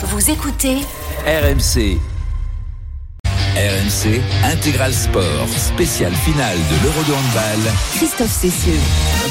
Vous écoutez RMC. RMC Intégral Sport, spécial finale de l'Euro de handball. Christophe Cessieux.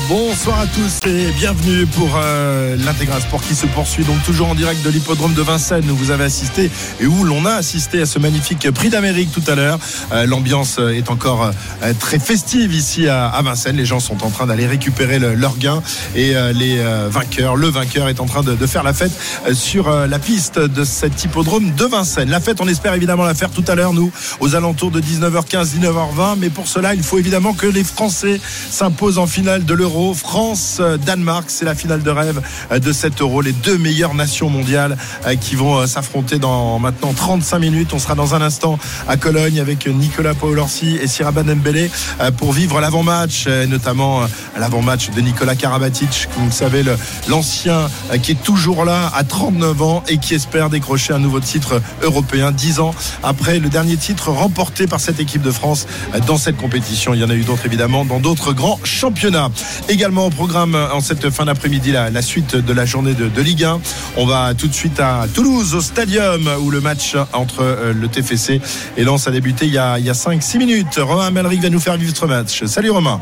Bonsoir à tous et bienvenue pour euh, l'intégral sport qui se poursuit donc toujours en direct de l'hippodrome de Vincennes où vous avez assisté et où l'on a assisté à ce magnifique prix d'Amérique tout à l'heure. Euh, L'ambiance est encore euh, très festive ici à, à, Vincennes. Les gens sont en train d'aller récupérer le, leur gain et euh, les euh, vainqueurs, le vainqueur est en train de, de faire la fête euh, sur la piste de cet hippodrome de Vincennes. La fête, on espère évidemment la faire tout à l'heure nous aux alentours de 19h15, 19h20. Mais pour cela, il faut évidemment que les Français s'imposent en finale de l'Euro. France-Danemark, c'est la finale de rêve de cet Euro. Les deux meilleures nations mondiales qui vont s'affronter dans maintenant 35 minutes. On sera dans un instant à Cologne avec Nicolas Paolorsi et Siraban Dembélé pour vivre l'avant-match, notamment l'avant-match de Nicolas Karabatic, vous savez, l'ancien qui est toujours là à 39 ans et qui espère décrocher un nouveau titre européen 10 ans après le dernier titre remporté par cette équipe de France dans cette compétition. Il y en a eu d'autres évidemment dans d'autres grands championnats. Également au programme en cette fin d'après-midi la, suite de la journée de, Ligue 1. On va tout de suite à Toulouse au stadium où le match entre le TFC et Lens a débuté il y a, a 5-6 minutes. Romain Melric va nous faire vivre ce match. Salut Romain.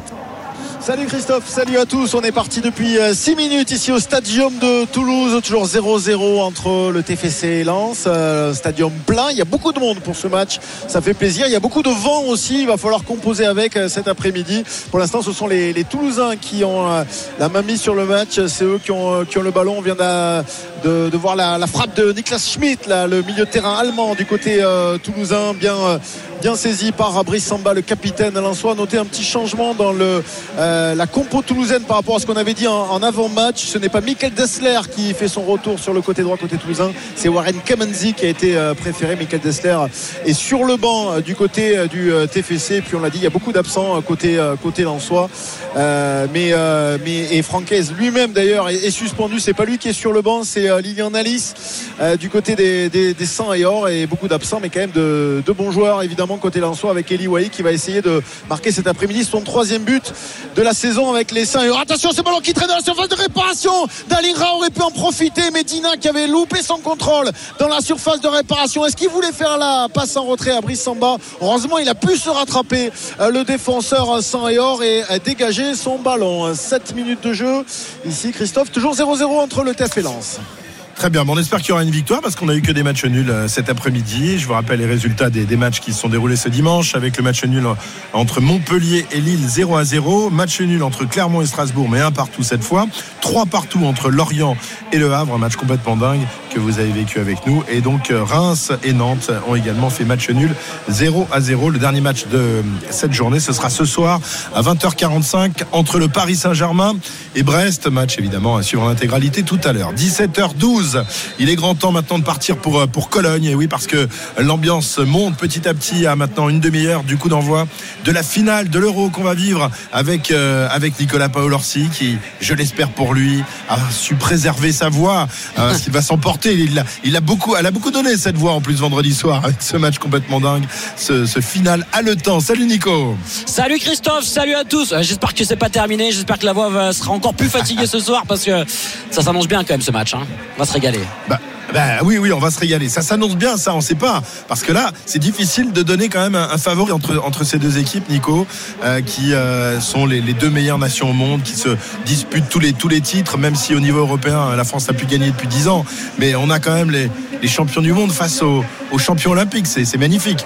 Salut Christophe, salut à tous. On est parti depuis 6 minutes ici au stadium de Toulouse, toujours 0-0 entre le TFC et Lens. Euh, stadium plein, il y a beaucoup de monde pour ce match, ça fait plaisir. Il y a beaucoup de vent aussi, il va falloir composer avec cet après-midi. Pour l'instant, ce sont les, Toulousains qui ont euh, la main mise sur le match, c'est eux qui ont, qui ont, le ballon. On vient de, voir la, frappe de Niklas Schmidt, le milieu de terrain allemand du côté euh, toulousain, bien, bien saisi par Brice Samba, le capitaine lensois. Notez un petit changement dans le la compo toulousaine par rapport à ce qu'on avait dit en, avant-match. Ce n'est pas Michael Dessler qui fait son retour sur le côté droit, côté toulousain. C'est Warren Kamenzi qui a été euh, préféré. Michael Dessler est sur le banc euh, du côté euh, du TFC. Puis on l'a dit, il y a beaucoup d'absents côté, côté Lensois. mais, mais, et Francaise lui-même d'ailleurs est, est, suspendu. C'est pas lui qui est sur le banc, c'est Lilian Alice du côté des, des, des 100 et or. Et beaucoup d'absents, mais quand même de, de, bons joueurs évidemment côté Lensois avec Eli Wahi qui va essayer de marquer cet après-midi son troisième but de la saison avec les seins. Attention, ce ballon qui traîne dans la surface de réparation. Dalingra aurait pu en profiter. Medina qui avait loupé son contrôle dans la surface de réparation. Est-ce qu'il voulait faire la passe en retrait à Brice Samba? Heureusement, il a pu se rattraper le défenseur sans et or et dégager son ballon. 7 minutes de jeu. Ici, Christophe, toujours 0-0 entre le TEF et Lens. Très bien, bon, on espère qu'il y aura une victoire parce qu'on a eu que des matchs nuls cet après-midi. Je vous rappelle les résultats des, des, matchs qui se sont déroulés ce dimanche avec le match nul entre Montpellier et Lille 0 à 0, match nul entre Clermont et Strasbourg mais un partout cette fois, trois partout entre Lorient et Le Havre, un match complètement dingue que vous avez vécu avec nous. Et donc Reims et Nantes ont également fait match nul 0 à 0. Le dernier match de cette journée, ce sera ce soir à 20h45 entre le Paris Saint-Germain et Brest, match évidemment à suivre l'intégralité tout à l'heure. 17h12 il est grand temps maintenant de partir pour, pour Cologne. Et oui, parce que l'ambiance monte petit à petit à maintenant une demi-heure du coup d'envoi de la finale de l'Euro qu'on va vivre avec, euh, avec Nicolas Paolorsi qui, je l'espère pour lui, a su préserver sa voix. Euh, qu'il va s'emporter. Il, a, il a beaucoup, elle a beaucoup donné cette voix en plus vendredi soir avec ce match complètement dingue, ce, ce final haletant. Salut Nico. Salut Christophe, salut à tous. J'espère que c'est pas terminé. J'espère que la voix sera encore plus fatiguée ce soir parce que ça s'annonce bien quand même ce match. Hein. On va se régaler. Bah, bah, oui, oui, on va se régaler. Ça s'annonce bien, ça, on sait pas. Parce que là, c'est difficile de donner quand même un, favori entre, entre ces deux équipes, Nico, euh, qui euh, sont les, deux meilleures nations au monde, qui se disputent tous les, tous les titres, même si au niveau européen, la France n'a plus gagné depuis 10 ans. Mais on a quand même les, les champions du monde face aux, aux champions olympiques. C'est magnifique.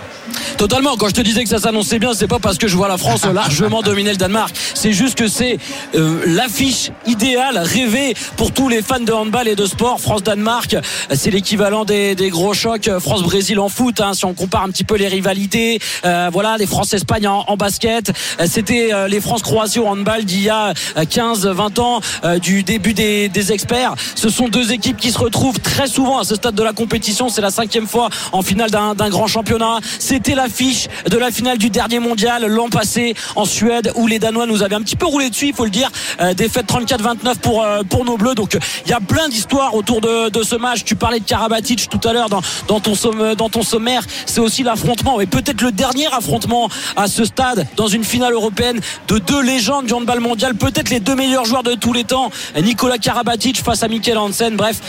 Totalement. Quand je te disais que ça s'annonçait bien, c'est pas parce que je vois la France largement dominer le Danemark. C'est juste que c'est euh, l'affiche idéale, rêvée pour tous les fans de handball et de sport. France-Danemark, c'est l'équivalent des, des, gros chocs France-Brésil en foot. Hein, si on compare un petit peu les rivalités, euh, voilà, les France-Espagne en, en, basket. C'était euh, les France-Croatie au handball d'il y a 15-20 ans, euh, du début des, des, experts. Ce sont deux équipes qui se retrouvent très souvent à ce stade de la compétition. C'est la cinquième fois en finale d'un grand championnat. C'était l'affiche de la finale du dernier mondial l'an passé en Suède où les Danois nous avaient un petit peu roulé dessus, il faut le dire. défaite 34-29 pour pour nos Bleus. Donc il y a plein d'histoires autour de, de, ce match. Tu parlais de Karabatic tout à l'heure dans, dans ton dans ton sommaire. C'est aussi l'affrontement et peut-être le dernier affrontement à ce stade dans une finale européenne de deux légendes du handball mondial, peut-être les deux meilleurs joueurs de tous les temps, Nicolas Karabatic face à Michael Hansen. Bref,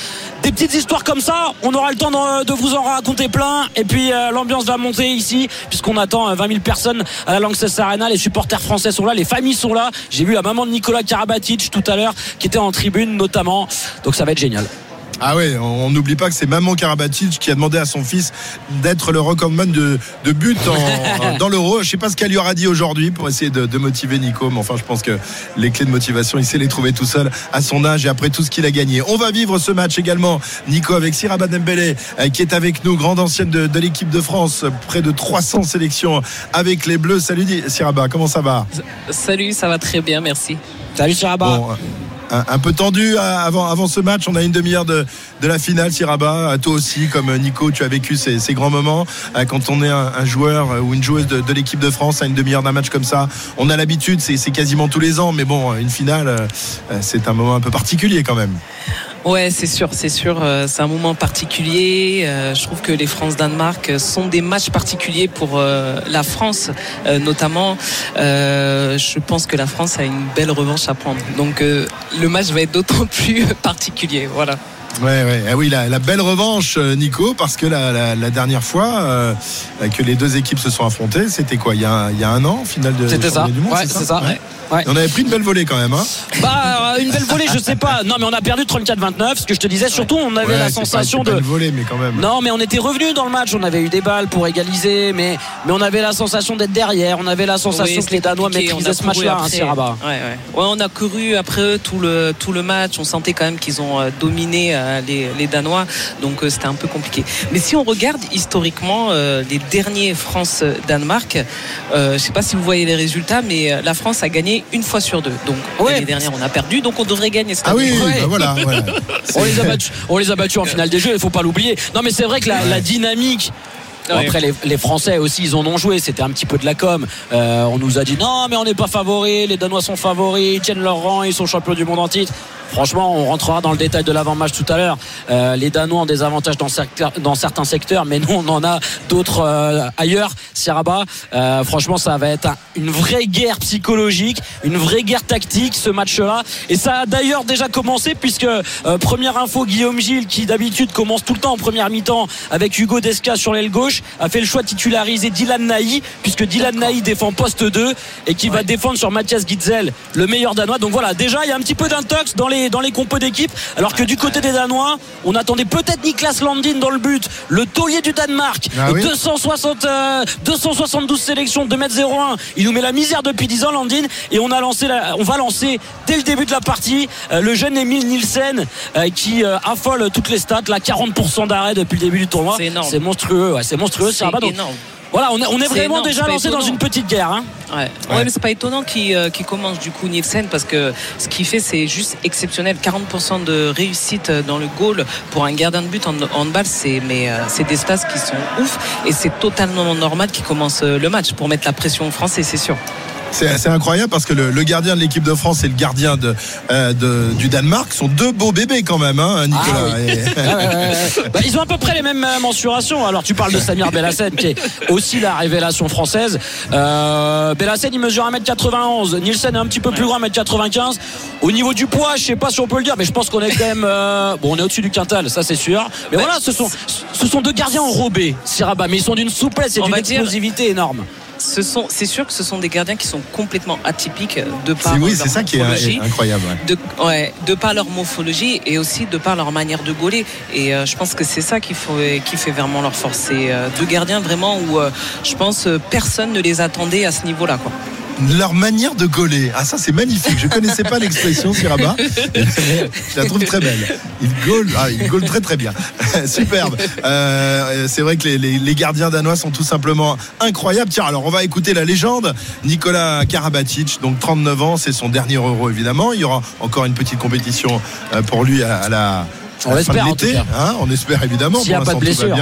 des petites histoires comme ça, on aura le temps de vous en raconter plein. Et puis euh, l'ambiance va monter puisqu'on attend 20 euh, 000 personnes à la Lanxess Arena. Les supporters français sont là, les familles sont là. J'ai vu la maman de Nicolas Karabatic tout à l'heure, qui était en tribune notamment. Donc ça va être génial. Ah oui, on n'oublie pas que c'est Maman Karabatic qui a demandé à son fils d'être le recordman de, de but dans l'euro. Je sais pas ce qu'elle lui aura dit aujourd'hui pour essayer de, motiver Nico, mais enfin je pense que les clés de motivation, il sait les trouver tout seul à son âge et après tout ce qu'il a gagné. On va vivre ce match également, Nico, avec Siraba Dembélé euh, qui est avec nous, grande ancienne de, l'équipe de France, près de 300 sélections avec les Bleus. Salut Siraba, comment ça va? Salut, ça va très bien, merci. Salut Siraba un, peu tendu avant, avant ce match. On a une demi-heure de, de la finale, Siraba. Toi aussi, comme Nico, tu as vécu ces, ces grands moments. Euh, quand on est un, joueur euh, ou une joueuse de, de l'équipe de France à une demi-heure d'un match comme ça, on a l'habitude, c'est quasiment tous les ans. Mais bon, une finale, euh, c'est un moment un peu particulier quand même. Ouais, c'est sûr, c'est sûr. c'est un moment particulier. je trouve que les France-Danemark sont des matchs particuliers pour la France, notamment. je pense que la France a une belle revanche à prendre. Donc le match va être d'autant plus particulier. Voilà. Ouais, ouais. Ah oui, la, belle revanche, euh, Nico, parce que la, dernière fois euh, que les deux équipes se sont affrontées, c'était quoi il y, a, il y a un an, finale de C'était ça. Du monde, c'est ça. On avait pris une belle volée quand même. Hein bah, une belle volée, je sais pas. Non, mais on a perdu 34-29. Ce que je te disais, surtout, on avait la sensation de. volée, mais quand même. Non, mais on était revenu dans le match. On avait eu des balles pour égaliser, mais, mais on avait la sensation d'être derrière. On avait la sensation que les Danois maîtrisaient ce match-là, hein, Ouais, ouais. ouais, on a couru après eux tout le, tout le match. On sentait quand même qu'ils ont euh, dominé euh, les, les, Danois. Donc euh, c'était un peu compliqué. Mais si on regarde historiquement les derniers France-Danemark, je sais pas si vous voyez les résultats, mais la France a gagné une fois sur deux. Donc l'année dernière, on a perdu, donc on devrait gagner cette Ah oui, bah voilà, on, les a battus, on les a battus en finale des Jeux, il faut pas l'oublier. Non, mais c'est vrai que la, dynamique. après les, Français aussi ils en ont joué c'était un petit peu de la com euh, on nous a dit non mais on n'est pas favoris les Danois sont favoris ils tiennent leur rang ils sont champions du monde en titre Franchement, on rentrera dans le détail de l'avant-match tout à l'heure. Euh, les Danois ont des avantages dans, dans, certains secteurs, mais nous, on en a d'autres euh, ailleurs. Sierra euh, franchement, ça va être une vraie guerre psychologique, une vraie guerre tactique, ce match-là. Et ça a d'ailleurs déjà commencé, puisque première info, Guillaume Gilles, qui d'habitude commence tout le temps en première mi-temps avec Hugo Desca sur l'aile gauche, a fait le choix de titulariser Dylan Naï, puisque Dylan Naï défend poste 2 et qui va défendre sur Mathias Gitzel, le meilleur Danois. Donc voilà, déjà, il y a un petit peu d'intox dans les dans les compos d'équipe. Alors que du côté des Danois, on attendait peut-être Niklas Landin dans le but, le taulier du Danemark. 260, 272 euh, sélections, 2m01. Il nous met la misère depuis 10 ans, Landin. Et on, a lancé on va lancer dès le début de la partie euh, le jeune Emile Nielsen euh, qui affole toutes les stats. Là, 40% d'arrêt depuis le début du tournoi. C'est monstrueux. c'est monstrueux. C'est énorme. Voilà, on est, vraiment déjà lancé dans une petite guerre. Hein. Ouais. ouais. mais c'est pas étonnant qu'il euh, commence du coup Nielsen parce que ce qu'il fait c'est juste exceptionnel. 40% de réussite dans le goal pour un gardien de but en handball, c'est euh, c'est des stats qui sont ouf et c'est totalement normal qu'il commence euh, le match pour mettre la pression aux Français, c'est sûr. C'est incroyable parce que le, gardien de l'équipe de France et le gardien de, euh, du Danemark sont deux beaux bébés quand même, hein, Nicolas. Ah bah, ils ont à peu près les mêmes euh, mensurations. Alors tu parles de Samir Bellassène qui est aussi la révélation française. Euh, Bellassène il mesure 1m91. Nielsen est un petit peu plus grand, 1m95. Au niveau du poids, je sais pas si on peut le dire, mais je pense qu'on est quand même. Euh, bon, on est au-dessus du quintal, ça c'est sûr. Mais voilà, ce sont, ce sont deux gardiens enrobés, Siraba, mais ils sont d'une souplesse et d'une explosivité énorme ce sont, c'est sûr que ce sont des gardiens qui sont complètement atypiques de par oui, c'est ça qui est incroyable. De, ouais, de par leur morphologie et aussi de par leur manière de gauler. Et euh, je pense que c'est ça qui, fait vraiment leur force. C'est euh, deux gardiens vraiment où euh, je pense personne ne les attendait à ce niveau-là. Quoi leur manière de gauler. Ah ça c'est magnifique. Je connaissais pas l'expression Siraba. Je la trouve très belle. Il gaule, ah, il gaule très très bien. Superbe. Euh, c'est vrai que les, gardiens danois sont tout simplement incroyables. Tiens, alors on va écouter la légende Nicolas Karabatic, donc 39 ans, c'est son dernier euro évidemment. Il y aura encore une petite compétition euh, pour lui à, la on espère, hein, on espère évidemment. S'il n'y a pas de blessure.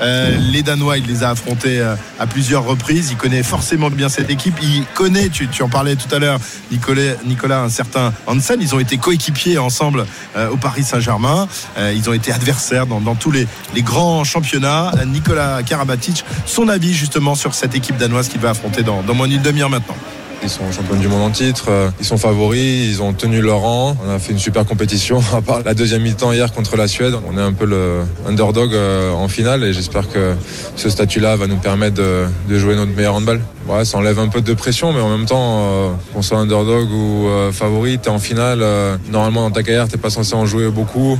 Les Danois, il les a affrontés à plusieurs reprises. Il connaît forcément bien cette équipe. Il connaît, tu, en parlais tout à l'heure, Nicolas, Nicolas, un certain Hansen. Ils ont été coéquipiers ensemble au Paris Saint-Germain. ils ont été adversaires dans, tous les, les, grands championnats. Nicolas Karabatic, son avis justement sur cette équipe danoise qu'il va affronter dans, dans moins d'une demi-heure maintenant. Ils sont champions du monde en titre, euh, ils sont favoris, ils ont tenu leur rang. On a fait une super compétition, à part la deuxième mi-temps hier contre la Suède. On est un peu le underdog euh, en finale et j'espère que ce statut-là va nous permettre de, jouer notre meilleur handball. Ouais, ça enlève un peu de pression, mais en même temps, euh, qu'on soit underdog ou favori, t'es en finale. normalement, dans ta carrière, t'es pas censé en jouer beaucoup.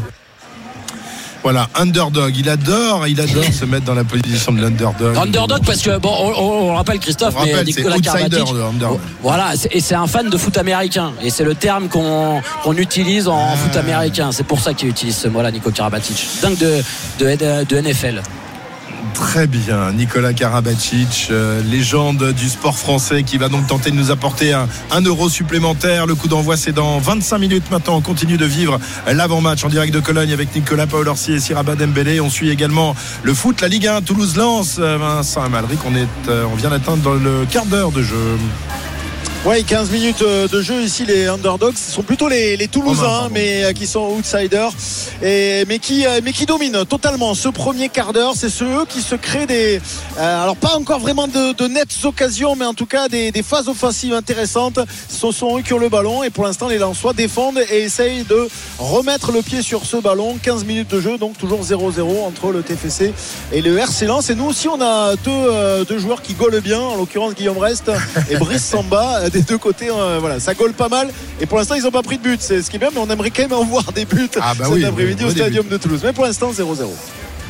Voilà, underdog. Il adore, il adore se mettre dans la position de l'underdog. Underdog parce que bon, on, on rappelle Christophe, mais Nicolas Karabatic, voilà, et c'est un fan de foot américain et c'est le terme qu'on utilise en, ah. foot américain. C'est pour ça qu'il utilise ce mot-là, Nico Karabatic. Dingue de, de, de NFL. Très bien, Nicolas Karabatic, euh, légende du sport français qui va donc tenter de nous apporter un, euro supplémentaire. Le coup d'envoi c'est dans 25 minutes maintenant. On continue de vivre l'avant-match en direct de Cologne avec Nicolas Paolorsi et Siraba Dembélé. On suit également le foot, la Ligue 1, Toulouse-Lens. Euh, Vincent Amalric, on, est, euh, on vient d'atteindre le quart d'heure de jeu. Oui, 15 minutes euh, de jeu ici. Les underdogs ce sont plutôt les, Toulousains, mais euh, qui sont outsiders, et, mais qui euh, mais qui dominent totalement ce premier quart d'heure. C'est ceux qui se créent des, alors pas encore vraiment de, de, nettes occasions, mais en tout cas des, des phases offensives intéressantes. Ce sont eux qui ont le ballon, et pour l'instant les Lensois défendent et essayent de remettre le pied sur ce ballon. 15 minutes de jeu, donc toujours 0-0 entre le TFC et le RC Lens. Et nous aussi, on a deux, deux joueurs qui golent bien, en l'occurrence Guillaume Rest et Brice Samba des deux côtés, euh, voilà, ça gole pas mal. Et pour l'instant, ils n'ont pas pris de but. C'est ce qui est bien, mais on aimerait quand même en voir des buts ah bah cet après-midi au Stadium de Toulouse. Mais pour l'instant, 0-0.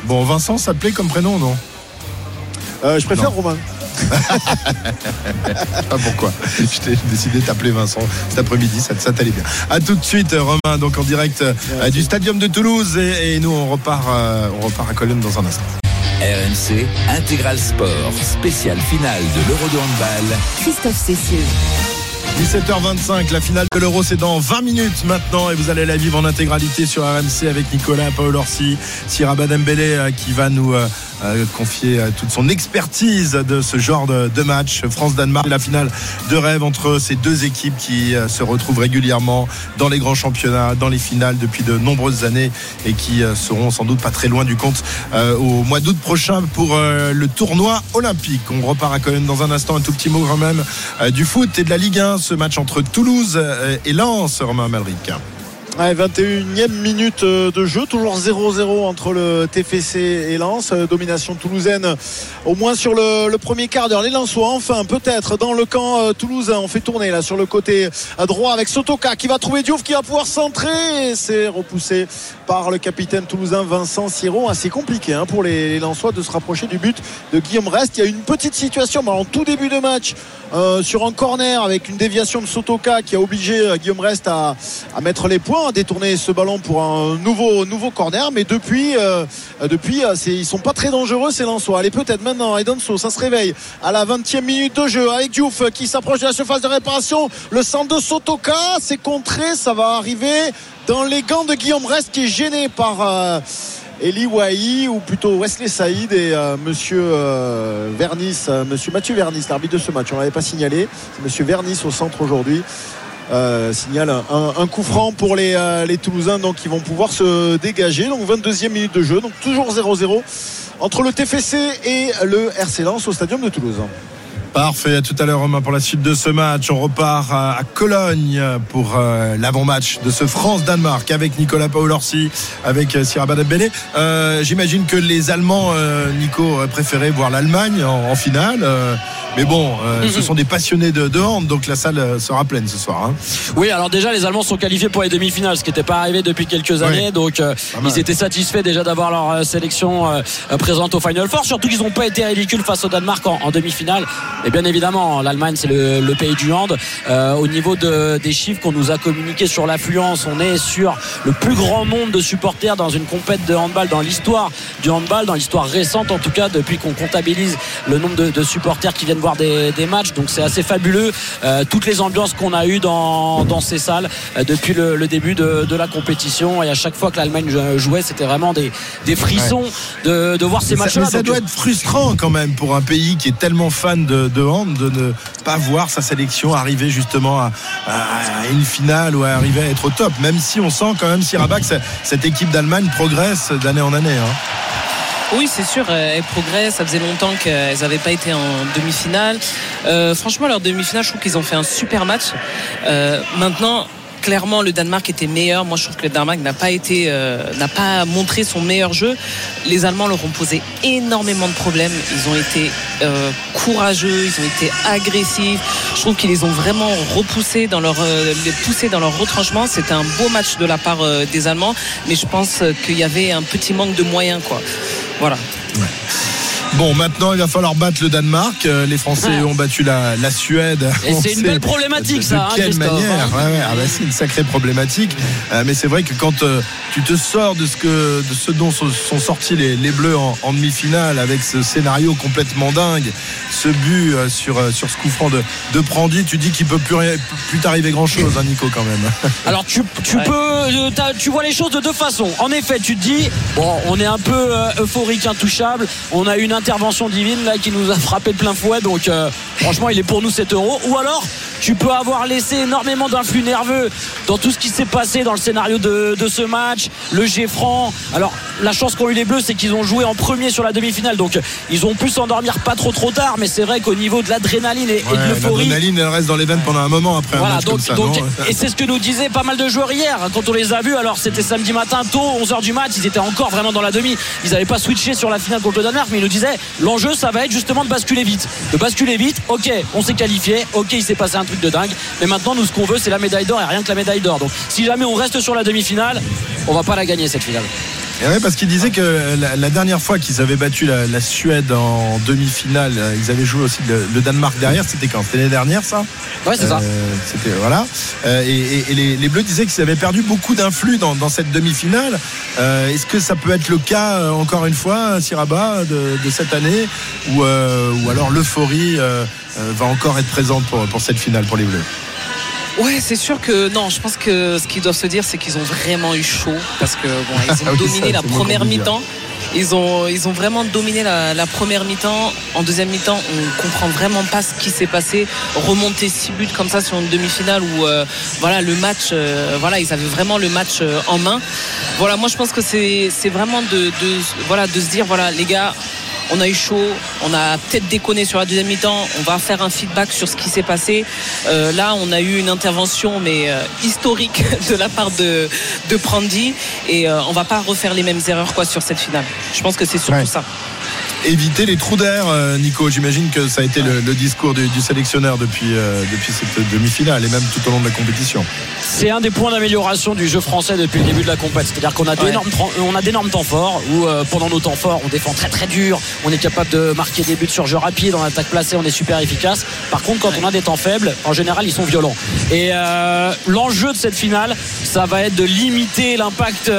Bon, Vincent, ça te plaît comme prénom, non? Euh, Je préfère Romain. pas pourquoi? J'ai décidé de t'appeler Vincent cet après-midi, ça, ça t'allait bien. A tout de suite, Romain, donc en direct euh, du Stadium de Toulouse. Et, nous, on repart, on repart à Cologne dans un instant. RMC Intégral Sport, spécial finale de l'Euro de handball. Christophe Cessieux. 17h25, la finale de l'Euro c'est dans 20 minutes maintenant et vous allez la vivre en intégralité sur RMC avec Nicolas Paul Orsi, Sierra Badembele euh, qui va nous euh, confier euh, toute son expertise de ce genre de, match. France-Danemark, la finale de rêve entre ces deux équipes qui se retrouvent régulièrement dans les grands championnats, dans les finales depuis de nombreuses années et qui seront sans doute pas très loin du compte au mois d'août prochain pour le tournoi olympique. On repart à Cologne dans un instant, un tout petit mot quand même du foot et de la Ligue 1 ce match entre Toulouse et Lens, Romain Malric. 21e minute euh, de jeu, toujours 0-0 entre le TFC et Lens. Euh, domination toulousaine au moins sur le, premier quart d'heure. Les Lensois, enfin, peut-être dans le camp euh, toulousain. On fait tourner là sur le côté droit avec Sotoka qui va trouver Diouf, qui va pouvoir centrer. C'est repoussé par le capitaine toulousain Vincent Siro. Assez compliqué hein, pour les, Lensois de se rapprocher du but de Guillaume Rest. Il y a une petite situation mais en tout début de match sur un corner avec une déviation de Sotoka qui a obligé Guillaume Rest à, à mettre les points détourner ce ballon pour un nouveau, nouveau corner. Mais depuis, euh, depuis euh, ils sont pas très dangereux ces Lensois. Allez, peut-être maintenant, Edenso, ça se réveille à la 20e minute de jeu avec Diouf qui s'approche de la surface de réparation. Le centre de Sotoka, c'est contré, ça va arriver dans les gants de Guillaume Rest qui est gêné par. Euh, Eli Wahi ou plutôt Wesley Saïd et monsieur Vernis, monsieur Mathieu Vernis, l'arbitre de ce match. On l'avait pas signalé. C'est monsieur Vernis au centre aujourd'hui. Euh, signale un, coup franc pour les, euh, les Toulousains donc ils vont pouvoir se dégager. Donc 22e minute de jeu. Donc toujours 0-0 entre le TFC et le RC Lens au stadium de Toulouse Parfait, à tout à l'heure Romain pour la suite de ce match. On repart à Cologne pour euh, l'avant-match de ce France-Danemark avec Nicolas Paolorsi, avec Sierra Badabele. J'imagine que les Allemands, Nico, préféraient voir l'Allemagne en, finale. Mais bon, euh, ce sont des passionnés de, de hand, donc la salle euh, sera pleine ce soir. Hein. Oui, alors déjà, les Allemands sont qualifiés pour les demi-finales, ce qui n'était pas arrivé depuis quelques années. Donc, euh, ils étaient satisfaits déjà d'avoir leur sélection présente au Final Four. Surtout qu'ils n'ont pas été ridicules face au Danemark en, demi-finale. Et bien évidemment, l'Allemagne, c'est le, pays du hand. Euh, au niveau de, des chiffres qu'on nous a communiqués sur l'affluence, on est sur le plus grand nombre de supporters dans une compète de handball dans l'histoire du handball, dans l'histoire récente en tout cas, depuis qu'on comptabilise le nombre de, supporters qui viennent voir des, matchs. Donc c'est assez fabuleux. Euh, toutes les ambiances qu'on a eues dans, dans ces salles euh, depuis le, début de, la compétition. Et à chaque fois que l'Allemagne jouait, c'était vraiment des, des frissons de, de, voir ces matchs-là. Ça, ça doit être frustrant quand même pour un pays qui est tellement fan de, de de ne pas voir sa sélection arriver justement à, une finale ou à arriver à être au top. Même si on sent quand même, si Rabat, cette équipe d'Allemagne progresse d'année en année. Hein. Oui, c'est sûr, elles progressent. Ça faisait longtemps qu'elles n'avaient pas été en demi-finale. Euh, franchement, leur demi-finale, je trouve qu'ils ont fait un super match. Euh, maintenant, clairement le Danemark était meilleur. Moi, je trouve que le Danemark n'a pas été, euh, n'a pas montré son meilleur jeu. Les Allemands leur ont posé énormément de problèmes. Ils ont été euh, courageux, ils ont été agressifs. Je trouve qu'ils les ont vraiment repoussés dans leur, euh, les dans leur retranchement. C'était un beau match de la part des Allemands, mais je pense qu'il y avait un petit manque de moyens, quoi. Voilà. Bon, maintenant, il va falloir battre le Danemark. Euh, les Français ont battu la, Suède. Et c'est une belle problématique, ça. De quelle manière ah bah, C'est une sacrée problématique. Euh, mais c'est vrai que quand euh, tu te sors de ce, que, de ce dont sont sortis les, Bleus en, demi-finale, avec ce scénario complètement dingue, ce but sur, sur ce coup franc de, de Prandi, tu dis qu'il peut plus, plus t'arriver grand-chose, hein, Nico, quand même. Alors, tu, tu peux. Tu vois les choses de deux façons. En effet, tu te dis, bon, on est un peu euphorique, intouchable. On a une intervention divine là qui nous a frappé de plein fouet. Donc euh, franchement, il est pour nous 7 euros. Ou alors, tu peux avoir laissé énormément d'influx nerveux dans tout ce qui s'est passé dans le scénario de, ce match. Le G franc. Alors la chance qu'ont eu les Bleus, c'est qu'ils ont joué en premier sur la demi-finale. Donc ils ont pu s'endormir pas trop trop tard. Mais c'est vrai qu'au niveau de l'adrénaline et, de l'euphorie. L'adrénaline reste dans les veines pendant un moment après un match donc, comme ça, et c'est ce que nous disaient pas mal de joueurs hier quand on les a vus. Alors c'était samedi matin tôt, 11h du match. Ils étaient encore vraiment dans la demi. Ils n'avaient pas switché sur la finale contre le Danemark, mais ils nous disaient l'enjeu ça va être justement de basculer vite. De basculer vite, ok, on s'est qualifié, ok, il s'est passé un truc de dingue. Mais maintenant, nous, ce qu'on veut, c'est la médaille d'or et rien que la médaille d'or. Donc si jamais on reste sur la demi-finale, on va pas la gagner cette finale. Et ouais, parce qu'il disait que la, dernière fois qu'ils avaient battu la, Suède en demi-finale, euh, ils avaient joué aussi le, Danemark derrière. C'était quand? C'était l'année dernière, ça? Ouais, c'est ça. Euh, c'était voilà. Euh, et, les, Bleus disaient qu'ils avaient perdu beaucoup d'influx dans, cette demi-finale. Est-ce que ça peut être le cas encore une fois, Siraba, de, de cette année, ou, ou alors l'euphorie va encore être présente pour, pour cette finale pour les Bleus? Ouais, c'est sûr que non, je pense que ce qu'ils doivent se dire, c'est qu'ils ont vraiment eu chaud parce que bon, ils ont ah dominé la première mi-temps. Ils ont, ils ont vraiment dominé la, première mi-temps. En deuxième mi-temps, on comprend vraiment pas ce qui s'est passé. Remonter six buts comme ça sur une demi-finale où euh, voilà le match, euh, voilà ils avaient vraiment le match euh, en main. Voilà, moi je pense que c'est vraiment de, de, voilà de se dire voilà les gars, on a eu chaud, on a peut-être déconné sur la deuxième mi-temps, on va faire un feedback sur ce qui s'est passé. Euh, là, on a eu une intervention, mais euh, historique de la part de, de Prandi, et euh, on va pas refaire les mêmes erreurs quoi sur cette finale. Je pense que c'est surtout ça éviter les trous d'air, euh, Nico. J'imagine que ça a été le, discours du, sélectionneur depuis, euh, depuis cette demi-finale et même tout au long de la compétition. C'est un des points d'amélioration du jeu français depuis le début de la compétition. C'est-à-dire qu'on a d'énormes temps forts où euh, pendant nos temps forts on défend très très dur, on est capable de marquer des buts sur jeu rapide, en attaque placée, on est super efficace. Par contre, quand on a des temps faibles, en général, ils sont violents. Et l'enjeu de cette finale, ça va être de limiter l'impact,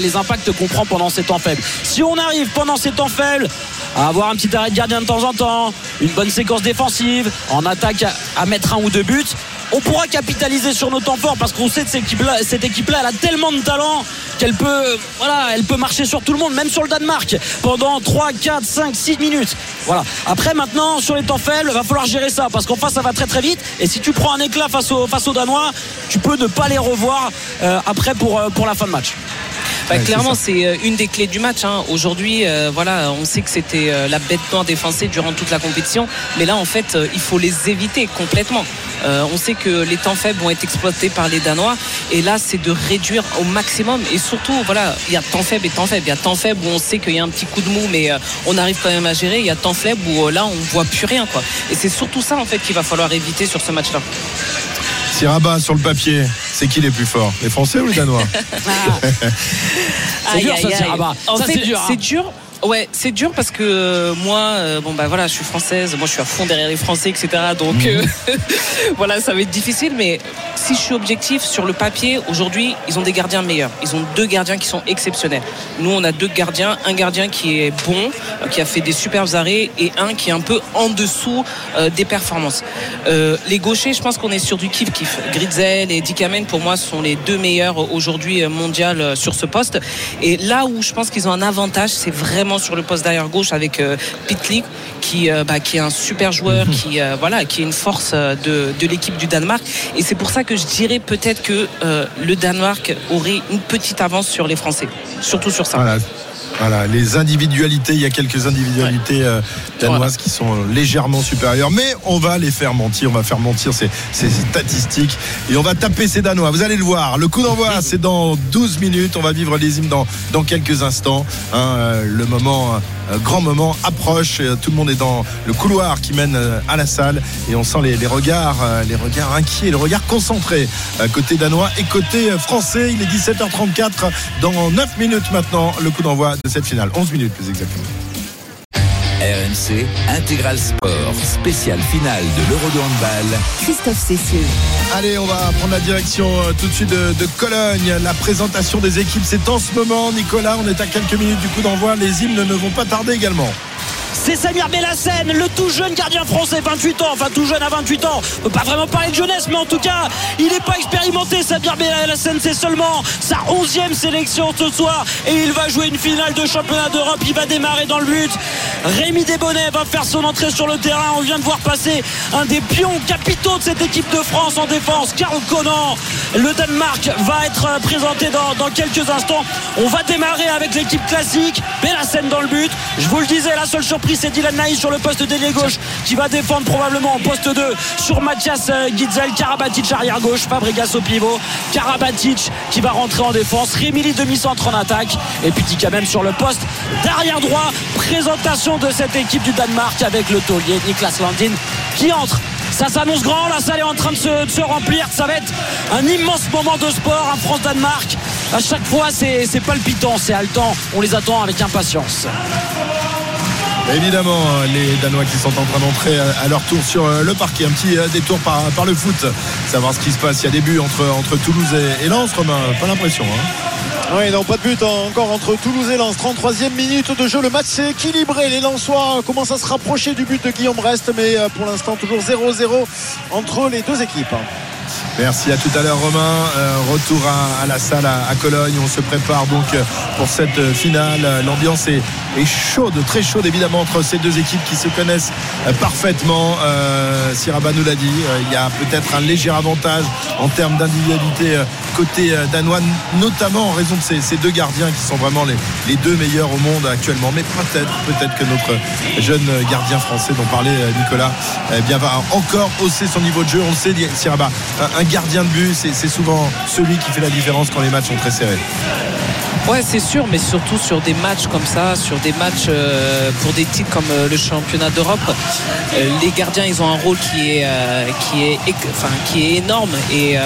les impacts qu'on prend pendant ces temps faibles. Si on arrive pendant ces temps faibles à avoir un petit arrêt de gardien de temps en temps, une bonne séquence défensive, en attaque à, mettre un ou deux buts. On pourra capitaliser sur nos temps forts parce qu'on sait que cette équipe-là, elle a tellement de talent qu'elle peut, voilà, elle peut marcher sur tout le monde, même sur le Danemark, pendant 3, 4, 5, 6 minutes. Voilà. Après, maintenant, sur les temps faibles, il va falloir gérer ça parce qu'en face, ça va très très vite. Et si tu prends un éclat face, face aux Danois, tu peux ne pas les revoir euh, après pour, euh, pour la fin de match. Bah, clairement, c'est euh, une des clés du match. Hein. Aujourd'hui, euh, voilà, on sait que c'était euh, la bête noire défensée durant toute la compétition, mais là, en fait, il faut les éviter complètement. on sait que les temps faibles vont être exploités par les Danois, et là, c'est de réduire au maximum. Et surtout, voilà, il y a temps faible et temps faible. Il y a temps faible où on sait qu'il y a un petit coup de mou, mais on arrive quand même à gérer. Il y a temps faible où là, on voit plus rien, quoi. Et c'est surtout ça, en fait, qu'il va falloir éviter sur ce match-là. Si Rabat sur le papier, c'est qui les plus forts Les Français ou les Danois? C'est dur, ça, c'est dur. C'est dur Ouais, c'est dur parce que euh, moi, euh, bon bah voilà, je suis française, moi je suis à fond derrière les Français, etc. Donc Mhm. euh, voilà, ça va être difficile. Mais si je suis objectif sur le papier, aujourd'hui, ils ont des gardiens meilleurs. Ils ont deux gardiens qui sont exceptionnels. Nous, on a deux gardiens, un gardien qui est bon, qui a fait des superbes arrêts, et un qui est un peu en dessous des performances. Les gauchers, je pense qu'on est sur du kiff kiff. Gritzel et Dikamen, pour moi, sont les deux meilleurs aujourd'hui mondial sur ce poste. Et là où je pense qu'ils ont un avantage, c'est vraiment sur le poste derrière gauche avec euh, Pitlick, qui, euh, bah, qui est un super joueur, qui, euh, voilà, qui est une force de, de l'équipe du Danemark. Et c'est pour ça que je dirais peut-être que le Danemark aurait une petite avance sur les Français. Surtout sur ça. Voilà. Voilà, les individualités, il y a quelques individualités euh, danoises qui sont euh, légèrement supérieures, mais on va les faire mentir, on va faire mentir ces, ces statistiques et on va taper ces Danois. Vous allez le voir, le coup d'envoi c'est dans 12 minutes, on va vivre les hymnes dans, dans quelques instants. Hein, euh, le moment, grand moment approche, tout le monde est dans le couloir qui mène à la salle et on sent les, les regards, les regards inquiets, les regards concentrés côté danois et côté français. Il est 17h34 dans 9 minutes maintenant, le coup d'envoi de cette finale. 11 minutes plus exactement. RMC Intégral Sport, spécial finale de l'Euro de handball. Christophe Cessieux. Allez, on va prendre la direction euh, tout de suite de, de Cologne. La présentation des équipes, c'est en ce moment. Nicolas, on est à quelques minutes du coup d'envoi. Les hymnes ne vont pas tarder également. C'est Samir Bellassène, le tout jeune gardien français, 28 ans, enfin tout jeune à 28 ans. On peut pas vraiment parler de jeunesse, mais en tout cas, il n'est pas expérimenté. Samir Bellassène, c'est seulement sa 11e sélection ce soir et il va jouer une finale de championnat d'Europe. Il va démarrer dans le but. Rémi Desbonnets va faire son entrée sur le terrain. On vient de voir passer un des pions capitaux de cette équipe de France en défense, Karl Conan. Le Danemark va être présenté dans, quelques instants. On va démarrer avec l'équipe classique. Bellassène dans le but. Je vous le disais, la seule surprise, c'est Dylan Naïs sur le poste d'ailier gauche qui va défendre probablement en poste 2 sur Mathias euh, Gitzel, Karabatic arrière gauche, Fabregas au pivot, Karabatic qui va rentrer en défense, Rémili demi-centre en attaque et puis quand même sur le poste d'arrière droit. Présentation de cette équipe du Danemark avec le taulier Niklas Landin qui entre ça s'annonce grand, la salle est en train de se, remplir. Ça va être un immense moment de sport, un France-Danemark. À chaque fois, c'est palpitant, c'est haletant. On les attend avec impatience. Évidemment, les Danois qui sont en train d'entrer à leur tour sur euh, le parquet. Un petit euh, détour par, par le foot. Savoir ce qui se passe. Il y a des buts entre, entre Toulouse et, Lens, Romain. Pas l'impression. Hein. Oui, non, pas de but hein, encore entre Toulouse et Lens. 33e minute de jeu. Le match s'est équilibré. Les Lensois commencent à se rapprocher du but de Guillaume Brest, mais euh, pour l'instant, toujours 0-0 entre les deux équipes. Merci à tout à l'heure Romain. Euh, retour à, à la salle à, à Cologne. On se prépare donc pour cette finale. L'ambiance est, est chaude, très chaude évidemment entre ces deux équipes qui se connaissent euh, parfaitement. Euh, Siraba nous l'a dit. euh, il y a peut-être un léger avantage en termes d'individualité côté danois, notamment en raison de ces, deux gardiens qui sont vraiment les, deux meilleurs au monde actuellement. Mais peut-être, peut-être que notre jeune gardien français dont parlait Nicolas, eh va encore hausser son niveau de jeu. On le sait, Siraba, un, gardien de but, c'est souvent celui qui fait la différence quand les matchs sont très serrés. Ouais, c'est sûr, mais surtout sur des matchs comme ça, sur des matchs euh, pour des titres comme euh, le championnat d'Europe, euh, les gardiens, ils ont un rôle qui est, qui est, enfin, qui est énorme. Et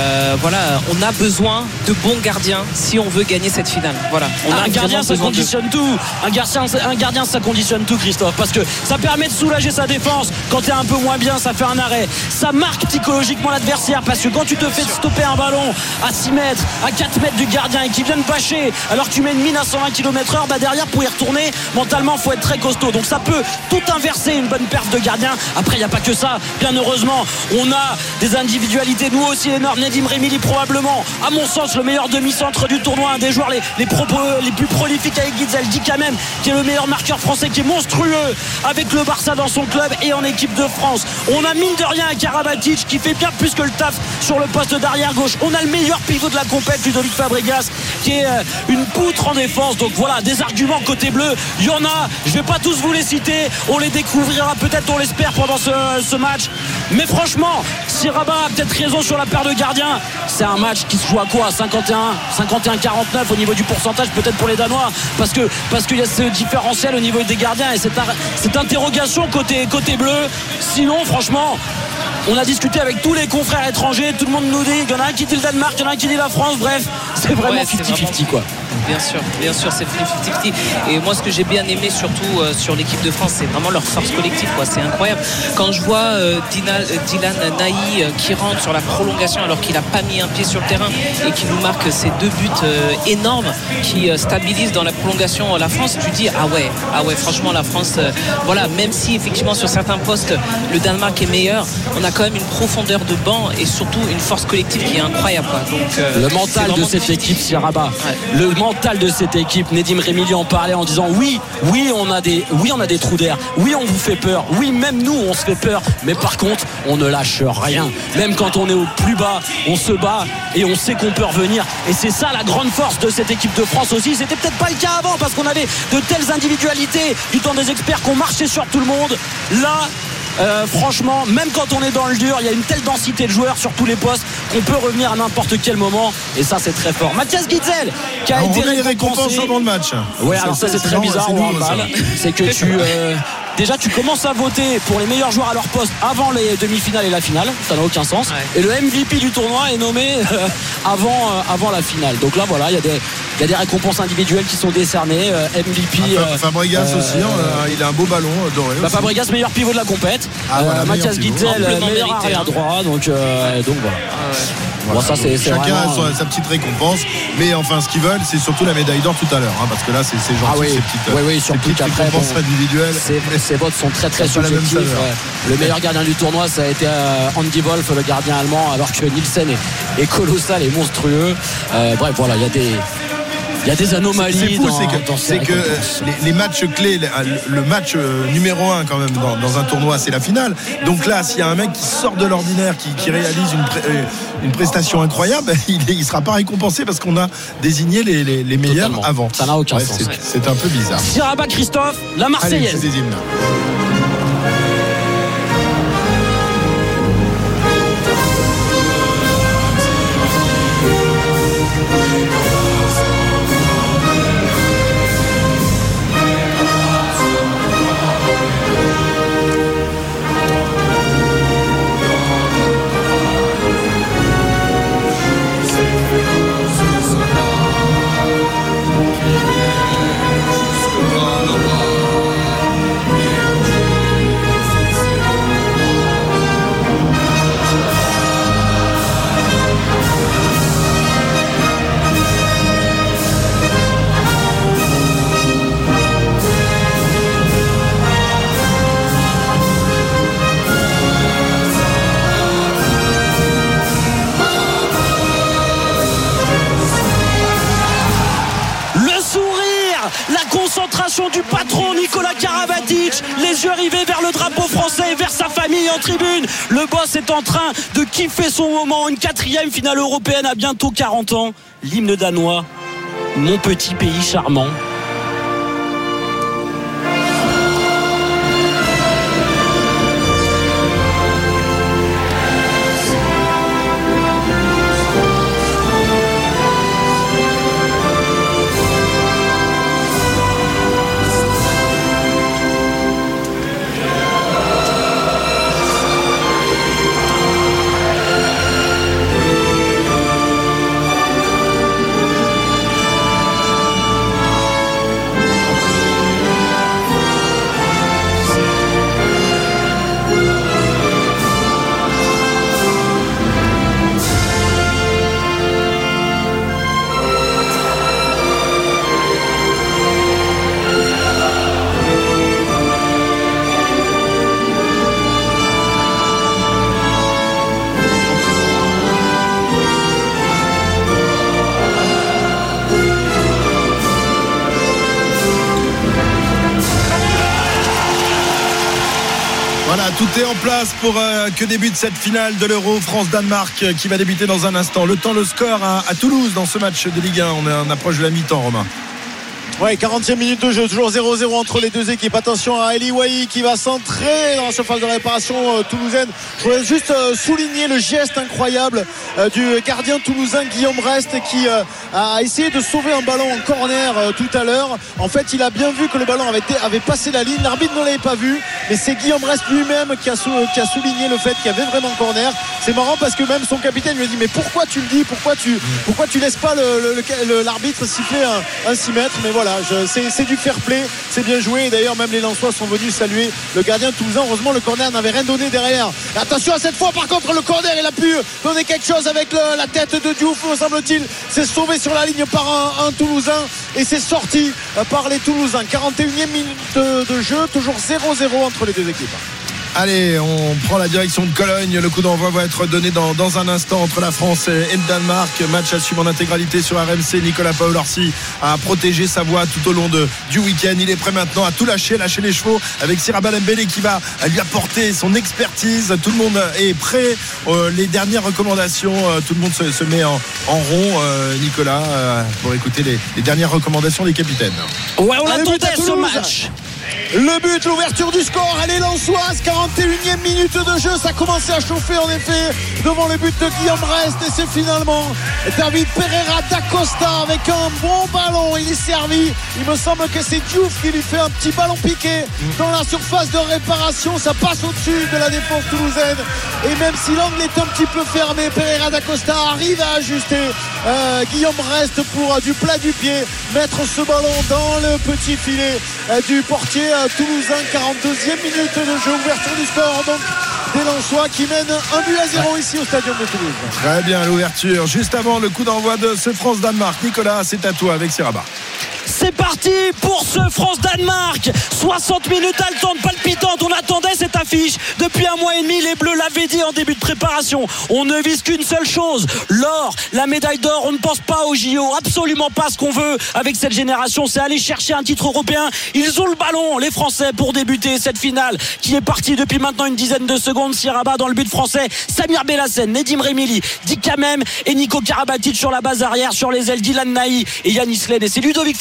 voilà, on a besoin de bons gardiens si on veut gagner cette finale. Voilà, on a un gardien ça de- conditionne tout. Un gardien, un gardien ça conditionne tout Christophe parce que ça permet de soulager sa défense. Quand t'es un peu moins bien ça fait un arrêt. Ça marque psychologiquement l'adversaire parce que quand tu te fais stopper un ballon à 6 mètres à 4 mètres du gardien et qu'il vient de bâcher alors tu mets une mine à 120 km heure bah derrière pour y retourner mentalement faut être très costaud. Donc ça peut tout inverser une bonne perte de gardien. Après il n'y a pas que ça. Bien heureusement on a des individualités. Nous aussi énormes Nedim Remili probablement à mon sens le meilleur demi-centre du tournoi. Un des joueurs les, les, propos, les plus prolifiques avec Gitzel dit quand même qui est le meilleur marqueur français qui est monstrueux avec le Barça dans son club et en équipe de France. On a mine de rien un Karabatic qui fait bien plus que le taf sur le poste d'arrière gauche. On a le meilleur pivot de la compète Ludovic Fabregas qui est euh, une poutre en défense. Donc voilà des arguments côté bleu il y en a. Je vais pas tous vous les citer. On les découvrira peut-être on l'espère pendant ce, ce match. Mais franchement si Rabat a peut-être raison sur la paire de gardiens c'est un match qui se joue à quoi? 51 51 49 au niveau du pourcentage peut-être pour les Danois. Parce que parce qu'il y a ce différentiel au niveau des gardiens et cette, interrogation côté côté bleu. Sinon franchement on a discuté avec tous les confrères étrangers, tout le monde nous dit, il y en a un qui dit le Danemark, il y en a un qui dit la France, bref, c'est vraiment Ouais, c'est 50-50 quoi. Bien sûr, bien sûr, c'est le 50-50. Et moi, ce que j'ai bien aimé surtout euh, sur l'équipe de France, c'est vraiment leur force collective. quoi. C'est incroyable. Quand je vois euh, Dina- euh, Dylan Naï qui rentre sur la prolongation alors qu'il n'a pas mis un pied sur le terrain et qui nous marque ces deux buts énormes qui stabilisent dans la prolongation la France, tu dis ah ouais, ah ouais, franchement la France, voilà, même si effectivement sur certains postes le Danemark est meilleur, on a quand même une profondeur de banc et surtout une force collective qui est incroyable. quoi. Donc Le mental de cette équipe, Sierraba. Ouais. Le mental de cette équipe, Nedim Remili en parlait en disant oui, oui, on a des, oui, on a des trous d'air. Oui, on vous fait peur. Oui, même nous, on se fait peur. Mais par contre, on ne lâche rien. Même quand on est au plus bas, on se bat et on sait qu'on peut revenir. Et c'est ça la grande force de cette équipe de France aussi. C'était peut-être pas le cas avant parce qu'on avait de telles individualités du temps des experts qu'on marchait sur tout le monde. Là, euh, franchement, même quand on est dans le dur, il y a une telle densité de joueurs sur tous les postes qu'on peut revenir à n'importe quel moment. Et ça, c'est très fort. Mathias Gitzel, qui a On été récompensé. avant le match. Ouais, alors ça, c'est très bizarre. C'est que tu. euh, Déjà, tu commences à voter pour les meilleurs joueurs à leur poste avant les demi-finales et la finale. Ça n'a aucun sens. Ouais. Et le MVP du tournoi est nommé euh, avant, euh, avant la finale. Donc là, voilà, il y, a des- il y a des récompenses individuelles qui sont décernées. Euh, MVP. Ah, Fabregas euh, aussi, hein, il a un beau ballon doré. bah. Fabregas meilleur pivot de la compète Ah, voilà, Euh, Mathias Amplement meilleur mérité, arrière hein. droit donc, euh, donc voilà Ah ouais. Bon ça c'est c'est Chacun vraiment, a son- sa petite récompense, mais enfin ce qu'ils veulent, c'est surtout la médaille d'or tout à l'heure, hein, parce que là c'est gentil, Ah oui, ces petites, oui, oui, surtout récompenses bon, individuelles. ces, ces votes sont très très subjectifs. Le meilleur gardien du tournoi, ça a été euh, Andy Wolf, le gardien allemand, alors que Nielsen est, est colossal et monstrueux. Euh, bref, voilà, il y a des il y a des anomalies. C'est fou, c'est que, récompenses. les, les matchs clés, le, le match euh, numéro un quand même dans, dans un tournoi, c'est la finale. Donc là, s'il y a un mec qui sort de l'ordinaire, qui, qui réalise une, pré- euh, une prestation incroyable, il ne sera pas récompensé parce qu'on a désigné les, les- les meilleurs Totalement. avant. Ça n'a aucun Ouais, sens. c'est- un peu bizarre. Siraba Christophe, la Marseillaise. Karabatic, les yeux rivés vers le drapeau français et vers sa famille en tribune. Le boss est en train de kiffer son moment. Une quatrième finale européenne à bientôt 40 ans. L'hymne danois, mon petit pays charmant. Pour euh, que débute cette finale de l'Euro France-Danemark euh, qui va débuter dans un instant. Le temps, le score à, Toulouse dans ce match de Ligue 1. On, on approche de la mi-temps, Romain. Ouais, 40e minute de jeu, toujours 0-0 entre les deux équipes. Attention à Eli Wahi qui va centrer dans la surface de réparation euh, toulousaine. Je voudrais juste euh, souligner le geste incroyable euh, du gardien toulousain Guillaume Rest qui a essayé de sauver un ballon en corner tout à l'heure. En fait, il a bien vu que le ballon avait, passé la ligne. L'arbitre ne l'avait pas vu, mais c'est Guillaume Rest lui-même qui a, souligné le fait qu'il y avait vraiment corner. C'est marrant parce que même son capitaine lui a dit mais pourquoi tu le dis? Pourquoi tu pourquoi tu laisses pas le- le- le- le- l'arbitre siffler un, un 6 mètres? Mais voilà, c'est du fair play, c'est bien joué. D'ailleurs, même les Lensois sont venus saluer le gardien toulousain. Heureusement, le corner n'avait rien donné derrière. Attention à cette fois, par contre, le corner, il a pu donner quelque chose avec la tête de Diouf, me semble-t-il. C'est sauvé sur la ligne par un, un Toulousain et c'est sorti par les Toulousains. 41e minute de jeu, toujours 0-0 entre les deux équipes. Allez, on prend la direction de Cologne. Le coup d'envoi va être donné dans, dans un instant entre la France et le Danemark. Match à suivre en intégralité sur RMC. Nicolas Paolorsi a protégé sa voix tout au long de, du week-end. Il est prêt maintenant à tout lâcher, lâcher les chevaux avec Sirabal Mbele qui va lui apporter son expertise. Tout le monde est prêt. Euh, les dernières recommandations, euh, tout le monde se, se met en, en rond, euh, Nicolas, euh, pour écouter les, les dernières recommandations des capitaines. Ouais, on l'attendait ce match. Le but, l'ouverture du score, elle est lançoise, 41e minute de jeu, ça commençait à chauffer en effet devant le but de Guillaume Rest et c'est finalement David Pereira d'Acosta avec un bon ballon, il est servi, il me semble que c'est Diouf qui lui fait un petit ballon piqué dans la surface de réparation, ça passe au-dessus de la défense toulousaine et même si l'angle est un petit peu fermé, Pereira d'Acosta arrive à ajuster euh, Guillaume Reste pour euh, du plat du pied mettre ce ballon dans le petit filet euh, du portier euh, toulousain 42e minute de jeu ouverture du score donc des Lensois qui mènent un but à zéro ici au stadium de Toulouse Très bien, l'ouverture. Juste avant le coup d'envoi de ce France-Danemark. Nicolas, c'est à toi avec Siraba. C'est parti pour ce France-Danemark. 60 minutes haletante, palpitante. On attendait cette affiche depuis un mois et demi. Les Bleus l'avaient dit en début de préparation. On ne vise qu'une seule chose l'or, la médaille d'or. On ne pense pas au JO, absolument pas ce qu'on veut avec cette génération. C'est aller chercher un titre européen. Ils ont le ballon, les Français, pour débuter cette finale qui est partie depuis maintenant une dizaine de secondes. Siraba dans le but français. Samir Bellassen, Nedim Remili, Dikamem et Nico Karabatic sur la base arrière, sur les ailes d'Ilan Naï et Yannis Len. Et c'est Ludovic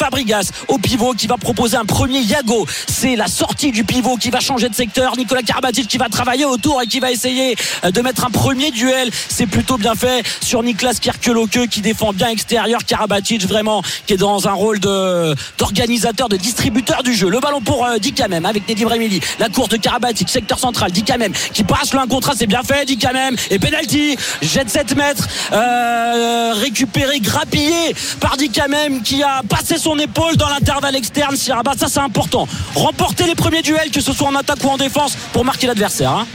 Au pivot qui va proposer un premier Yago. C'est la sortie du pivot qui va changer de secteur. Nicolas Karabatic qui va travailler autour et qui va essayer euh, de mettre un premier duel. C'est plutôt bien fait sur Niklas Kierkeloke qui défend bien extérieur. Karabatic vraiment qui est dans un rôle d'organisateur, de distributeur du jeu. Le ballon pour euh, Dikamem avec Nedim Remili. La course de Karabatic, secteur central. Dikamem qui passe le 1 contre 1, c'est bien fait. Dikamem et penalty. Jette 7 mètres. Euh, récupéré, grappillé par Dikamem qui a passé son épaule dans l'intervalle externe. Siraba, ça c'est important. Remporter les premiers duels, que ce soit en attaque ou en défense, pour marquer l'adversaire. hein.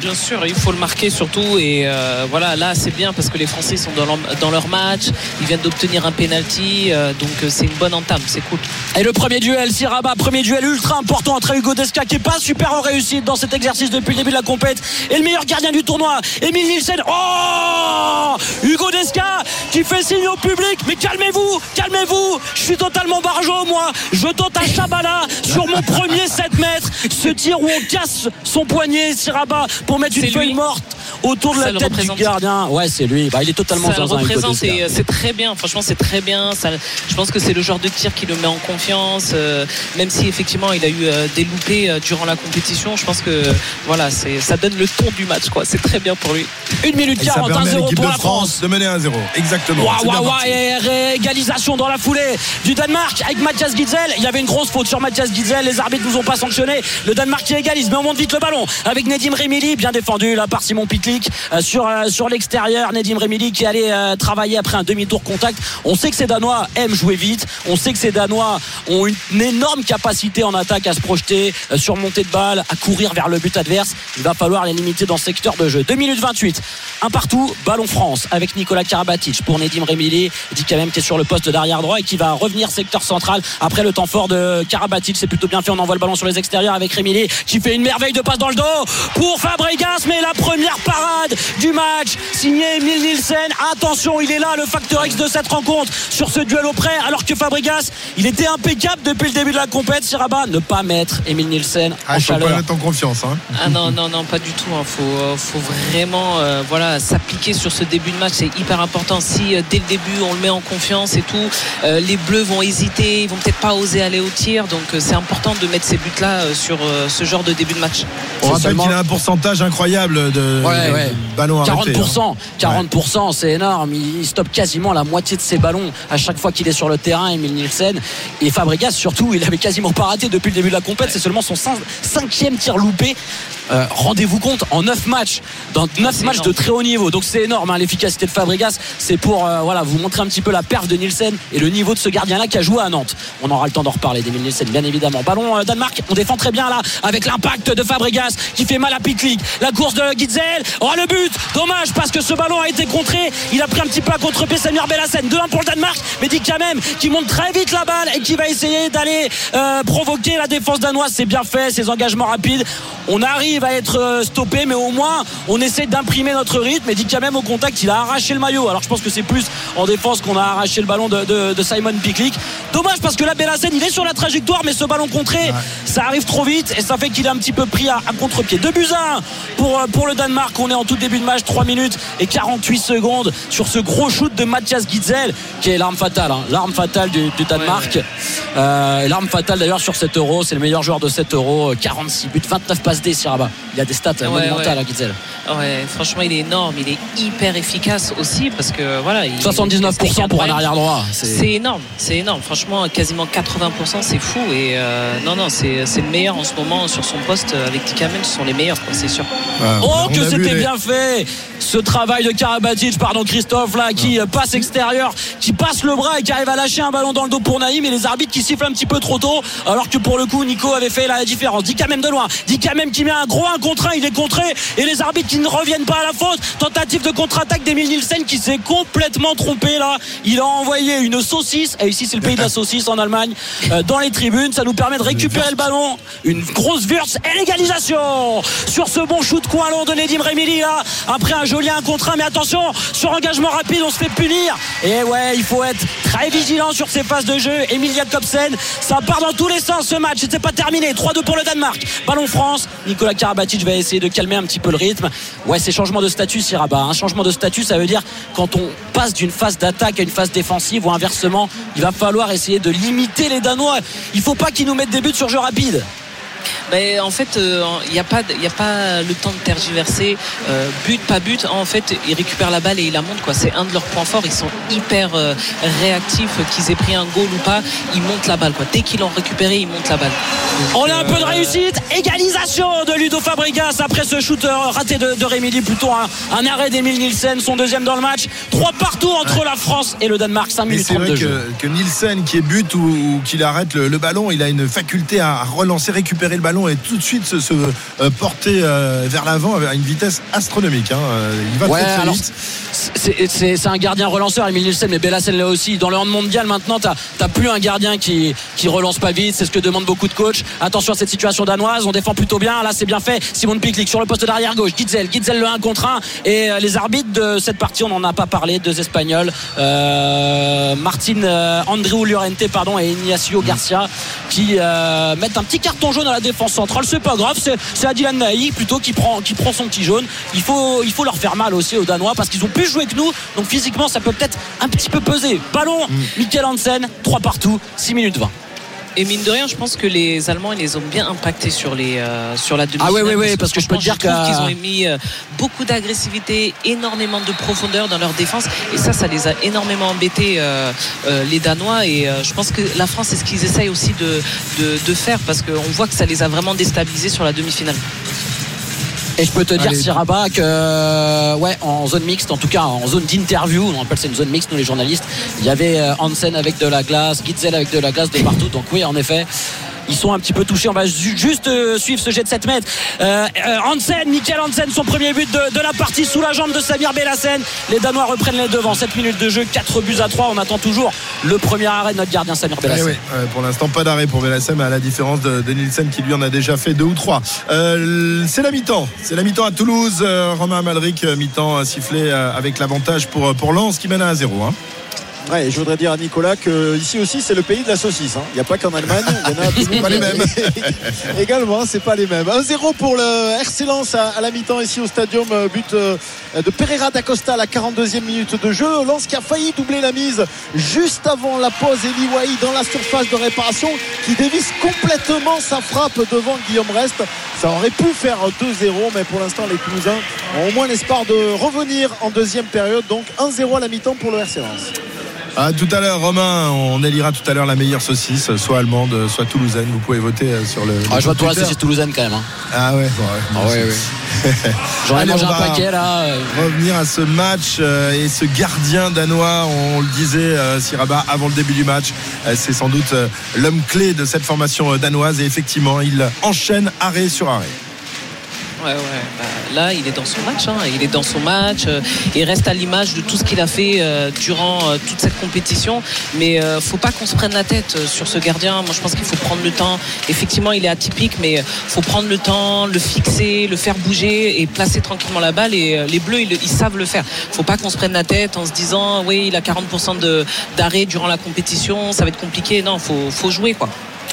Bien sûr, il faut le marquer surtout. Et euh, voilà, là, c'est bien parce que les Français sont dans leur, match. Ils viennent d'obtenir un penalty. euh, donc, euh, c'est une bonne entame. C'est cool. Et le premier duel, Siraba, premier duel ultra important entre Hugo Desca qui est pas super en réussite dans cet exercice depuis le début de la compète et le meilleur gardien du tournoi, Emile Nielsen. Oh Hugo Desca qui fait signe au public, mais calmez-vous, calmez-vous, je suis totalement barjo moi, je tente un Chabala sur mon premier 7 mètres, ce tir où on casse son poignet, Siraba, pour mettre une feuille morte autour de Ça la le tête du gardien. Ouais, c'est lui, bah, il est totalement ça le représente et euh, c'est très bien. Franchement, c'est très bien. Ça, je pense que c'est le genre de tir qui le met en confiance. euh, même si effectivement il a eu euh, des loupés euh, durant la compétition, je pense que voilà, c'est ça donne le ton du match. quoi. C'est très bien pour lui. 1 minute Et ça 40, permet à 1-0 l'équipe pour de la France. de mener 1-0. Exactement. Waouh, waouh, waouh, et réégalisation dans la foulée du Danemark avec Mathias Gitzel. Il y avait une grosse faute sur Mathias Gitzel. Les arbitres nous ont pas sanctionné. Le Danemark qui égalise, mais on monte vite le ballon avec Nedim Remili, bien défendu là par Simon Pitlick euh, sur, euh, sur l'extérieur. Nedim Remili qui allait euh, travailler après un demi-tour contact. On sait que ces Danois aiment jouer vite. On sait que ces Danois ont une, énorme capacité en attaque à se projeter sur montée de balle, à courir vers le but adverse. Il va falloir les limiter dans ce secteur de jeu. 2 minutes 28. Un partout, ballon France avec Nicolas Karabatic pour Nedim Remili. Dit quand même qui est sur le poste d'arrière droit et qui va revenir secteur central après le temps fort de Karabatic. C'est plutôt bien fait. On envoie le ballon sur les extérieurs avec Rémilly qui fait une merveille de passe dans le dos pour Fabregas. Mais la première parade du match signé Emile Nielsen. Attention, il est là, le facteur X de cette rencontre sur ce duel au près. Alors que Fabregas, il était impeccable depuis le début de la compète. Siraba, ne pas mettre Emile Nielsen Ah, en je peux pas chaleur. mettre en confiance. hein. Ah non, non, non, pas du tout. Il faut, euh, faut vraiment euh, voilà, s'appliquer sur ce début de match. C'est hyper important. Si euh, dès le début on le met en confiance et tout, euh, les Bleus vont hésiter, ils vont peut-être pas oser aller au tir. Donc euh, c'est important de mettre ces buts-là euh, sur euh, ce genre de début de match. On rappelle seulement- qu'il a un pourcentage incroyable de, Ouais, de ouais. ballons arrêtés. hein. 40%, 40%, c'est énorme. Il il stoppe quasiment la moitié de ses ballons à chaque fois qu'il est sur le terrain, Emile Nielsen. Et Fabregas, surtout, il avait quasiment pas raté depuis le début de la compète. C'est seulement son cin- cinquième tir loupé. Euh, Rendez-vous compte, en 9 matchs, dans 9 C'est matchs énorme. de très haut niveau. Donc c'est énorme, hein, l'efficacité de Fabregas. C'est pour euh, voilà, vous montrer un petit peu la perf de Nielsen et le niveau de ce gardien-là qui a joué à Nantes. On aura le temps d'en reparler d'Emile Nielsen, bien évidemment. Ballon euh, Danemark, on défend très bien là, avec l'impact de Fabregas qui fait mal à Pitlick. La course de Gitzel, oh le but Dommage parce que ce ballon a été contré. Il a pris un petit peu à contre-pied Samuel Bellassen. 2-1 pour le Danemark, mais dit quand même qui monte très vite la balle et qui va essayer d'aller euh, provoquer la défense danoise. C'est bien fait, ses engagements rapides. On arrive à être euh, stoppé, mais au moins on essaie d'imprimer notre rythme. Et dit quand même au contact, il a arraché le maillot. Alors je pense que c'est plus en défense qu'on a arraché le ballon de, de- de Simon Picklick. Dommage parce que la Bellassen, il est sur la trajectoire, mais ce ballon contré, ça arrive trop vite et ça fait qu'il est un petit peu pris à, à contre-pied. 2 buts à 1 pour, euh, pour le Danemark. On est en tout début de match, 3 minutes et 48 secondes sur ce gros shoot de Mathias Gitzel, qui est l'arme fatale, hein, l'arme fatale du, du Danemark. Euh, l'arme fatale d'ailleurs sur 7 euros, c'est le meilleur joueur de 7 euros, euh, 46 buts, 29 passes D, Siraba. Il a des stats Ouais, monumentales, hein, Gitzel. Franchement, il est énorme. Il est hyper efficace aussi parce que voilà. il- 79% pour un arrière droit. C'est énorme, c'est énorme. Franchement, quasiment 80%, c'est fou. Et euh, non, non, c'est le meilleur en ce moment sur son poste avec Tikamen. Ce sont les meilleurs, c'est sûr. Voilà, Oh que c'était les- bien fait ce travail de Karabatic pardon Christophe là qui euh, passe extérieur qui passe le bras et qui arrive à lâcher un ballon dans le dos pour Naïm et les arbitres qui sifflent un petit peu trop tôt alors que pour le coup Nico avait fait la différence. Dit quand même de loin. Dit quand même qui met un gros un contre un il est contré et les arbitres qui ne reviennent pas à la faute. Tentative de contre-attaque d'Emile Nielsen qui s'est complètement trompé là. Il a envoyé une saucisse et ici c'est le pays de la saucisse en Allemagne euh, dans les tribunes. Ça nous permet de récupérer le ballon. Une grosse Wurz et l'égalisation! Sur ce bon shoot coin long de Nedim Remili là après un joli 1 contre 1 mais attention sur engagement rapide on se fait punir. Et ouais il faut être très vigilant sur ces phases de jeu. Emil Jacobsen ça part dans tous les sens ce match. C'était pas terminé. 3-2 pour le Danemark. Ballon France. Nicolas Karabatic va essayer de calmer un petit peu le rythme. Ouais c'est changement de statut Siraba un changement de statut ça veut dire quand on passe d'une phase d'attaque à une phase défensive ou inversement il va falloir essayer de limiter les Danois. Il faut pas qu'ils nous mettent des buts sur jeu rapide Mais en fait, il n'y a, pas y a pas le temps de tergiverser. Euh, but, pas but. En fait, ils récupèrent la balle et ils la montent. quoi. C'est un de leurs points forts. Ils sont hyper euh, réactifs. Qu'ils aient pris un goal ou pas, ils montent la balle. Quoi. Dès qu'ils l'ont récupéré, ils montent la balle. Donc, On a un peu de euh, réussite. Égalisation de Ludo Fabregas après ce shooter raté de, de Rémilly. Plutôt un, un arrêt d'Emile Nielsen, son deuxième dans le match. Trois partout entre la France et le Danemark. 5 Mais minutes c'est 30 vrai que, que Nielsen, qui est but ou, ou qu'il arrête le, le ballon, il a une faculté à relancer, récupérer le ballon et tout de suite se, se, euh, porter euh, vers l'avant à une vitesse astronomique. hein. Euh, Il va Ouais, très très vite. c'est- un gardien relanceur, Emile Nielsen, mais Bellassel là aussi. Dans le hand mondial, maintenant, t'as t'as plus un gardien qui, qui relance pas vite. C'est ce que demandent beaucoup de coachs. Attention à cette situation danoise. On défend plutôt bien. Là, c'est bien fait. Simon Picklick sur le poste d'arrière gauche. Gitzel, Gitzel le 1 contre 1. Et les arbitres de cette partie, on n'en a pas parlé. Deux Espagnols. Euh, Martin Andreu Llorente, pardon, et Ignacio Garcia qui mettent un petit carton jaune à la défense centrale. C'est pas grave. C'est c'est Adilan Naï plutôt qui prend, qui prend son petit jaune. Il faut, il faut leur faire mal aussi aux Danois parce qu'ils ont plus joué que nous. Donc physiquement, ça peut peut-être un petit peu peser. Ballon, Michael Hansen, 3 partout, 6 minutes 20. Et mine de rien, je pense que les Allemands ils les ont bien impactés sur les euh, sur la demi-finale. Ah ouais, ouais, ouais, parce que je peux te dire qu'ils ont mis euh, beaucoup d'agressivité, énormément de profondeur dans leur défense, et ça, ça les a énormément embêtés euh, euh, les Danois. Et euh, je pense que la France, c'est ce qu'ils essayent aussi de, de, de faire, parce qu'on voit que ça les a vraiment déstabilisés sur la demi-finale. Et je peux te dire, Allez. Siraba, que euh, ouais, en zone mixte, en tout cas en zone d'interview, on appelle ça une zone mixte, nous les journalistes, il y avait euh, Hansen avec de la glace, Gitzel avec de la glace de partout. Donc oui, en effet, ils sont un petit peu touchés. On va juste euh, suivre ce jet de 7 mètres. Euh, Hansen, Michael Hansen, son premier but de, la partie sous la jambe de Samir Bellassen. Les Danois reprennent les devants. 7 minutes de jeu, 4 buts à 3. On attend toujours le premier arrêt de notre gardien Samir. Eh pour l'instant, pas d'arrêt pour Bellassen, à la différence de, Nielsen qui lui en a déjà fait deux ou trois. c'est la mi-temps. C'est la mi-temps à Toulouse. Romain Malric, mi-temps sifflé avec l'avantage pour, pour Lens qui mène à 0. Hein. Ouais, je voudrais dire à Nicolas que ici aussi c'est le pays de la saucisse. Hein. Il n'y a pas qu'en Allemagne, il y en a pas les mêmes. Également, c'est pas les mêmes. 1-0 pour le RC Lens à, la mi-temps ici au stadium. Euh, but euh, de Pereira d'Acosta à la 42e minute de jeu. Lens qui a failli doubler la mise juste avant la pause. Eli dans la surface de réparation qui dévisse complètement sa frappe devant Guillaume Rest. Ça aurait pu faire 2-0, mais pour l'instant les Toulousains ont au moins l'espoir de revenir en deuxième période. Donc 1-0 à la mi-temps pour le RC Lens. À tout à l'heure, Romain. On élira tout à l'heure la meilleure saucisse, soit allemande, soit toulousaine. Vous pouvez voter euh, sur le. Ah, je vois toi la saucisse toulousaine quand même. Hein. Ah ouais. ah ouais, J'en ai mangé un paquet là. Revenir à ce match euh, et ce gardien danois. On le disait, Siraba, avant le début du match, c'est sans doute l'homme clé de cette formation danoise. Et effectivement, il enchaîne arrêt sur arrêt. Bah, là, il est dans son match. Hein. Il est dans son match. Euh, il reste à l'image de tout ce qu'il a fait euh, durant euh, toute cette compétition. Mais faut pas qu'on se prenne la tête sur ce gardien. Moi, je pense qu'il faut prendre le temps. Effectivement, il est atypique, mais faut prendre le temps, le fixer, le faire bouger et placer tranquillement la balle. Et les Bleus, ils, savent le faire. Faut pas qu'on se prenne la tête en se disant, oui, il a 40% d'arrêt durant la compétition, ça va être compliqué. Non, faut, faut jouer, quoi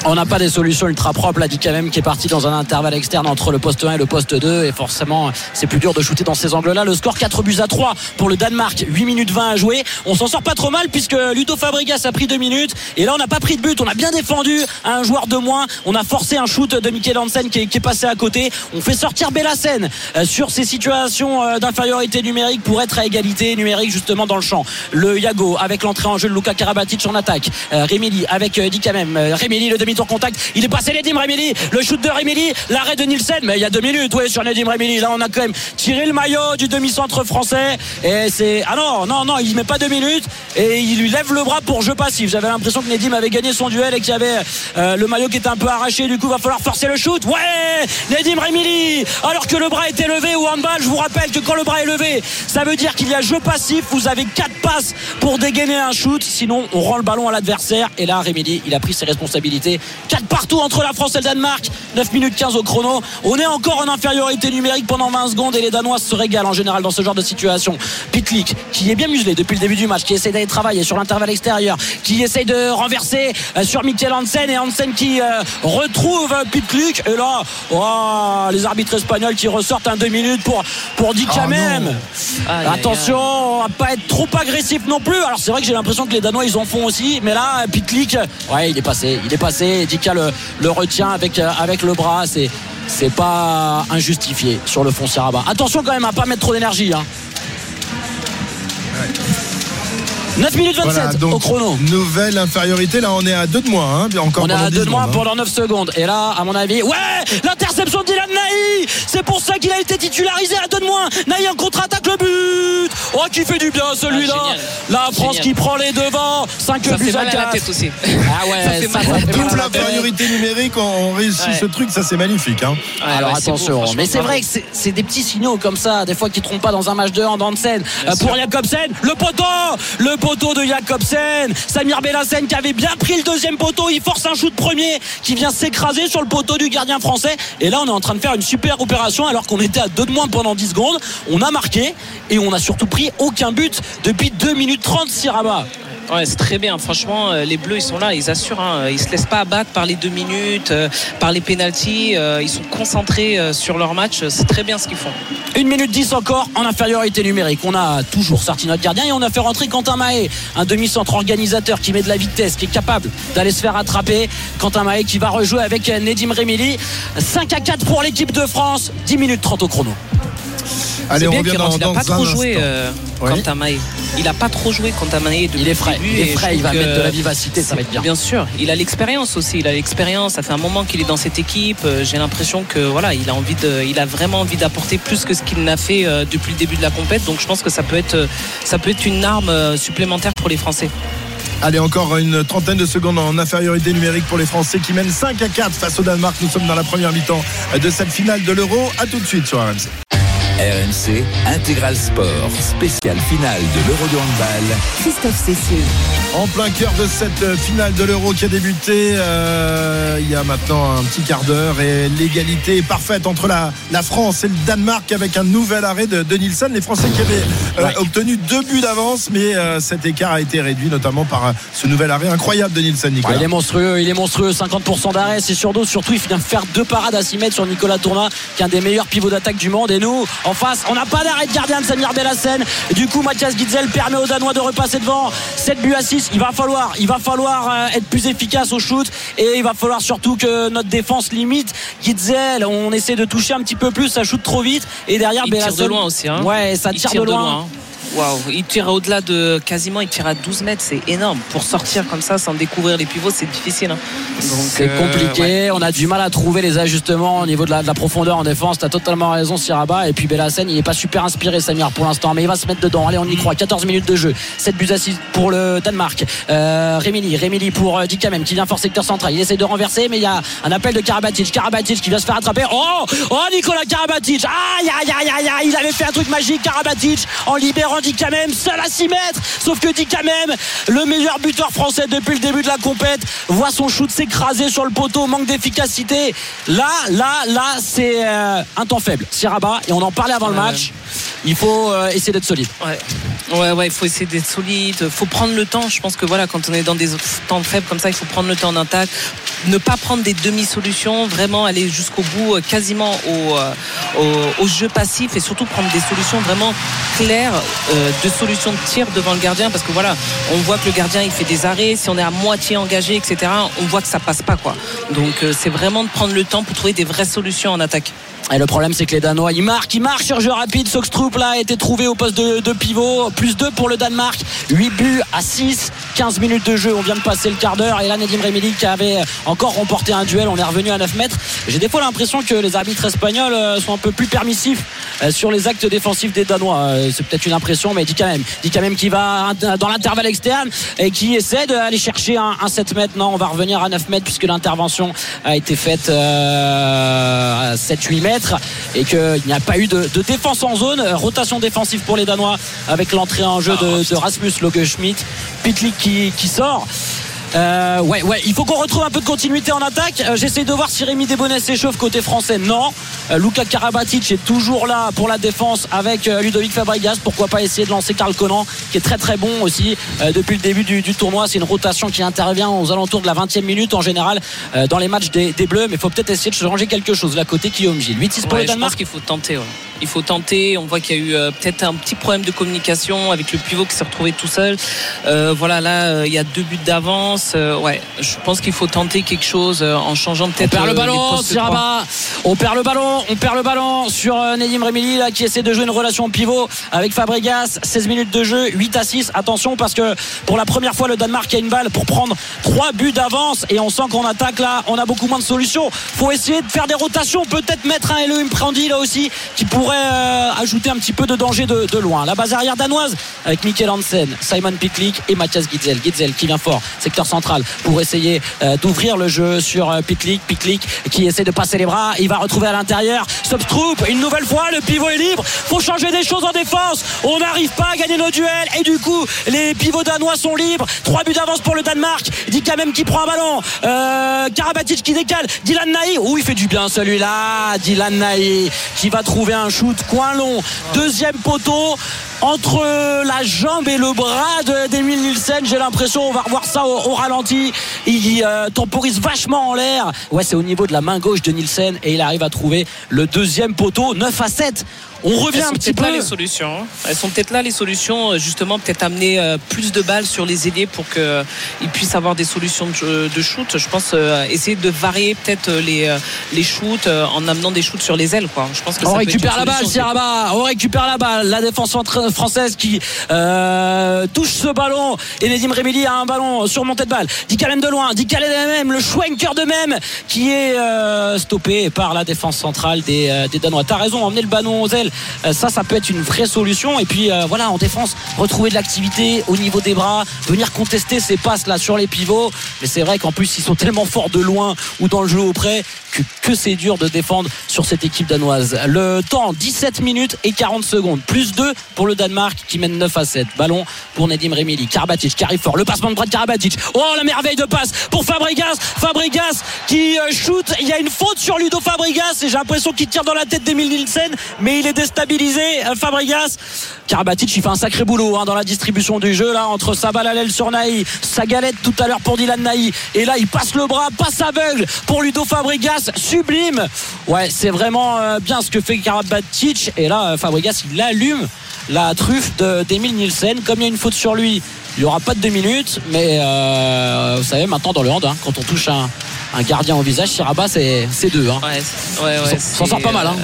on n'a pas des solutions ultra propres. Là, même qui est parti dans un intervalle externe entre le poste 1 et le poste 2. Et forcément, c'est plus dur de shooter dans ces angles-là. Le score 4 buts à 3 pour le Danemark. 8 minutes 20 à jouer. On s'en sort pas trop mal puisque Ludo Fabregas a pris 2 minutes. Et là, on n'a pas pris de but. On a bien défendu un joueur de moins. On a forcé un shoot de Michael Hansen qui est, passé à côté. On fait sortir Bellassen euh, sur ces situations euh, d'infériorité numérique pour être à égalité numérique justement dans le champ. Le Yago avec l'entrée en jeu de Luka Karabatic en attaque. Euh, Remili avec Dikamem. Le contact. Il est passé Nedim Remili. Le shoot de Remili. L'arrêt de Nielsen. Mais il y a deux minutes, oui, sur Nedim Remili. Là, on a quand même tiré le maillot du demi-centre français. Et c'est. Ah non, non, non, il met pas deux minutes. Et il lui lève le bras pour jeu passif. J'avais l'impression que Nedim avait gagné son duel et qu'il y avait euh, le maillot qui était un peu arraché. Du coup, va falloir forcer le shoot. Ouais Nedim Remili. Alors que le bras était levé au handball, je vous rappelle que quand le bras est levé, ça veut dire qu'il y a jeu passif. Vous avez quatre passes pour dégainer un shoot. Sinon, on rend le ballon à l'adversaire. Et là, Remili, il a pris ses responsabilités. 4 partout entre la France et le Danemark. 9 minutes 15 au chrono. On est encore en infériorité numérique pendant 20 secondes et les Danois se régalent en général dans ce genre de situation. Pitlick qui est bien muselé depuis le début du match qui essaie d'aller travailler sur l'intervalle extérieur qui essaie de renverser euh, sur Michael Hansen et Hansen qui euh, retrouve Pitlick. Et là oh, les arbitres espagnols qui ressortent un 2 minutes pour, pour dire quand même. Attention on va pas être trop agressif non plus. Alors c'est vrai que j'ai l'impression que les Danois ils en font aussi mais là Pitlick ouais il est passé il est passé Dika le, retient avec, euh, le bras. C'est, pas injustifié sur le fond Siraba. Attention quand même à pas mettre trop d'énergie. Hein. 9 minutes 27 au chrono. Nouvelle infériorité. Là, on est à 2 de moins. Hein, encore on est à 2 de moins hein. pendant 9 secondes. Et là, à mon avis, ouais, l'interception de Dylan Naï. C'est pour ça qu'il a été titularisé à 2 de moins. Naï en contre-attaque le but. Oh, qui fait du bien celui-là. Ah, la France qui prend les devants. 5 buts à 4. aussi. Ah ouais, ça, ça double infériorité numérique. On réussit ce truc. Ça, c'est magnifique. Hein. Alors attention. Mais c'est vrai que c'est des petits signaux comme ça, des fois qui trompent pas dans un match de hand en scène. Pour Jacobsen, le poteau, le poteau de Jacobsen. Samir Bellassen qui avait bien pris le deuxième poteau. Il force un shoot premier qui vient s'écraser sur le poteau du gardien français. Et là, on est en train de faire une super opération alors qu'on était à deux de moins pendant 10 secondes. On a marqué et on a surtout pris aucun but depuis 2 minutes 30 Siraba. Ouais, c'est très bien. Franchement, euh, les Bleus, ils sont là, ils assurent. Hein. Ils se laissent pas abattre par les deux minutes, euh, par les pénalties. Euh, ils sont concentrés sur leur match. C'est très bien ce qu'ils font. Une minute 10 encore en infériorité numérique. On a toujours sorti notre gardien et on a fait rentrer Quentin Mahé, un demi-centre organisateur qui met de la vitesse, qui est capable d'aller se faire attraper. Quentin Mahé qui va rejouer avec Nedim Remili. 5 à 4 pour l'équipe de France. 10 minutes 30 au chrono. Allez, on revient dans, il n'a pas trop joué euh, Il n'a pas trop joué Quentin Il est frais. il est frais. Il va mettre de la vivacité. Ça va être bien. Bien sûr. Il a l'expérience aussi. Il a l'expérience. Ça fait un moment qu'il est dans cette équipe. Euh, j'ai l'impression que voilà, il a envie de, il a vraiment envie d'apporter plus que ce qu'il n'a fait euh, depuis le début de la compète. Donc je pense que ça peut être, ça peut être une arme supplémentaire pour les Français. Allez, encore une trentaine de secondes en infériorité numérique pour les Français qui mènent 5 à 4 face au Danemark. Nous sommes dans la première mi-temps de cette finale de l'Euro. À tout de suite sur RMC. RMC Intégral Sport, spécial finale de l'Euro de handball. Christophe Cessieux. En plein cœur de cette finale de l'Euro qui a débuté euh, il y a maintenant un petit quart d'heure et l'égalité est parfaite entre la, la France et le Danemark avec un nouvel arrêt de, de Nielsen. Les Français qui avaient euh, Ouais. obtenu deux buts d'avance, mais euh, cet écart a été réduit notamment par euh, ce nouvel arrêt incroyable de Nielsen. Ouais, Nicolas. il est monstrueux, il est monstrueux, 50% d'arrêt, c'est sur dos. Surtout, il vient faire deux parades à 6 mètres sur Nicolas Tourna, qui est un des meilleurs pivots d'attaque du monde. Et nous, en face, on n'a pas d'arrêt de gardien de Samir Bellassen. Du coup, Mathias Gitzel permet aux Danois de repasser devant. 7 buts à 6. Il va falloir, il va falloir euh, être plus efficace au shoot. Et il va falloir surtout que notre défense limite. Gitzel, on essaie de toucher un petit peu plus, ça shoot trop vite. Et derrière, Il tire de loin aussi. Hein. Ouais, ça tire, de loin. hein. Waouh, il tire au-delà de quasiment, il tire à 12 mètres, c'est énorme. Pour sortir comme ça sans découvrir les pivots, c'est difficile. hein. C'est euh, compliqué, ouais. on a du mal à trouver les ajustements au niveau de la, de la profondeur en défense. T'as totalement raison, Siraba. Et puis Bellassen, il est pas super inspiré, Samir, pour l'instant, mais il va se mettre dedans. Allez, on y croit. 14 minutes de jeu, 7 buts à 6 pour le Danemark. Euh, Rémili, Rémili pour euh, Dickamem qui vient fort secteur central. Il essaie de renverser, mais il y a un appel de Karabatic. Karabatic qui vient se faire attraper. Oh, oh, Nicolas Karabatic. Aïe, aïe, aïe, aïe, aïe. Il avait fait un truc magique, Karabatic, en libérant Dickamem, seul à 6 mètres. Sauf que Dickamem, le meilleur buteur français depuis le début de la compète, voit son shoot s'écraser sur le poteau, manque d'efficacité. Là, là, là, c'est euh, un temps faible. Siraba, et on en parlait avant le match. Il faut euh, essayer d'être solide. Ouais. Ouais, ouais, il faut essayer d'être solide. Il faut prendre le temps. Je pense que voilà, quand on est dans des temps faibles comme ça, il faut prendre le temps en attaque. Ne pas prendre des demi-solutions, vraiment aller jusqu'au bout, euh, quasiment au, euh, au, au jeu passif et surtout prendre des solutions vraiment claires de solutions de tir devant le gardien parce que voilà, on voit que le gardien il fait des arrêts. Si on est à moitié engagé, etc., on voit que ça passe pas quoi. Donc c'est vraiment de prendre le temps pour trouver des vraies solutions en attaque. Et le problème, c'est que les Danois, ils marquent, ils marquent sur jeu rapide. Soxtrup, là, a été trouvé au poste de, de pivot. Plus 2 pour le Danemark. 8 buts à 6. 15 minutes de jeu. On vient de passer le quart d'heure. Et là, Nedim Remili qui avait encore remporté un duel. On est revenu à 9 mètres. J'ai des fois l'impression que les arbitres espagnols euh, sont un peu plus permissifs euh, sur les actes défensifs des Danois. Euh, C'est peut-être une impression, mais dit quand même. Dit quand même qui va dans l'intervalle externe et qui essaie d'aller chercher un, un 7 mètres. Non, on va revenir à 9 mètres puisque l'intervention a été faite à 7-8 mètres et qu'il n'y a pas eu de, de défense en zone. Rotation défensive pour les Danois avec l'entrée en jeu de, de Rasmus Logeschmidt. Pitlick qui, qui sort. Euh, ouais, ouais, il faut qu'on retrouve un peu de continuité en attaque. Euh, J'essaie de voir si Rémi Desbonnets s'échauffe côté français. Non. Euh, Luka Karabatic est toujours là pour la défense avec euh, Ludovic Fabregas. Pourquoi pas essayer de lancer Karl Conan, qui est très très bon aussi depuis le début du, du tournoi. C'est une rotation qui intervient aux alentours de la 20e minute en général dans les matchs des, des Bleus. Mais il faut peut-être essayer de changer quelque chose. Là, côté Guillaume Gilles. 8-6 pour Ouais, le je Danemark. pense qu'il faut tenter. ouais. Il faut tenter. On voit qu'il y a eu euh, peut-être un petit problème de communication avec le pivot qui s'est retrouvé tout seul. Euh, voilà, là, euh, il y a deux buts d'avance. Euh, ouais, je pense qu'il faut tenter quelque chose euh, en changeant On peut-être. perd le euh, ballon. Siraba. On perd le ballon, on perd le ballon sur Nedim Remili là, qui essaie de jouer une relation pivot avec Fabregas. 16 minutes de jeu, 8 à 6. Attention parce que pour la première fois, le Danemark a une balle pour prendre 3 buts d'avance et on sent qu'on attaque là. On a beaucoup moins de solutions. Faut essayer de faire des rotations, peut-être mettre un Elohim Prandi là aussi qui pourrait euh, ajouter un petit peu de danger de, de loin. La base arrière danoise avec Mikkel Hansen, Simon Piklik et Mathias Gitzel. Gitzel qui vient fort, secteur central pour essayer euh, d'ouvrir le jeu sur euh, Piklik. Piklik qui essaie de passer les bras. Il va retrouver à l'intérieur Substroop. Une nouvelle fois, le pivot est libre. Faut changer des choses en défense. On n'arrive pas à gagner nos duels. Et du coup, les pivots danois sont libres. Trois buts d'avance pour le Danemark. Quand même qui prend un ballon. Euh, Karabatic qui décale. Dylan Naï. Oh, il fait du bien celui-là. Dylan Naï qui va trouver un shoot coin long. Deuxième poteau. Entre la jambe et le bras de- d'Emile Nielsen, j'ai l'impression, on va revoir ça au ralenti. Il euh, temporise vachement en l'air. Ouais, c'est au niveau de la main gauche de Nielsen et il arrive à trouver le deuxième poteau, 9 à 7. On revient Elles un sont petit peut-être là peu. les solutions. hein. Elles sont peut-être là les solutions, euh, justement, peut-être amener euh, plus de balles sur les ailiers pour qu'ils puissent avoir des solutions de, de shoot. Je pense euh, essayer de varier peut-être euh, les, euh, les shoots euh, en amenant des shoots sur les ailes. Quoi. Je pense que On récupère la balle. Sierraba. On récupère la balle. La défense française qui euh, touche ce ballon. Et Nedim Remili a un ballon surmonté de balle. Même de loin. Dit même. Le Schwenker de même qui est euh, stoppé par la défense centrale des, euh, des Danois. T'as raison, emmener le ballon aux ailes. Euh, ça, ça peut être une vraie solution. Et puis euh, voilà, en défense, retrouver de l'activité au niveau des bras, venir contester ces passes là sur les pivots. Mais c'est vrai qu'en plus, ils sont tellement forts de loin ou dans le jeu auprès que, c'est dur de défendre sur cette équipe danoise. Le temps, 17 minutes et 40 secondes. Plus 2 pour le Danemark qui mène 9 à 7. Ballon pour Nedim Remili. Karabatic qui arrive fort. Le passement de bras de Karabatic. Oh, la merveille de passe pour Fabregas. Fabregas qui euh, shoot. Il y a une faute sur Ludo Fabregas et j'ai l'impression qu'il tire dans la tête d'Emile Nielsen, mais il est déstabilisé. Euh, Fabregas. Karabatic, il fait un sacré boulot hein, dans la distribution du jeu là entre sa balle à l'aile sur Naï, sa galette tout à l'heure pour Dylan Naï. Et là, il passe le bras, passe aveugle pour Ludo Fabregas. Sublime. Ouais, c'est vraiment euh, bien ce que fait Karabatic. Et là, euh, Fabregas, il allume la truffe de- d'Emile Nielsen. Comme il y a une faute sur lui, il n'y aura pas de deux minutes. Mais euh, vous savez, maintenant dans le hand, hein, quand on touche un, un gardien au visage, Siraba, c'est c'est deux. hein. Ouais, ouais, ouais, S'en- sort pas mal, hein.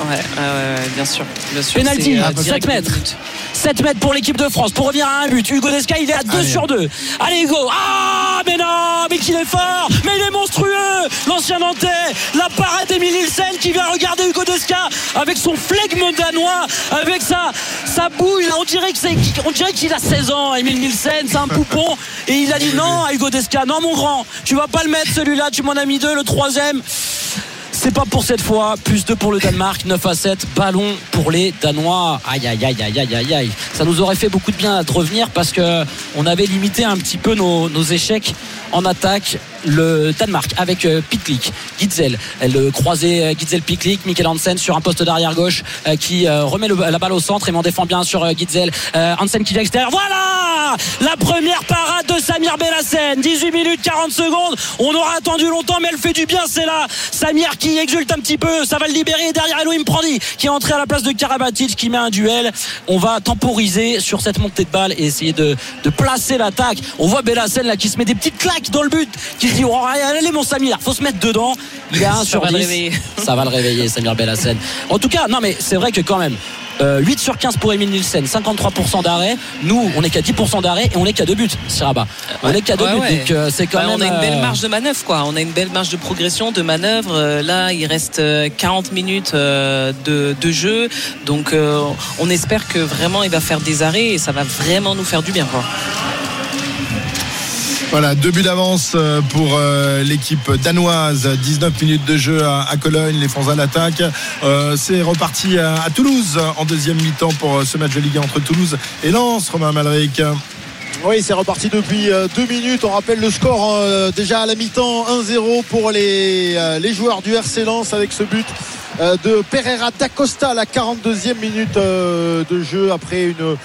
Euh, Ouais, ouais, ouais, bien sûr. Bien sûr Penalty, c'est, euh, ah, bah, 7 mètres. minutes. 7 mètres pour l'équipe de France pour revenir à un but. Hugo Desca, il est à 2 Allez. sur 2. Allez, Hugo. Ah, mais non, mais qu'il est fort, mais il est monstrueux. L'ancien Nantais, la parade d'Emile Nielsen qui vient regarder Hugo Desca avec son flegme danois, avec sa, sa bouille. Dirait on dirait qu'il a 16 ans, Emile Nielsen, c'est un poupon. Et il a dit non à Hugo Desca, non, mon grand, tu vas pas le mettre celui-là, tu m'en as mis deux, le troisième. C'est pas pour cette fois. Plus 2 pour le Danemark, 9 à 7. Ballon pour les Danois. Aïe, aïe, aïe, aïe, aïe, aïe. Ça nous aurait fait beaucoup de bien de revenir parce que on avait limité un petit peu nos, échecs en attaque. Le Danemark avec euh, Pitlick, Gitzel, le croisé euh, Gitzel Pitlick, Mikkel Hansen sur un poste d'arrière gauche euh, qui euh, remet la balle au centre et m'en défend bien sur euh, Gitzel. Euh, Hansen qui vient. Voilà la première parade de Samir Bellassen. 18 minutes 40 secondes. On aura attendu longtemps, mais elle fait du bien. C'est là. Samir qui exulte un petit peu. Ça va le libérer. Derrière Elohim Prandi qui est entré à la place de Karabatic qui met un duel. On va temporiser sur cette montée de balle et essayer de, de placer l'attaque. On voit Bellassen là qui se met des petites claques dans le but. Qui se dit oh, allez mon Samir, faut se mettre dedans. Il à 1 Ça sur va le 10. réveiller. Ça va le réveiller, Samir Bellassen. En tout cas, non mais c'est vrai que quand même. Euh, 8 sur 15 pour Emile Nielsen, 53% d'arrêt. Nous, on est qu'à 10% d'arrêt et on est qu'à 2 buts, Siraba. On est qu'à 2 Ouais, buts, ouais. donc euh, c'est quand Bah, même. on a une belle euh, marge de manœuvre, quoi. On a une belle marge de progression, de manœuvre. Euh, Là, il reste euh, 40 minutes euh, de, de jeu. Donc, euh, on espère que vraiment, il va faire des arrêts et ça va vraiment nous faire du bien, quoi. Voilà, deux buts d'avance euh, pour euh, l'équipe danoise. 19 minutes de jeu à, Cologne, les Français à l'attaque. Euh, c'est reparti à, Toulouse en deuxième mi-temps pour ce match de Ligue 1 entre Toulouse et Lens, Romain Malric. Oui, c'est reparti depuis deux minutes. On rappelle le score déjà à la mi-temps 1-0 pour les, joueurs du RC Lens avec ce but de Pereira d'Acosta à la 42e minute de jeu après une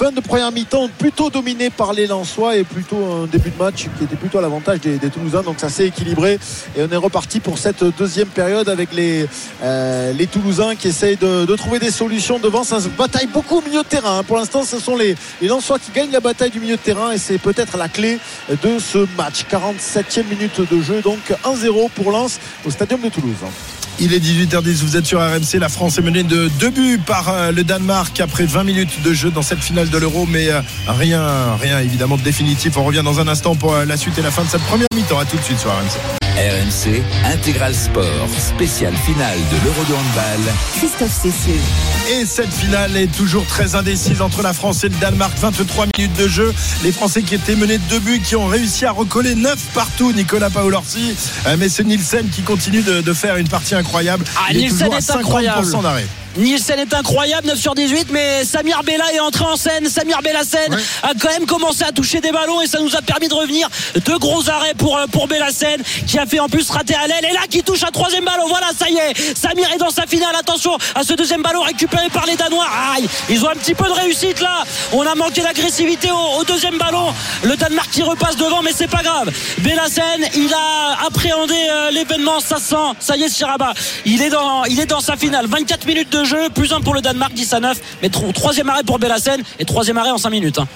fin de première mi-temps plutôt dominée par les Lensois et plutôt un début de match qui était plutôt à l'avantage des, Toulousains. Donc ça s'est équilibré et on est reparti pour cette deuxième période avec les, euh, les Toulousains qui essayent de, trouver des solutions devant. Ça se bataille beaucoup au milieu de terrain. Pour l'instant, ce sont les, les Lensois qui gagnent la bataille du milieu de terrain et c'est peut-être la clé de ce match. 47e minute de jeu, donc 1-0 pour Lens au Stadium de Toulouse. Il est 18h10, vous êtes sur RMC. La France est menée de deux buts par euh, le Danemark après 20 minutes de jeu dans cette finale de l'Euro, mais euh, rien, rien évidemment de définitif. On revient dans un instant pour euh, la suite et la fin de cette première mi-temps. À tout de suite sur RMC. RMC Intégral Sport, spéciale finale de l'Euro de handball. Christophe Cessieux. Et cette finale est toujours très indécise entre la France et le Danemark. 23 minutes de jeu. Les Français qui étaient menés de deux buts, qui ont réussi à recoller 9 partout. Nicolas Paolorsi. Mais c'est Nielsen qui continue de, de faire une partie incroyable. Ah, Il est Nielsen toujours à est incroyable. 50% d'arrêt. Nielsen est incroyable, 9 sur 18, mais Samir Bella est entré en scène. Samir Bellassen Ouais. a quand même commencé à toucher des ballons et ça nous a permis de revenir. Deux gros arrêts pour, euh, pour Bellassen qui a fait en plus rater à l'aile. Et là, qui touche un troisième ballon. Voilà, ça y est. Samir est dans sa finale. Attention à ce deuxième ballon récupéré par les Danois. Aïe, ils ont un petit peu de réussite là. On a manqué d'agressivité au, au deuxième ballon. Le Danemark qui repasse devant, mais c'est pas grave. Bellassen, il a appréhendé euh, l'événement. Ça sent. Ça y est, Siraba. Il est dans, il est dans sa finale. 24 minutes de jeu, plus un pour le Danemark, 10 à 9. Mais tro- troisième arrêt pour Bellassen et troisième arrêt en 5 minutes. hein.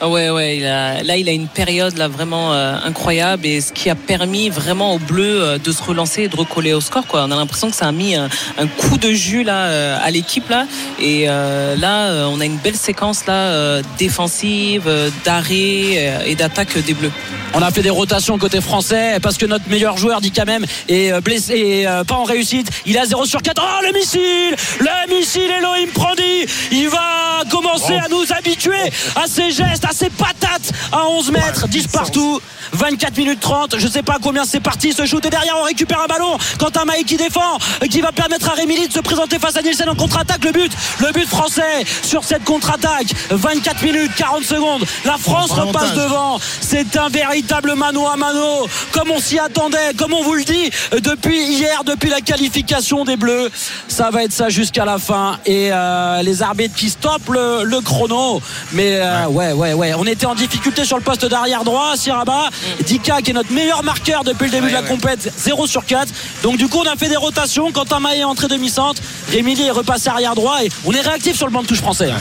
Ah ouais, ouais. Il a, là, il a une période là vraiment euh, incroyable et ce qui a permis vraiment aux Bleus euh, de se relancer et de recoller au score. Quoi. On a l'impression que ça a mis un, un coup de jus là euh, à l'équipe là. Et euh, là, euh, on a une belle séquence là euh, défensive, euh, d'arrêt euh, et d'attaque des Bleus. On a fait des rotations côté français parce que notre meilleur joueur dit quand même est blessé et euh, pas en réussite. Il à 0 sur 4. Oh le missile Le missile Elohim Prandi Il va commencer à nous habituer à ses gestes, à ses patates à 11 mètres, 10 partout. 24 minutes 30, je sais pas combien c'est parti. Ce shoot et derrière on récupère un ballon. Quentin Maï qui défend qui va permettre à Rémi de se présenter face à Nielsen en contre-attaque. Le but le but français sur cette contre-attaque. 24 minutes 40 secondes. La France Bon repasse avantage. devant. C'est un véritable mano à mano comme on s'y attendait comme on vous le dit depuis hier depuis la qualification des Bleus. Ça va être ça jusqu'à la fin. Et euh, les arbitres qui stoppent le, le chrono. Mais euh, ouais. ouais ouais on était en difficulté sur le poste d'arrière droit Siraba. Dika qui est notre meilleur marqueur depuis le début de la compète 0 sur 4 donc du coup on a fait des rotations. Quentin Maillet est entré demi-centre. Rémi est repassé arrière droit et on est réactif sur le banc de touche français. Ouais,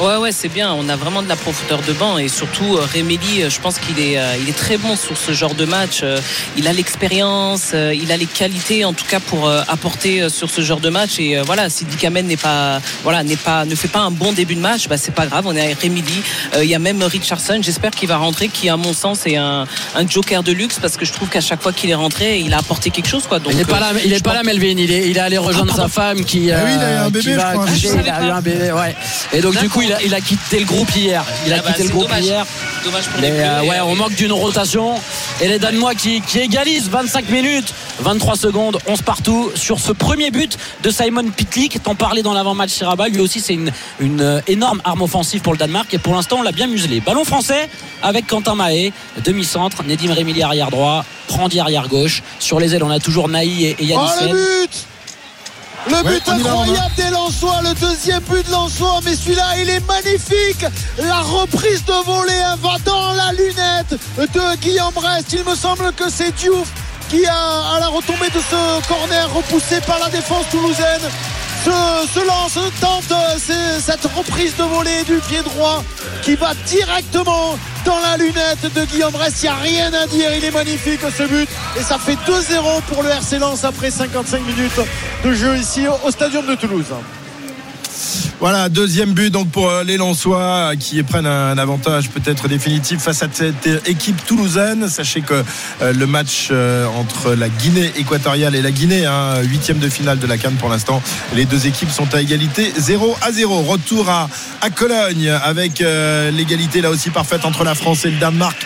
ouais, c'est bien. On a vraiment de la profondeur de banc et surtout euh, Réméli, euh, je pense qu'il est, euh, il est très bon sur ce genre de match. Il a l'expérience, il a les qualités en tout cas pour apporter sur ce genre de match. Et voilà, si Dikamen n'est pas, voilà, n'est pas, ne fait pas un bon début de match, bah c'est pas grave. On est Réméli. Euh, Il y a même Richardson. J'espère qu'il va rentrer, qui à mon sens est un, un joker de luxe parce que je trouve qu'à chaque fois qu'il est rentré, il a apporté quelque chose quoi. Donc il n'est pas là, il est pas pense- là, Melvin. Il est, il est allé rejoindre Ah, sa femme qui, Ah oui, il a eu un bébé, je crois. Ah, il a eu un bébé, ouais. Et donc du coup, il a, il a quitté le groupe hier. Il a Ah bah, quitté le groupe dommage. hier. Dommage pour Mais les Bleus. euh, ouais, euh, on manque d'une rotation. Et les Danois qui, qui égalisent 25 minutes, 23 secondes, 11 partout sur ce premier but de Simon Pitlick. T'en parlais dans l'avant-match Siraba. Lui aussi, c'est une, une euh, énorme arme offensive pour le Danemark. Et pour l'instant, on l'a bien muselé. Ballon français avec Quentin Mahé, demi-centre. Nedim Remili arrière droit. Prandi arrière gauche. Sur les ailes, on a toujours Naï et, et Oh Yannissen. Le but Ouais, incroyable des Lensois, le deuxième but de Lensois, mais celui-là il est magnifique. La reprise de volée va dans la lunette de Guillaume Rest. Il me semble que c'est Diouf qui a à la retombée de ce corner repoussé par la défense toulousaine. Se, lance, tente cette reprise de volée du pied droit qui va directement dans la lunette de Guillaume Rest. Il n'y a rien à dire, il est magnifique ce but. Et ça fait 2-0 pour le RC Lens après 55 minutes de jeu ici au Stadium de Toulouse. Voilà, deuxième but donc pour euh, les Lensois euh, qui prennent un avantage peut-être définitif face à cette euh, équipe toulousaine. Sachez que le match entre la Guinée équatoriale et la Guinée, hein, huitième de finale de la Cannes pour l'instant, les deux équipes sont à égalité 0 à 0. Retour à, à Cologne avec euh, l'égalité là aussi parfaite entre la France et le Danemark.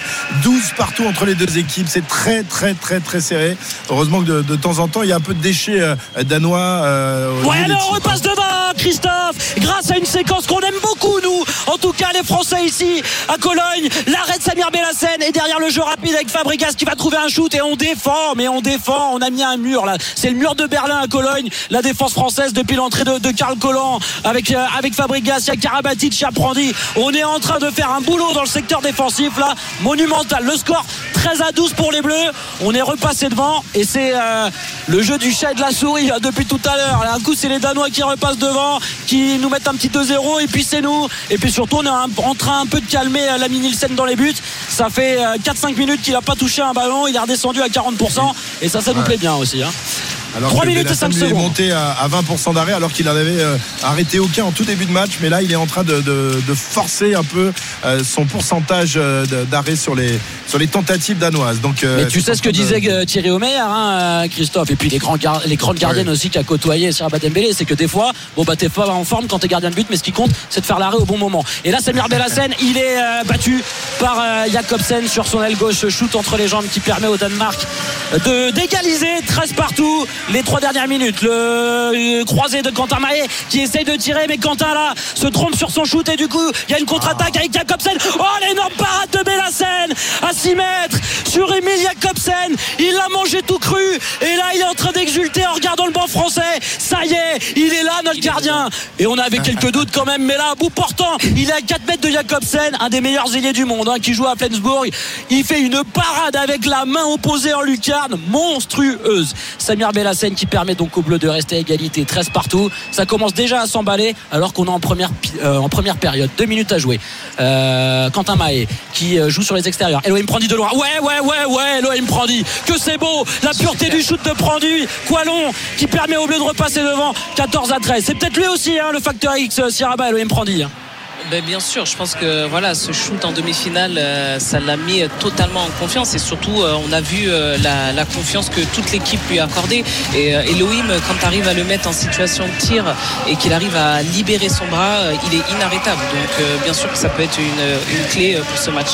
12 partout entre les deux équipes. C'est très très très très serré. Heureusement que de, de temps en temps il y a un peu de déchets euh, danois. euh, Ouais, alors on repasse devant, Christophe, grâce à une séquence qu'on aime beaucoup, nous. En tout cas, les Français ici, à Cologne. L'arrêt de Samir Bellassène et derrière le jeu rapide avec Fabregas qui va trouver un shoot et on défend, mais on défend. On a mis un mur là. C'est le mur de Berlin à Cologne. La défense française depuis l'entrée de, Karl Collant avec, euh, avec Fabregas, il y a Karabatic. On est en train de faire un boulot dans le secteur défensif là, monumental. Le score 13 à 12 pour les Bleus. On est repassé devant et c'est euh, le jeu du chat et de la souris depuis tout à l'heure. Un coup, c'est les Danois qui repassent devant, qui nous mettent un petit 2-0 et puis c'est nous. Et puis surtout, on est en train un peu de calmer euh, la Nielsen dans les buts. Ça fait euh, 4-5 minutes qu'il n'a pas touché un ballon. Il est redescendu à 40% et ça, ça nous plaît bien aussi. hein. Alors 3 que minutes et Bellassem, 5 lui, est secondes. monté à, à 20% d'arrêt alors qu'il n'en avait euh, arrêté aucun en tout début de match. Mais là, il est en train de, de- de forcer un peu euh, son pourcentage euh, d'arrêt sur les, sur les tentatives danoises. Donc, euh, Mais tu sais ce que de- disait Thierry Omeyer, hein, Christophe, et puis les, grands gar- les grandes gardiennes aussi qui a côtoyé Sarah Dembélé, c'est que des fois, bon bah t'es pas en forme quand t'es gardien de but, mais ce qui compte, c'est de faire l'arrêt au bon moment. Et là, Samir Bellassène, il est battu par Jakobsen sur son aile gauche, shoot entre les jambes qui permet au Danemark de d'égaliser 13 partout les trois dernières minutes. Le croisé de Quentin Maillet qui essaye de tirer, mais Quentin là se trompe sur son shoot et du coup, il y a une contre-attaque avec Jakobsen. Oh, l'énorme parade de Bellassène à 6 mètres sur Emile Jakobsen. Il l'a mangé tout cru et là, il est en train d'exulter en regardant le banc français. Ça y est, il est là, notre gardien. Et on avait quelques doutes quand même. Mais là, à bout portant, il est à 4 mètres de Jacobsen, un des meilleurs ailiers du monde, hein, qui joue à Flensburg. Il fait une parade avec la main opposée en lucarne, monstrueuse. Samir Bellassen qui permet donc au bleu de rester à égalité, 13 partout. Ça commence déjà à s'emballer alors qu'on est en première, euh, en première période. Deux minutes à jouer. Euh, Quentin Mahé qui euh, joue sur les extérieurs. Elohim Prandi de loin. Ouais, ouais, ouais, ouais, Elohim Prandi. Que c'est beau. La pureté du shoot de Prandi. Qualon qui permet au bleu de repasser devant. 14 à 13. C'est peut-être lui aussi, hein, le facteur X, Siraba Elohim Prandi. Ben, bien sûr, je pense que voilà, ce shoot en demi-finale, euh, ça l'a mis totalement en confiance et surtout, euh, on a vu euh, la, confiance que toute l'équipe lui a accordée. Et Elohim, quand tu arrives à le mettre en situation de tir et qu'il arrive à libérer son bras, il est inarrêtable. Donc, bien sûr que ça peut être une, clé pour ce match.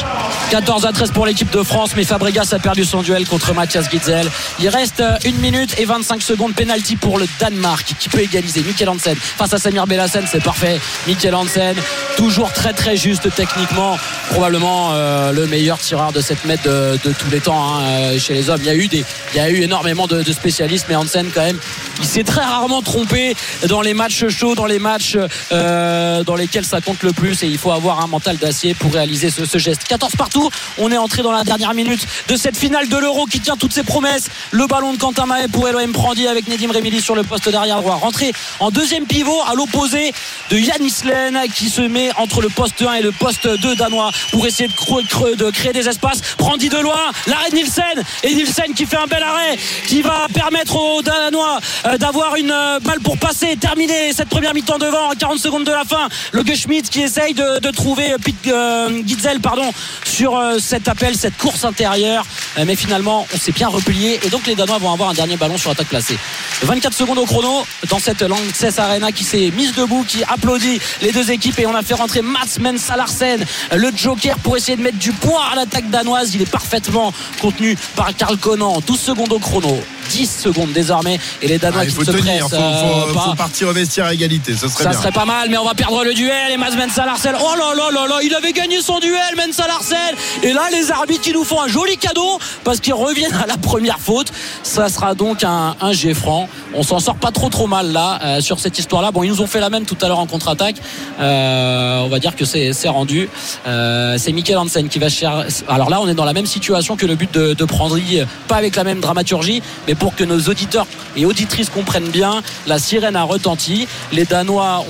14 à 13 pour l'équipe de France, mais Fabregas a perdu son duel contre Mathias Gitzel. Il reste 1 minute et 25 secondes penalty pour le Danemark qui peut égaliser. Mikel Hansen face à Samir Bellassen, c'est parfait. Mikel Hansen toujours très très juste techniquement. Probablement euh, le meilleur tireur de cette mètre de, tous les temps hein, chez les hommes. Il y a eu des il y a eu énormément de, spécialistes mais Hansen quand même il s'est très rarement trompé dans les matchs chauds dans les matchs euh, dans lesquels ça compte le plus. Et il faut avoir un mental d'acier pour réaliser ce, ce, geste. 14 partout. On est entré dans la dernière minute de cette finale de l'Euro qui tient toutes ses promesses. Le ballon de Quentin Mahé pour Elohim Prandi avec Nedim Remili sur le poste d'arrière droit. Rentré en deuxième pivot à l'opposé de Yannis Len qui se met entre le poste 1 et le poste 2 danois pour essayer de, de créer des espaces. Prandi de loin, l'arrêt de Nielsen et Nielsen qui fait un bel arrêt qui va permettre aux Danois euh, d'avoir une euh, balle pour passer, terminer cette première mi-temps devant à 40 secondes de la fin. Le Schmidt qui essaye de, trouver Pete euh, Gitzel pardon, sur cet appel, cette course intérieure. mais finalement, on s'est bien replié et donc les Danois vont avoir un dernier ballon sur attaque placée. 24 secondes au chrono dans cette Lanxess Arena qui s'est mise debout, qui applaudit les deux équipes et on a fait Mats Mensalarsen, le joker pour essayer de mettre du poids à l'attaque danoise. Il est parfaitement contenu par Karl Conan. 12 secondes au chrono. 10 secondes désormais et les Danois ah, il faut se tenir, faut, faut, faut, partir au vestiaire à égalité ça serait, ça bien. serait pas mal mais on va perdre le duel et Mats Mensalarsen oh là là là là il avait gagné son duel Mensalarsen et là les arbitres qui nous font un joli cadeau parce qu'ils reviennent à la première faute ça sera donc un, un G franc on s'en sort pas trop trop mal là euh, sur cette histoire là bon ils nous ont fait la même tout à l'heure en contre-attaque. Euh, on va dire que c'est rendu. Euh, c'est Michael Hansen qui va chercher alors là on est dans la même situation que le but de, de Prandry pas avec la même dramaturgie mais pour que nos auditeurs et auditrices comprennent bien la sirène a retenti. Les Danois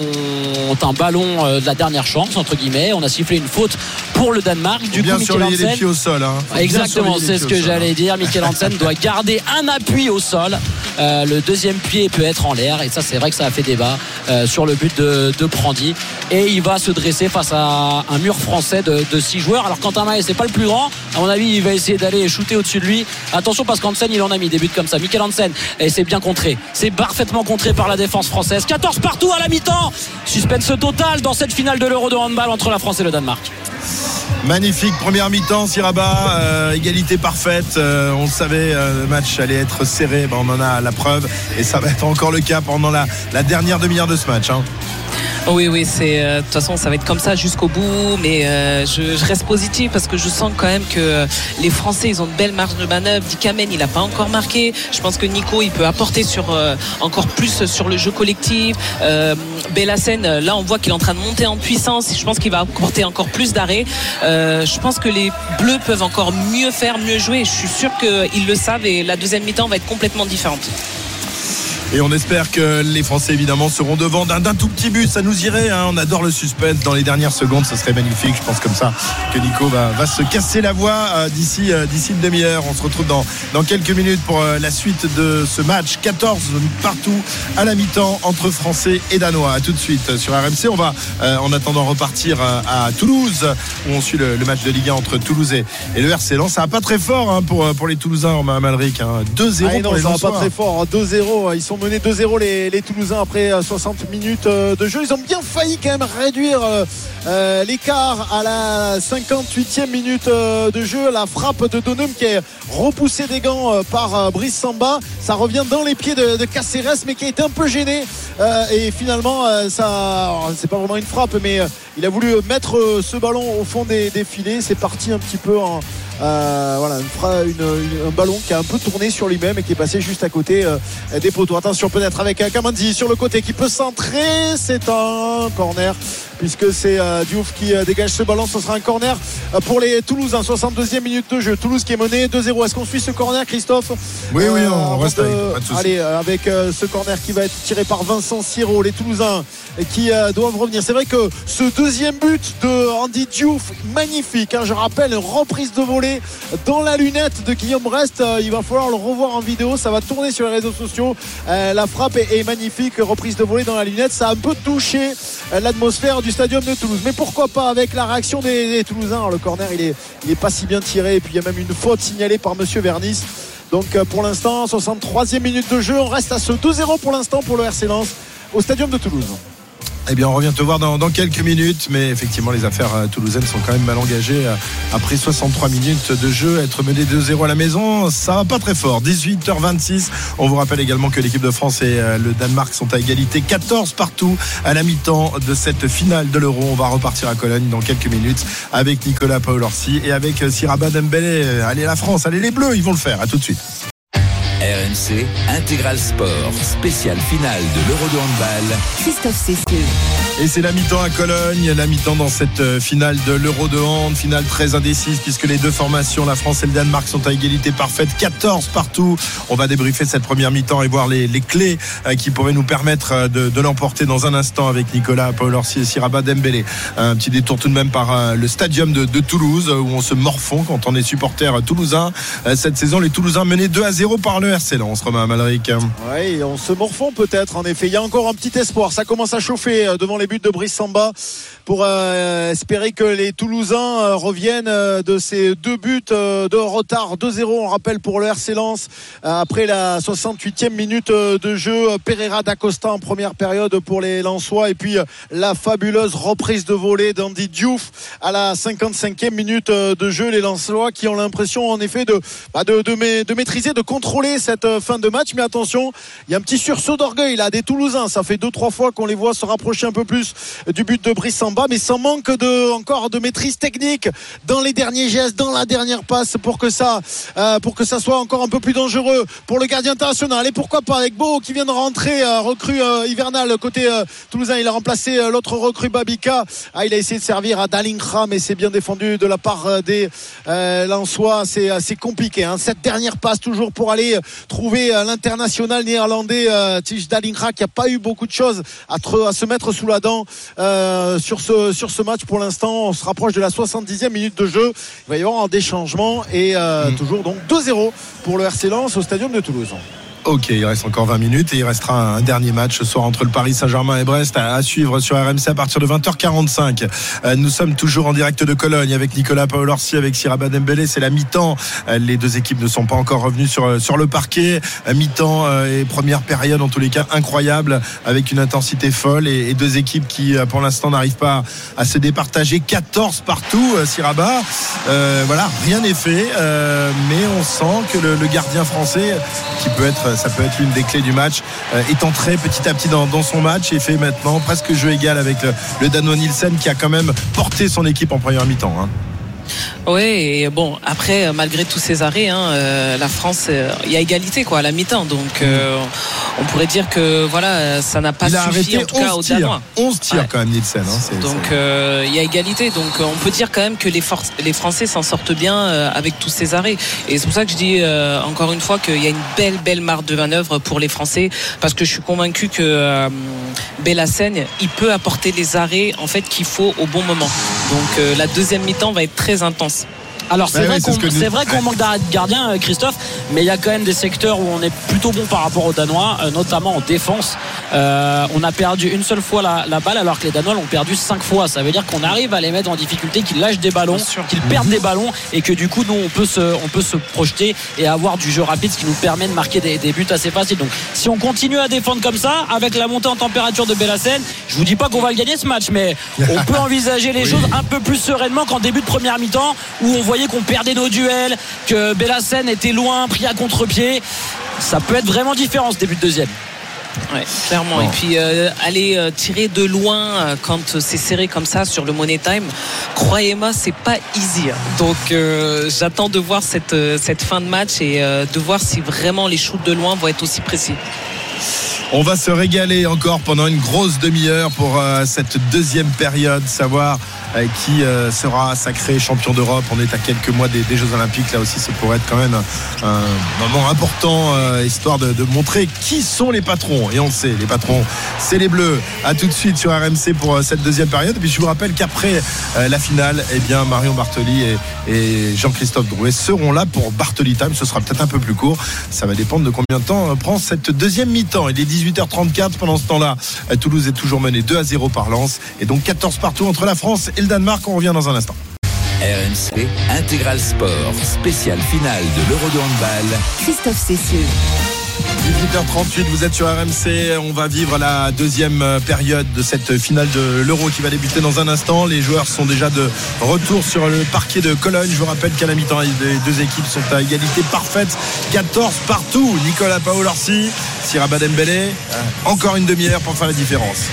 ont un ballon de la dernière chance entre guillemets. On a sifflé une faute pour le Danemark. Du bien coup les pieds au sol hein. exactement c'est ce que j'allais hein. dire. Michael Hansen doit garder un appui au sol. Euh, le deuxième pied peut être en l'air. Et ça c'est vrai que ça a fait débat euh, sur le but de, de Prandi. Et il va se dresser face à un mur français de, de six joueurs. Alors Quentin Maé c'est pas le plus grand. À mon avis il va essayer d'aller shooter au-dessus de lui. Attention parce qu'Hansen il en a mis des buts comme ça. Michael Hansen et c'est bien contré. C'est parfaitement contré par la défense française. 14 partout à la mi-temps. Suspense total dans cette finale de l'Euro de handball entre la France et le Danemark. Magnifique première mi-temps, Siraba, euh, égalité parfaite. Euh, on savait euh, le match allait être serré, ben, on en a la preuve ça va être encore le cas pendant la, dernière demi-heure de ce match. Hein. Oui, oui, c'est de toute façon ça va être comme ça jusqu'au bout, mais euh, je, reste positif parce que je sens quand même que les Français ils ont de belles marges de manœuvre. Dikamen il n'a pas encore marqué. Je pense que Nico il peut apporter sur euh, encore plus sur le jeu collectif. Euh, là on voit qu'il est en train de monter en puissance. Je pense qu'il va apporter encore plus d'arrêt. je pense que les Bleus peuvent encore mieux faire, mieux jouer. Je suis sûr qu'ils le savent et la deuxième mi-temps va être complètement différente. Et on espère que les Français évidemment seront devant d'un tout petit but. Ça nous irait. Hein. On adore le suspense dans les dernières secondes. Ce serait magnifique. Je pense comme ça que Nico va, va se casser la voix euh, d'ici euh, d'ici une demi-heure. On se retrouve dans, dans quelques minutes pour euh, la suite de ce match. 14 partout à la mi-temps entre Français et Danois. À tout de suite sur RMC. On va en attendant repartir à Toulouse où on suit le, le, match de Ligue 1 entre Toulouse et, et le RC Lens. Ça va pas très fort hein, pour, pour les Toulousains en Malric. Hein. 2-0 ah, non, pour les ça va pas très fort. 2-0. Ils sont menés 2-0 les, Toulousains après 60 minutes de jeu. Ils ont bien failli quand même réduire euh, l'écart à la 58e minute de jeu. La frappe de Donum qui est repoussée des gants par Brice Samba. Ça revient dans les pieds de, de Caceres mais qui a été un peu gêné. Euh, et finalement, ça, c'est pas vraiment une frappe, mais il a voulu mettre ce ballon au fond des, des filets. C'est parti un petit peu en, voilà, un ballon qui a un peu tourné sur lui-même et qui est passé juste à côté des poteaux. Attention peut-être avec Kamanzi sur le côté qui peut centrer. C'est un corner puisque c'est Diouf qui dégage ce ballon. Ce sera un corner pour les Toulousains. 62e minute de jeu. Toulouse qui est mené 2-0. Est-ce qu'on suit ce corner, Christophe? Oui, oui, on reste avec. Allez, avec ce corner qui va être tiré par Vincent Siro, les Toulousains qui doivent revenir. C'est vrai que ce deuxième but de Andy Diouf, magnifique. Hein, je rappelle, reprise de volée dans la lunette de Guillaume Rest. Euh, il va falloir le revoir en vidéo. Ça va tourner sur les réseaux sociaux. Euh, la frappe est, magnifique. Reprise de volée dans la lunette. Ça a un peu touché euh, l'atmosphère du stadium de Toulouse. Mais pourquoi pas avec la réaction des, Toulousains Le corner, il est, il est pas si bien tiré. Et puis il y a même une faute signalée par Monsieur Vernis. Donc pour l'instant, 63e minute de jeu. On reste à ce 2-0 pour l'instant pour le RC Lens au stadium de Toulouse. Eh bien, on revient te voir dans, quelques minutes, mais effectivement, les affaires euh, toulousaines sont quand même mal engagées. Euh, après 63 minutes de jeu, être mené 2-0 à la maison, ça va pas très fort. 18h26. On vous rappelle également que l'équipe de France et euh, le Danemark sont à égalité 14 partout à la mi-temps de cette finale de l'Euro. On va repartir à Cologne dans quelques minutes avec Nicolas Paolorsi et avec Siraba Dembélé. Allez la France, allez les Bleus, ils vont le faire. À tout de suite. Intégral Sport, spécial finale de l'Euro de handball. Christophe Cessieux. Et c'est la mi-temps à Cologne, la mi-temps dans cette euh, finale de l'Euro de hand, finale très indécise puisque les deux formations, la France et le Danemark, sont à égalité parfaite, 14 partout. On va débriefer cette première mi-temps et voir les, clés euh, qui pourraient nous permettre euh, de, l'emporter dans un instant avec Nicolas Paul Orsi et Siraba Dembélé. Un petit détour tout de même par le stadium de, Toulouse où on se morfond quand on est supporter toulousain. Cette saison, les Toulousains menés 2 à 0 par le RC Lens, Romain Malric. Oui, on se morfond peut-être en effet. Il y a encore un petit espoir. Ça commence à chauffer devant les les buts de Brice Samba pour euh, espérer que les Toulousains euh, reviennent euh, de ces deux buts de retard 2-0 on rappelle pour le RC Lens après la 68e minute de jeu Pereira d'Acosta en première période pour les Lensois et puis la fabuleuse reprise de volée d'Andy Diouf à la 55e minute de jeu. Les Lensois qui ont l'impression en effet de, bah, de, de, maîtriser de contrôler cette fin de match. Mais attention il y a un petit sursaut d'orgueil là des Toulousains. Ça fait deux trois fois qu'on les voit se rapprocher un peu plus du but de Brice Samba, mais sans manque de encore de maîtrise technique dans les derniers gestes, dans la dernière passe pour que ça, euh, pour que ça soit encore un peu plus dangereux pour le gardien international. Et pourquoi pas avec Beau qui vient de rentrer, euh, recrue euh, hivernal côté toulousain, il a remplacé l'autre recrue Babika. Ah, il a essayé de servir à Dalinkra, mais c'est bien défendu de la part des Lensois. C'est assez compliqué. Hein. Cette dernière passe toujours pour aller trouver l'international néerlandais Tij Dalinkra qui a pas eu beaucoup de choses à, à se mettre sous la euh, sur, ce, sur ce match pour l'instant. On se rapproche de la 70e minute de jeu. Il va y avoir des changements et euh, mm. toujours donc 2-0 pour le RC Lens au stadium de Toulouse. Ok, il reste encore 20 minutes et il restera un dernier match ce soir entre le Paris Saint-Germain et Brest à, suivre sur RMC à partir de 20h45. Euh, nous sommes toujours en direct de Cologne avec Nicolas Paolorsi, avec Siraba Dembélé. C'est la mi-temps. Euh, les deux équipes ne sont pas encore revenues sur, sur le parquet. Euh, mi-temps et première période en tous les cas incroyable avec une intensité folle et, deux équipes qui pour l'instant n'arrivent pas à se départager. 14 partout, Siraba. voilà, rien n'est fait, mais on sent que le gardien français qui peut être ça peut être l'une des clés du match, euh, est entré petit à petit dans, son match et fait maintenant presque jeu égal avec le, le Nielsen qui a quand même porté son équipe en première mi-temps. Hein. Oui, et bon, après, malgré tous ces arrêts, hein, euh, la France, euh, il y a égalité quoi, à la mi-temps. Donc, euh, on pourrait dire que voilà, ça n'a pas suffi, en tout cas, aux Danois. 11 tirs quand même, Nielsen. Hein, donc, il y a égalité. Donc, on peut dire quand même que les, les Français s'en sortent bien avec tous ces arrêts. Et c'est pour ça que je dis encore une fois qu'il y a une belle, belle marque de manœuvre pour les Français. Parce que je suis convaincu que Bellassène, il peut apporter les arrêts en fait qu'il faut au bon moment. Donc, la deuxième mi-temps va être très intense. Alors c'est vrai qu'on manque d'arrêt de gardien, euh, Christophe, mais il y a quand même des secteurs où on est plutôt bon par rapport aux Danois, euh, notamment en défense. Euh, on a perdu une seule fois la, balle alors que les Danois l'ont perdu cinq fois. Ça veut dire qu'on arrive à les mettre en difficulté, qu'ils lâchent des ballons, qu'ils perdent des ballons et que du coup nous on peut se, on peut se projeter et avoir du jeu rapide, ce qui nous permet de marquer des, buts assez faciles. Donc si on continue à défendre comme ça, avec la montée en température de Bellassène, je vous dis pas qu'on va le gagner ce match, mais on peut envisager les choses un peu plus sereinement qu'en début de première mi-temps où on voyait qu'on perdait nos duels, que Bellassène était loin, pris à contre-pied. Ça peut être vraiment différent ce début de deuxième. Ouais, clairement. Et puis euh, aller euh, tirer de loin euh, quand c'est serré comme ça sur le Money Time, croyez-moi, c'est pas easy. hein. Donc euh, j'attends de voir cette, euh, cette fin de match et euh, de voir si vraiment les shoots de loin vont être aussi précis. On va se régaler encore pendant une grosse demi-heure pour euh, cette deuxième période, savoir qui euh, sera sacré champion d'Europe. On est à quelques mois des, des Jeux Olympiques. Là aussi, ça pourrait être quand même un, moment important, euh, histoire de, de montrer qui sont les patrons. Et on le sait, les patrons, c'est les Bleus. À tout de suite sur RMC pour euh, cette deuxième période. Et puis je vous rappelle qu'après euh, la finale, eh bien Marion Bartoli et, et Jean-Christophe Drouet seront là pour Bartoli Time. Ce sera peut-être un peu plus court. Ça va dépendre de combien de temps euh, prend cette deuxième mi-temps. Il est 18h34 pendant ce temps-là. euh, Toulouse est toujours mené 2 à 0 par Lens. Et donc 14 partout entre la France et le Danemark. On revient dans un instant. RMC Intégral Sport, spécial finale de l'Euro de handball. Christophe Cessieux. 18h38, vous êtes sur RMC. On va vivre la deuxième euh, période de cette finale de l'Euro qui va débuter dans un instant. Les joueurs sont déjà de retour sur le parquet de Cologne. Je vous rappelle qu'à la mi-temps, les deux équipes sont à égalité parfaite. 14 partout. Nicolas Paolorsi, Siraba Dembélé. Euh, Encore une demi-heure pour faire la différence.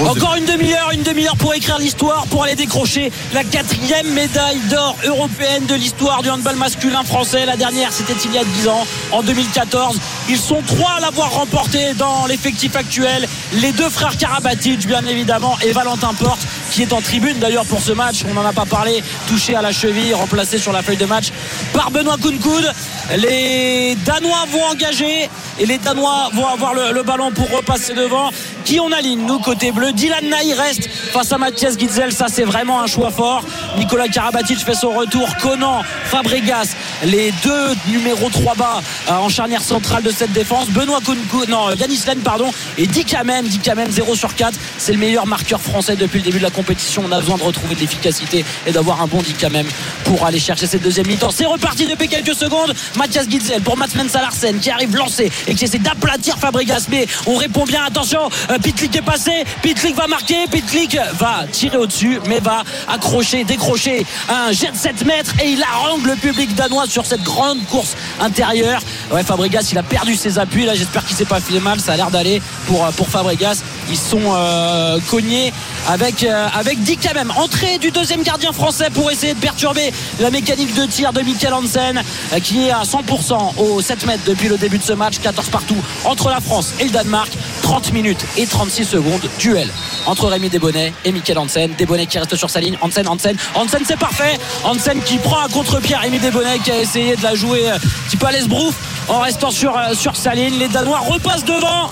Une Encore une demi-heure, une demi-heure pour écrire l'histoire, pour aller décrocher la quatrième médaille d'or européenne de l'histoire du handball masculin français. La dernière, c'était il y a 10 ans, en 2014. Ils sont trois à l'avoir remporté dans l'effectif actuel. Les deux frères Karabatic, bien évidemment, et Valentin Porte, qui est en tribune d'ailleurs pour ce match. On n'en a pas parlé, touché à la cheville, remplacé sur la feuille de match par Benoît Kounkoud. Les Danois vont engager et les Danois vont avoir le, ballon pour repasser devant. Qui on aligne, nous, côté bleu? Dylan Naï reste face à Mathias Gitzel. Ça, c'est vraiment un choix fort. Nicolas Karabatic fait son retour. Conan, Fabregas, les deux numéros 3 bas euh, en charnière centrale de cette défense. Benoît Kounkou, non, Yanis Len, pardon. Et même, dit quand même 0 sur 4. C'est le meilleur marqueur français depuis le début de la compétition. On a besoin de retrouver de l'efficacité et d'avoir un bon dit quand même pour aller chercher cette deuxième mi-temps. C'est reparti depuis quelques secondes. Mathias Gitzel pour Mats Larsen qui arrive lancé et qui essaie d'aplatir Fabregas. Mais on répond bien. Attention, euh, Pitlick est passé. Pitlick va marquer. Pitlick va tirer au-dessus, mais va accrocher, décrocher un jet de 7 mètres et il harangue le public danois sur cette grande course intérieure. Ouais, Fabregas, il a perdu ses appuis. Là, j'espère qu'il s'est pas fait mal. Ça a l'air d'aller pour, euh, pour Fabregas. Ils sont euh, cognés avec, avec Dick quand. Entrée du deuxième gardien français pour essayer de perturber la mécanique de tir de Michael Hansen euh, qui est à 100% au 7 mètres depuis le début de ce match. 14 partout entre la France et le Danemark. 30 minutes et 36 secondes. Duel entre Rémi Desbonnet et Michael Hansen. Desbonnet qui reste sur sa ligne. Hansen, Hansen. Hansen, c'est parfait. Hansen qui prend à contre-pied Rémi Desbonnet qui a essayé de la jouer euh, un petit peu à l'esbrouf en restant sur, euh, sur sa ligne. Les Danois repassent devant.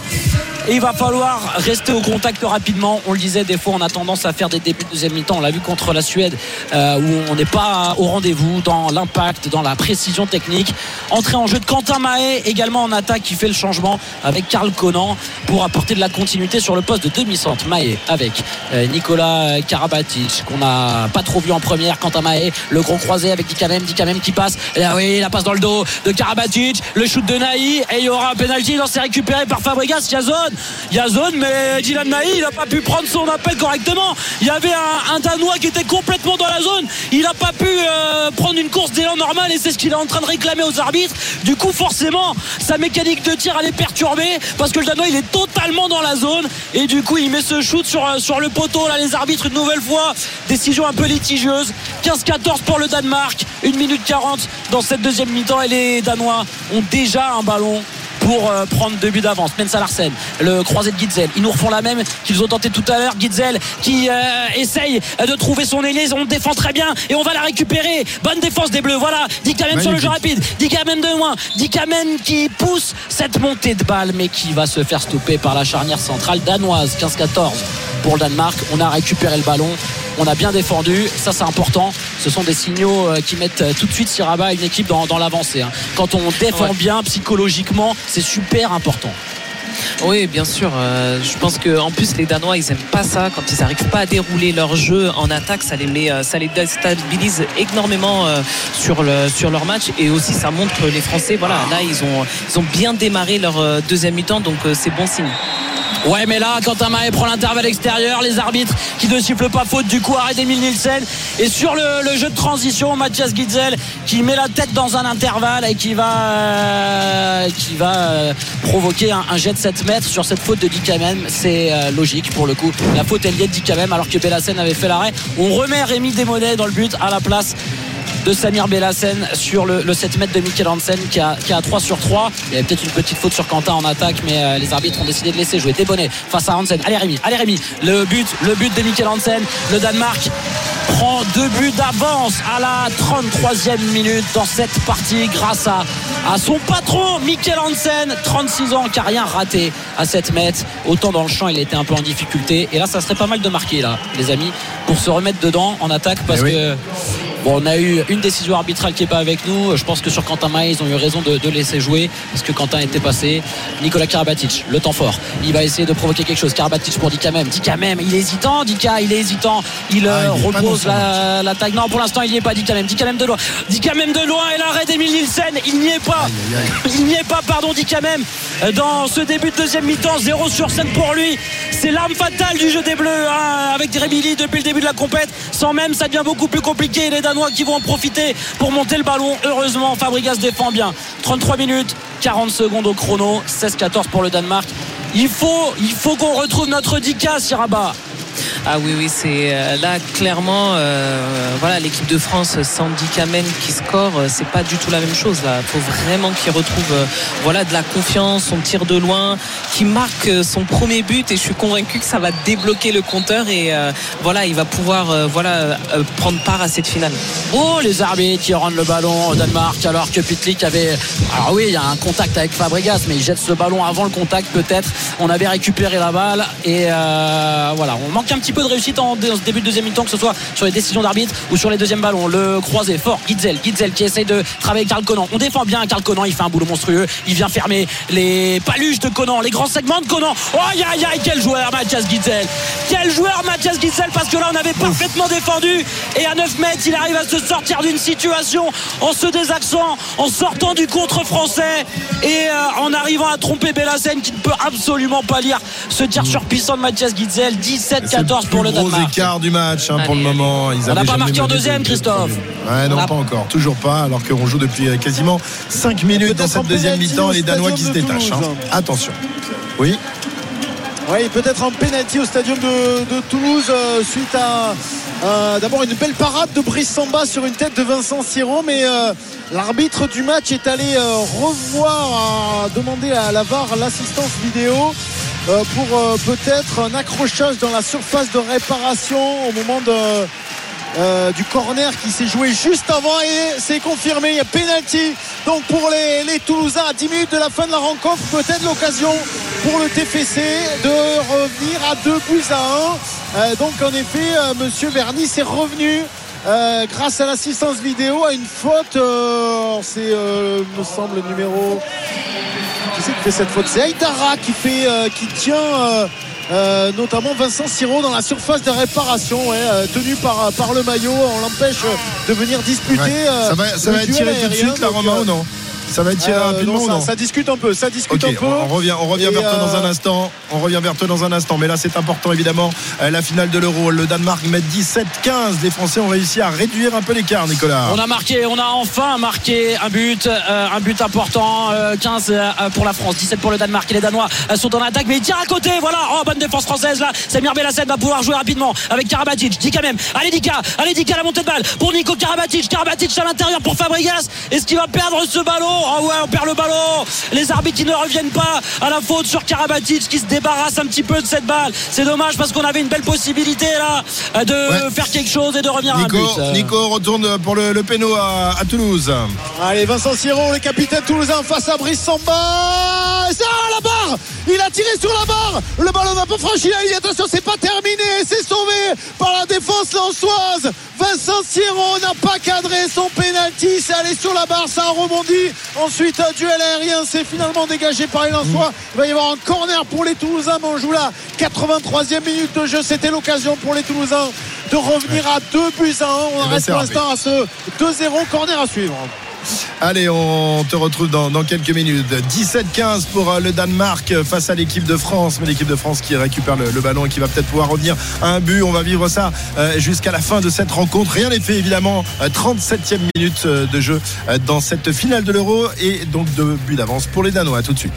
Et il va falloir rester au contact rapidement. On le disait, des fois, on a tendance à faire des débuts de deuxième mi-temps. On l'a vu contre la Suède, euh, où on n'est pas au rendez-vous dans l'impact, dans la précision technique. Entrée en jeu de Quentin Mahé, également en attaque, qui fait le changement avec Karl Conan pour apporter de la continuité sur le poste de demi-centre. Mahé avec euh, Nicolas Karabatic, qu'on n'a pas trop vu en première. Quentin Mahé, le gros croisé avec Dikamem, Dikamem qui passe. Là, oui, la passe dans le dos de Karabatic, le shoot de Naï, et il y aura un penalty. Non, c'est récupéré par Fabregas. Il y a il y a zone, mais Dylan Naï, il n'a pas pu prendre son appel correctement. Il y avait un, un Danois qui était complètement dans la zone. Il n'a pas pu euh, prendre une course d'élan normal et c'est ce qu'il est en train de réclamer aux arbitres. Du coup, forcément, sa mécanique de tir elle est perturbée parce que le Danois il est totalement dans la zone et du coup il met ce shoot sur, euh, sur le poteau. Là, les arbitres une nouvelle fois, décision un peu litigieuse. 15-14 pour le Danemark, 1 minute 40 dans cette deuxième mi-temps et les Danois ont déjà un ballon pour euh, prendre deux buts d'avance. Mensa Larsen, le croisé de Gitzel. Ils nous refont la même qu'ils ont tenté tout à l'heure. Gitzel qui euh, essaye de trouver son ailier. On défend très bien et on va la récupérer. Bonne défense des Bleus. Voilà. Dikamen sur le jeu rapide. Dikamen de loin. Dikamen qui pousse cette montée de balle mais qui va se faire stopper par la charnière centrale danoise. 15-14 pour le Danemark. On a récupéré le ballon. On a bien défendu, ça c'est important. Ce sont des signaux euh, qui mettent euh, tout de suite Siraba à une équipe dans, dans l'avancée. hein. Quand on défend Ouais. bien psychologiquement, c'est super important. Oui, bien sûr. Euh, je pense que en plus les Danois, ils aiment pas ça quand ils n'arrivent pas à dérouler leur jeu en attaque. Ça les met, euh, déstabilise énormément euh, sur le sur leur match et aussi ça montre les Français. Voilà, là ils ont bien démarré leur deuxième mi-temps, donc c'est bon signe. Ouais, mais là, Quentin Mahé prend l'intervalle extérieur. Les arbitres qui ne sifflent pas faute du coup, arrêt d'Emile Nielsen. Et sur le, jeu de transition, Mathias Gitzel qui met la tête dans un intervalle et qui va, provoquer un, jet 7 mètres sur cette faute de Dikamem. C'est euh, logique pour le coup. La faute est liée de Dikamem alors que Bellassen avait fait l'arrêt. On remet Rémi Desmonnets dans le but à la place de Samir Bellassen sur le, 7 mètres de Mikel Hansen qui a, qui a 3 sur 3 il y avait peut-être une petite faute sur Quentin en attaque mais euh, les arbitres ont décidé de laisser jouer. Débonnet face à Hansen. Allez Rémi. Allez Rémi. Le but le but de Mikel Hansen. Le Danemark prend deux buts d'avance à la 33e minute dans cette partie grâce à, à son patron Mikel Hansen. 36 ans qui a rien raté à 7 mètres. Autant dans le champ il était un peu en difficulté. Et là ça serait pas mal de marquer là les amis pour se remettre dedans en attaque parce eh que Bon, on a eu une décision arbitrale qui n'est pas avec nous. Je pense que sur Quentin Maïs, ils ont eu raison de, laisser jouer parce que Quentin était passé. Nicolas Karabatic, le temps fort. Il va essayer de provoquer quelque chose. Karabatic pour Dika même. Dika même, il est hésitant. Dika, il est hésitant. Il, ah, euh, repose la, taille. Non, pour l'instant, il n'y est pas. Dika même. Dika même de loin. Dika même de loin. Et l'arrêt d'Emile Nielsen, il n'y est pas. Il n'y est pas, pardon, Dika même. Dans ce début de deuxième mi-temps, 0 sur 5 pour lui. C'est l'arme fatale du jeu des Bleus hein, avec Lee depuis le début de la compète. Sans même, ça devient beaucoup plus compliqué. Qui vont en profiter pour monter le ballon. Heureusement, Fabregas défend bien. 33 minutes, 40 secondes au chrono, 16-14 pour le Danemark. Il faut, il faut qu'on retrouve notre Dika, Siraba. Ah oui, oui, c'est euh, là clairement, euh, voilà, l'équipe de France sans Kamen qui score, euh, c'est pas du tout la même chose. Là, faut vraiment qu'il retrouve, voilà, de la confiance, son tir de loin, qui marque son premier but. Et je suis convaincu que ça va débloquer le compteur et voilà, il va pouvoir, voilà, prendre part à cette finale. Oh, les arbitres qui rendent le ballon au Danemark alors que Pitlick avait, alors oui, il y a un contact avec Fabregas, mais il jette ce ballon avant le contact peut-être. On avait récupéré la balle et voilà, on manque un petit peu de réussite en, ce début de deuxième mi-temps, que ce soit sur les décisions d'arbitre ou sur les deuxièmes ballons. Le croisé fort, Gitzel, Gitzel qui essaye de travailler Karl Conan. On défend bien Karl Conan, il fait un boulot monstrueux. Il vient fermer les paluches de Conan, les grands segments de Conan. Oh aïe aïe aïe, quel joueur Mathias Gitzel Quel joueur Mathias Gitzel parce que là on avait parfaitement défendu et à 9 mètres il arrive à se sortir d'une situation en se désaxant, en sortant du contre français et euh, en arrivant à tromper Bellassen qui ne peut absolument pas lire ce tir surpuissant de Mathias Gitzel 17-14 pour le Danemark. gros écart du match hein, pour le moment. Ils on n'a pas marqué en deuxième, Christophe. Ouais, non, pas encore. Toujours pas. Alors qu'on joue depuis euh, quasiment 5 minutes dans cette deuxième mi-temps. Les Danois qui se détachent. Hein. Attention. Oui. Oui, peut-être un penalty au stadium de, Toulouse euh, suite à euh, d'abord une belle parade de Brice Samba sur une tête de Vincent Siron, mais l'arbitre du match est allé revoir, demander à la l'assistance vidéo. Euh, pour euh, peut-être un accrochage dans la surface de réparation au moment euh, du corner qui s'est joué juste avant et c'est confirmé. Il y a pénalty donc pour les, Toulousains à 10 minutes de la fin de la rencontre. Peut-être l'occasion pour le TFC de revenir à 2 buts à 1. donc en effet, Monsieur Verny s'est revenu. grâce à l'assistance vidéo à une faute c'est me semble le numéro qui c'est qui fait cette faute? C'est Aïdara qui fait euh, qui tient euh, euh, notamment Vincent Siro dans la surface de réparation tenu par, par le maillot on l'empêche de venir disputer ça va, ça va être tiré tout de suite la Roma ou non? Ça va être tiré euh, rapidement non, ça, discute un peu. Ça discute un peu. On, revient, on revient vers toi dans un euh, instant. On revient vers toi dans un instant. Mais là, c'est important évidemment. Euh, la finale de l'Euro. Le Danemark met 17-15. Les Français ont réussi à réduire un peu l'écart, Nicolas. On a marqué, on a enfin marqué un but, un but important. 15 pour la France, 17 pour le Danemark. Et les Danois sont en attaque, mais ils tirent à côté. Voilà. Oh, bonne défense française là. Samir Bellassène va pouvoir jouer rapidement avec Karabatic. Dit quand même. Allez, Dika. Allez, Dika, la montée de balle pour Nico Karabatic. Karabatic à l'intérieur pour Fabregas. Est-ce qu'il va perdre ce ballon? Oh ouais, on perd le ballon les arbitres qui ne reviennent pas à la faute sur Karabatic qui se débarrasse un petit peu de cette balle. C'est dommage parce qu'on avait une belle possibilité là de faire quelque chose et de revenir Nico, à un but. Nico retourne pour le, le péno à, Toulouse. Allez, Vincent Siron, le capitaine toulousain face à Brice Samba. Ça, la barre Il a tiré sur la barre. Le ballon n'a pas franchi la ligne. Attention, c'est pas terminé. C'est sauvé par la défense lançoise. Vincent Siron n'a pas cadré son penalty. C'est allé sur la barre. Ça a rebondi. Ensuite, duel aérien c'est finalement dégagé par les Lensois. Il va y avoir un corner pour les Toulousains, mais on joue là 83e minute de jeu. C'était l'occasion pour les Toulousains de revenir à 2 buts à 1. On eh ben, reste pour l'instant à ce 2-0 corner à suivre. Allez, on te retrouve dans, dans quelques minutes. 17-15 pour euh, le Danemark face à l'équipe de France. Mais l'équipe de France qui récupère le, le ballon et qui va peut-être pouvoir revenir à un but. On va vivre ça euh, jusqu'à la fin de cette rencontre. Rien n'est fait évidemment. Euh, 37e minute euh, de jeu dans cette finale de l'Euro et donc de but d'avance pour les Danois. À tout de suite.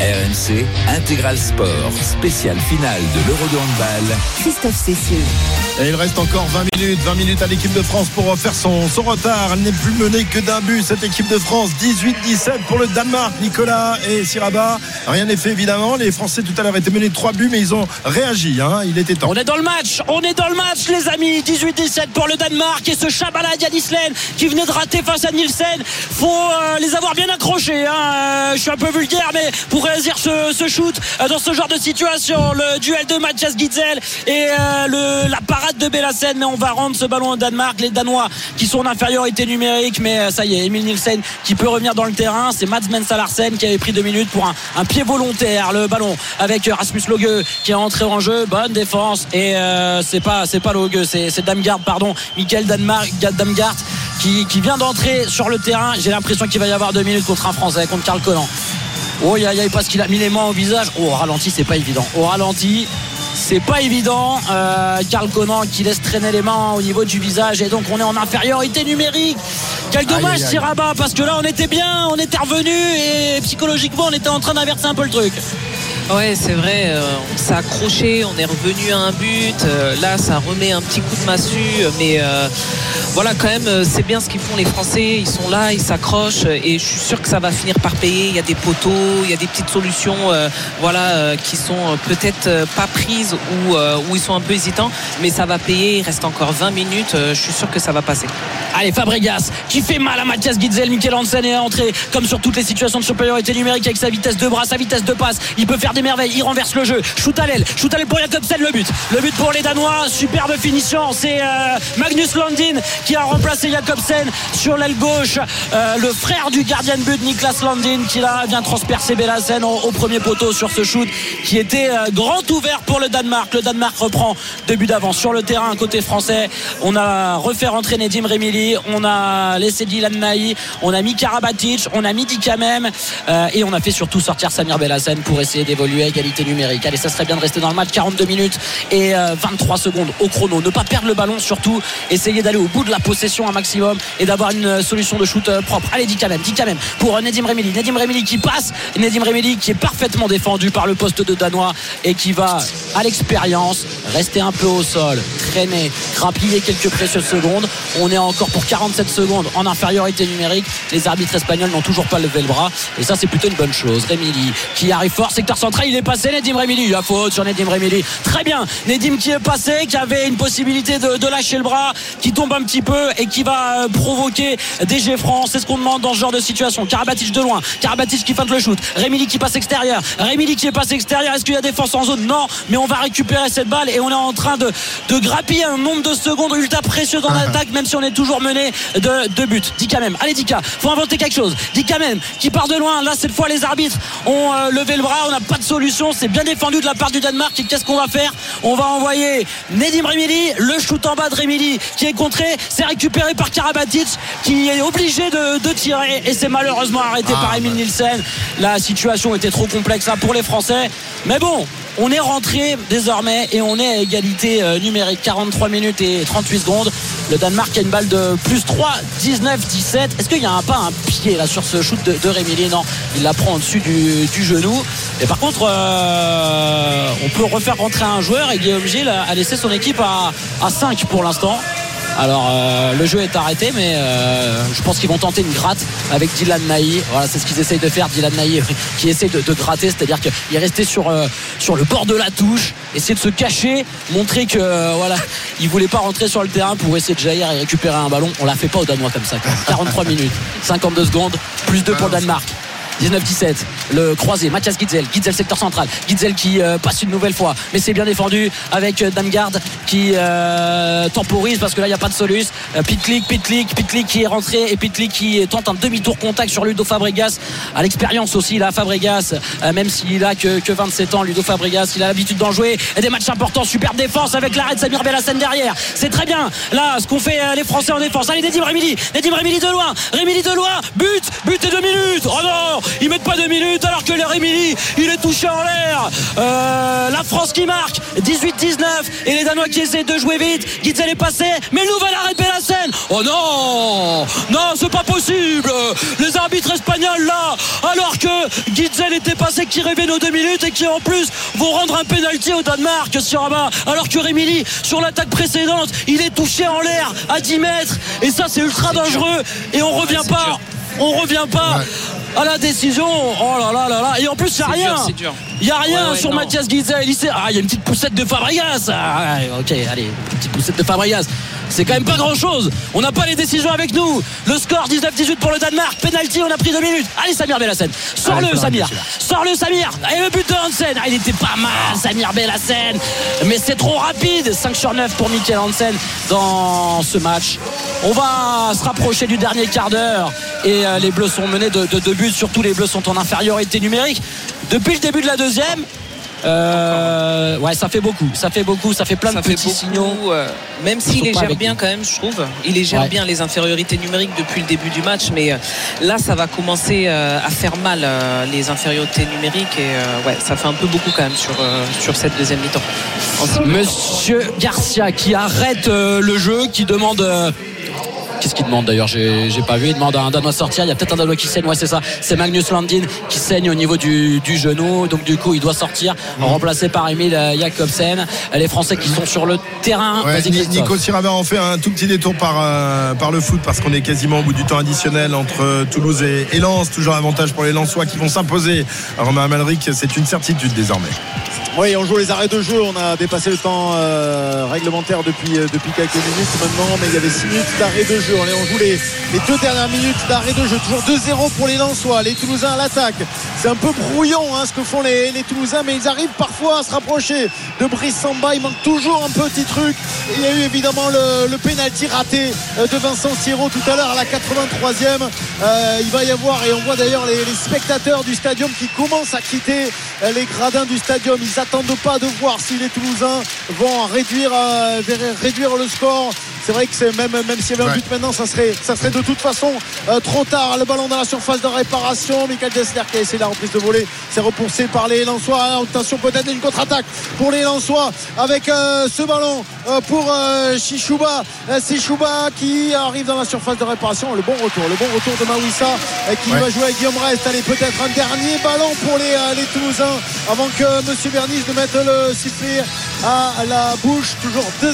RMC Intégral Sport, spécial finale de l'Euro de handball. Christophe Cessieux. Il reste encore 20 minutes, 20 minutes à l'équipe de France pour faire son, retard. Elle n'est plus menée que d'un but, cette équipe de France. 18-17 pour le Danemark. Nicolas et Siraba. Rien n'est fait évidemment. Les Français tout à l'heure étaient menés de 3 buts, mais ils ont réagi. Hein. Il était temps. On est dans le match, on est dans le match les amis 18-17 pour le Danemark et ce Chabala Yanislen qui venait de rater face à Nielsen Faut euh, les avoir bien accrochés hein. Euh, Je suis un peu vulgaire mais pour réussir ce, shoot euh, dans ce genre de situation Le duel de Mathias Gitzel et la parade de Bellassen Mais on va rendre ce ballon au Danemark. Les Danois qui sont en infériorité numérique Mais euh, ça y est, Emil Nielsen qui peut revenir dans le terrain. C'est Mats Mensalarsen qui avait pris deux minutes pour un, pied volontaire. Le ballon avec Rasmus Logue qui est entré en jeu. Bonne défense. Et euh, c'est pas c'est pas Logue c'est c'est Damgard pardon. Michael Danmark, Damgard qui, qui vient d'entrer sur le terrain. J'ai l'impression qu'il va y avoir deux minutes contre un Français contre Karl Collant Oh, il y a parce qu'il a mis les mains au visage. Oh, au ralenti, c'est pas évident. Au ralenti, c'est pas évident. Euh, Karl Conan qui laisse traîner les mains au niveau du visage et donc on est en infériorité numérique. Quel dommage, aïe, aïe. Siraba, parce que là on était bien, on était revenu et psychologiquement on était en train d'inverser un peu le truc. Ouais, c'est vrai, euh, on s'est accroché, on est revenu à un but. euh, là, ça remet un petit coup de massue, mais euh, voilà, quand même, euh, c'est bien ce qu'ils font les Français. Ils sont là, ils s'accrochent, et je suis sûr que ça va finir par payer. Il y a des poteaux, il y a des petites solutions, euh, voilà, euh, qui sont euh, peut-être pas prises ou où ils sont un peu hésitants, mais ça va payer. Il reste encore 20 minutes. je suis sûr que ça va passer. Allez, Fabregas qui fait mal à Mathias Gitzel. Michael Hansen est entré comme sur toutes les situations de supériorité numérique avec sa vitesse de bras, sa vitesse de passe. Il peut faire des merveilles. Il renverse le jeu. Shoot à l'aile. Shoot à l'aile pour Jakobsen. Le but. Le but pour les Danois. Superbe finition. C'est Magnus Landin qui a remplacé Jakobsen sur l'aile gauche. Le frère du gardien de but, Niklas Landin, qui là vient transpercer Bellassen au, au premier poteau sur ce shoot qui était euh, grand ouvert pour le Danemark. Le Danemark reprend deux buts d'avance sur le terrain côté français. On a refait rentrer Nedim Remili. On a laissé Dylan Naï. On a mis Karabatic. On a mis Dikamem. Euh, et on a fait surtout sortir Samir Bellassen pour essayer d'évoluer à égalité numérique. Allez, ça serait bien de rester dans le match. 42 minutes et euh, 23 secondes au chrono. Ne pas perdre le ballon surtout. Essayer d'aller au bout de la possession un maximum et d'avoir une euh, solution de shoot euh, propre. Allez, Dikamem. Dikamem pour euh, Nedim Remili. Nedim Remili qui passe. Nedim Remili qui est parfaitement défendu par le poste de Danois et qui va à l'expérience rester un peu au sol, traîner, grappiller quelques précieuses secondes. On est encore pour 47 secondes en infériorité numérique. Les arbitres espagnols n'ont toujours pas levé le bras et ça c'est plutôt une bonne chose. Remili qui arrive fort, secteur central, il est passé. Nedim y a faute sur Nedim Remili. Très bien, Nedim qui est passé, qui avait une possibilité de, lâcher le bras, qui tombe un petit peu et qui va euh, provoquer des jets francs. C'est ce qu'on demande dans ce genre de situation. Karabatic de loin, Karabatic qui feinte le shoot, Remili qui passe extérieur, Remili qui est passé extérieur. Est-ce qu'il y a défense en zone Non, mais on va récupérer cette balle et on est en train de, de grappiller un nombre de secondes ultra précieux dans l'attaque, même si on est toujours mené de, de buts. Dika même, allez Dika, faut inventer quelque chose. Dika même qui part de loin. Là, cette fois, les arbitres ont euh, levé le bras. On n'a pas de solution. C'est bien défendu de la part du Danemark. Et qu'est-ce qu'on va faire? On va envoyer Nedim Remili, le shoot en bas de Remili qui est contré. C'est récupéré par Karabatic qui est obligé de, de tirer et c'est malheureusement arrêté par Emil Nielsen. La situation était trop complexe là, pour les Français. Mais bon, on est rentré désormais et on est à égalité euh, numérique 43 minutes et 38 secondes. Le Danemark a une balle de plus 3, 19, 17. Est-ce qu'il y a un pas un pied là sur ce shoot de, de Rémilly Non, il la prend en dessus du, du genou. Et par contre, euh, on peut refaire rentrer un joueur et Guillaume Gilles a laissé son équipe à, à 5 pour l'instant. Alors euh, le jeu est arrêté, mais euh, je pense qu'ils vont tenter une gratte avec Dylan Naï. Voilà, c'est ce qu'ils essayent de faire. Dylan Naï qui essaie de, de gratter, c'est-à-dire qu'il est resté sur, euh, sur le bord de la touche, essayer de se cacher, montrer que voilà, il voulait pas rentrer sur le terrain pour essayer de jaillir et récupérer un ballon. On l'a fait pas aux Danois comme ça. quand même. 43 minutes, 52 secondes, plus 2 pour le Danemark. 19-17. le croisé. Mathias Gitzel, Gitzel secteur central. Gitzel qui euh, passe une nouvelle fois, mais c'est bien défendu avec euh, Damgard qui euh, temporise parce que là il n'y a pas de solus. Euh, Pitlick, Pitlick, Pitlick qui est rentré et Pitlick qui tente un demi-tour contact sur Ludo Fabregas. À l'expérience aussi là, Fabregas, euh, même s'il a que, que 27 ans, Ludo Fabregas, il a l'habitude d'en jouer et des matchs importants, super défense avec l'arrêt de Samir Bellassène derrière. C'est très bien. Là, ce qu'ont fait euh, les Français en défense. Allez, Nedim Rémili, Nedim Rémili de loin, Rémili de loin, but, but et deux minutes. Oh non, ils mettent pas deux minutes alors que le Rémili, il est touché en l'air. Euh, la France qui marque, 18-19 et les Danois qui essaient de jouer vite. Gitzel est passé, mais le nouvel arrêt de Bellassène. Oh non, non, c'est pas possible. Les arbitres espagnols là, alors que Gitzel était passé qui rêvait nos deux minutes et qui en plus vont rendre un pénalty au Danemark sur Rabat, alors que Rémili sur l'attaque précédente, il est touché en l'air à 10 mètres et ça c'est ultra dangereux et on revient pas, on revient pas. À la décision, oh là là là là, et en plus il n'y a rien, il n'y a rien Ouais, ouais, sur non. Mathias sait- ah, il y a une petite poussette de Fabregas. Ah, ok, allez, une petite poussette de Fabregas. C'est quand même pas grand chose. On n'a pas les décisions avec nous. Le score 19-18 pour le Danemark. Penalty, on a pris deux minutes. Allez, Samir Bellassène. Sors-le, Samir. Sors-le, Samir. Et le but de Hansen. Ah, il était pas mal, Samir Bellassène. Mais c'est trop rapide. 5 sur 9 pour Michael Hansen dans ce match. On va se rapprocher du dernier quart d'heure. Et euh, les Bleus sont menés de, de deux buts. Surtout, les Bleus sont en infériorité numérique. Depuis le début de la deuxième. Euh, ouais, ça fait beaucoup. Ça fait beaucoup. Ça fait plein ça de fait petits beaucoup, signaux. euh, même s'il les gère bien quand même je trouve il les gère Ouais. bien les infériorités numériques depuis le début du match mais euh, là ça va commencer euh, à faire mal euh, les infériorités numériques et euh, ouais ça fait un peu beaucoup quand même sur, euh, sur cette deuxième mi-temps. Monsieur Garcia qui arrête euh, le jeu, qui demande. Qu'est-ce qu'il demande d'ailleurs J'ai pas vu. Il demande à un Danois de sortir. Il y a peut-être un Danois qui saigne. Ouais, c'est ça. C'est Magnus Landin qui saigne au niveau du, du genou. Donc, du coup, il doit sortir, remplacé par Emil euh, Jacobsen. Les Français qui sont sur le terrain. Ouais. Nico Sirava en fait un tout petit détour par, euh, par le foot parce qu'on est quasiment au bout du temps additionnel entre Toulouse et, et Lens. Toujours avantage pour les Lensois qui vont s'imposer. Romain Amalric, c'est une certitude désormais. Oui, on joue les arrêts de jeu. On a dépassé le temps euh, réglementaire depuis, euh, depuis quelques minutes maintenant, mais il y avait 6 minutes d'arrêt de jeu. Allez, on joue les, les deux dernières minutes d'arrêt de jeu. Toujours 2-0 pour les Lensois. Les Toulousains à l'attaque. C'est un peu brouillon hein, ce que font les, les Toulousains, mais ils arrivent parfois à se rapprocher de Brice Samba. Il manque toujours un petit truc. Il y a eu évidemment le, le pénalty raté euh, de Vincent Siro tout à l'heure à la 83e. Euh, il va y avoir, et on voit d'ailleurs les, les spectateurs du stadium qui commencent à quitter les gradins du stadium. N'attendent pas de voir si les Toulousains vont réduire, euh, réduire le score. C'est vrai que même, même s'il y avait un but maintenant, ça serait, ça serait de toute façon euh, trop tard. Le ballon dans la surface de réparation. Michael Dessler qui a essayé la reprise de volée. C'est repoussé par les Lensois. Ah, Attention, peut-être une contre-attaque pour les Lensois avec euh, ce ballon euh, pour Chichouba. C'est qui arrive dans la surface de réparation. Le bon retour, le bon retour de Mawissa qui Ouais. va jouer avec Guillaume Rest. Allez, peut-être un dernier ballon pour les, les Toulousains avant que Monsieur Bernice ne mette le sifflet à la bouche. Toujours 2-0.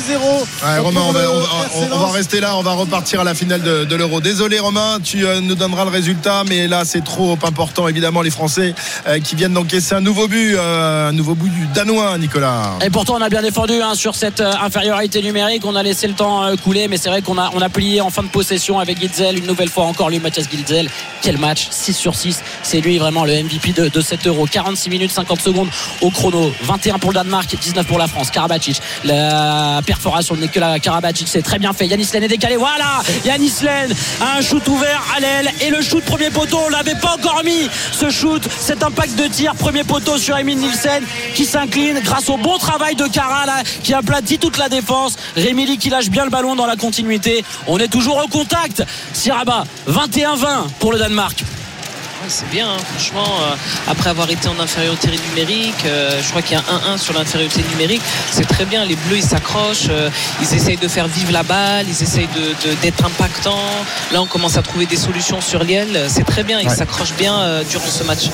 Ouais, Romain, pour on va, le on va- RC on- on va rester là, on va repartir à la finale de, de l'Euro. Désolé Romain, tu euh, nous donneras le résultat, mais là c'est trop important. Évidemment, les Français euh, qui viennent d'encaisser un nouveau but, euh, un nouveau but du Danois, Nicolas. Et pourtant, on a bien défendu hein, sur cette euh, infériorité numérique. On a laissé le temps euh, couler, mais c'est vrai qu'on a, on a plié en fin de possession avec Gitzel. Une nouvelle fois encore, lui, Mathias Gitzel. Quel match 6 sur 6. C'est lui vraiment le MVP de, de 7 euros. 46 minutes, 50 secondes au chrono. 21 pour le Danemark, 19 pour la France. Karabatic. La perforation de Nicolas Karabatic, c'est très bien fait. Yanis Len est décalé. Voilà Yanis Len a un shoot ouvert à l'aile. Et le shoot premier poteau, on l'avait pas encore mis. Ce shoot, cet impact de tir, premier poteau sur Emile Nielsen qui s'incline grâce au bon travail de Cara qui aplatit toute la défense. Rémili qui lâche bien le ballon dans la continuité. On est toujours au contact. Siraba, 21-20 pour le Danemark. C'est bien, hein, franchement, euh, après avoir été en infériorité numérique, euh, je crois qu'il y a un 1-1 sur l'infériorité numérique, c'est très bien, les Bleus ils s'accrochent, euh, ils essayent de faire vivre la balle, ils essayent de- de- d'être impactants, là on commence à trouver des solutions sur l'aile, c'est très bien, ils Ouais. s'accrochent bien durant ce match.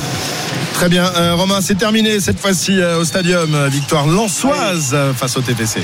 Très bien, Romain, c'est terminé cette fois-ci au stadium. Victoire lançoise euh, face au TFC.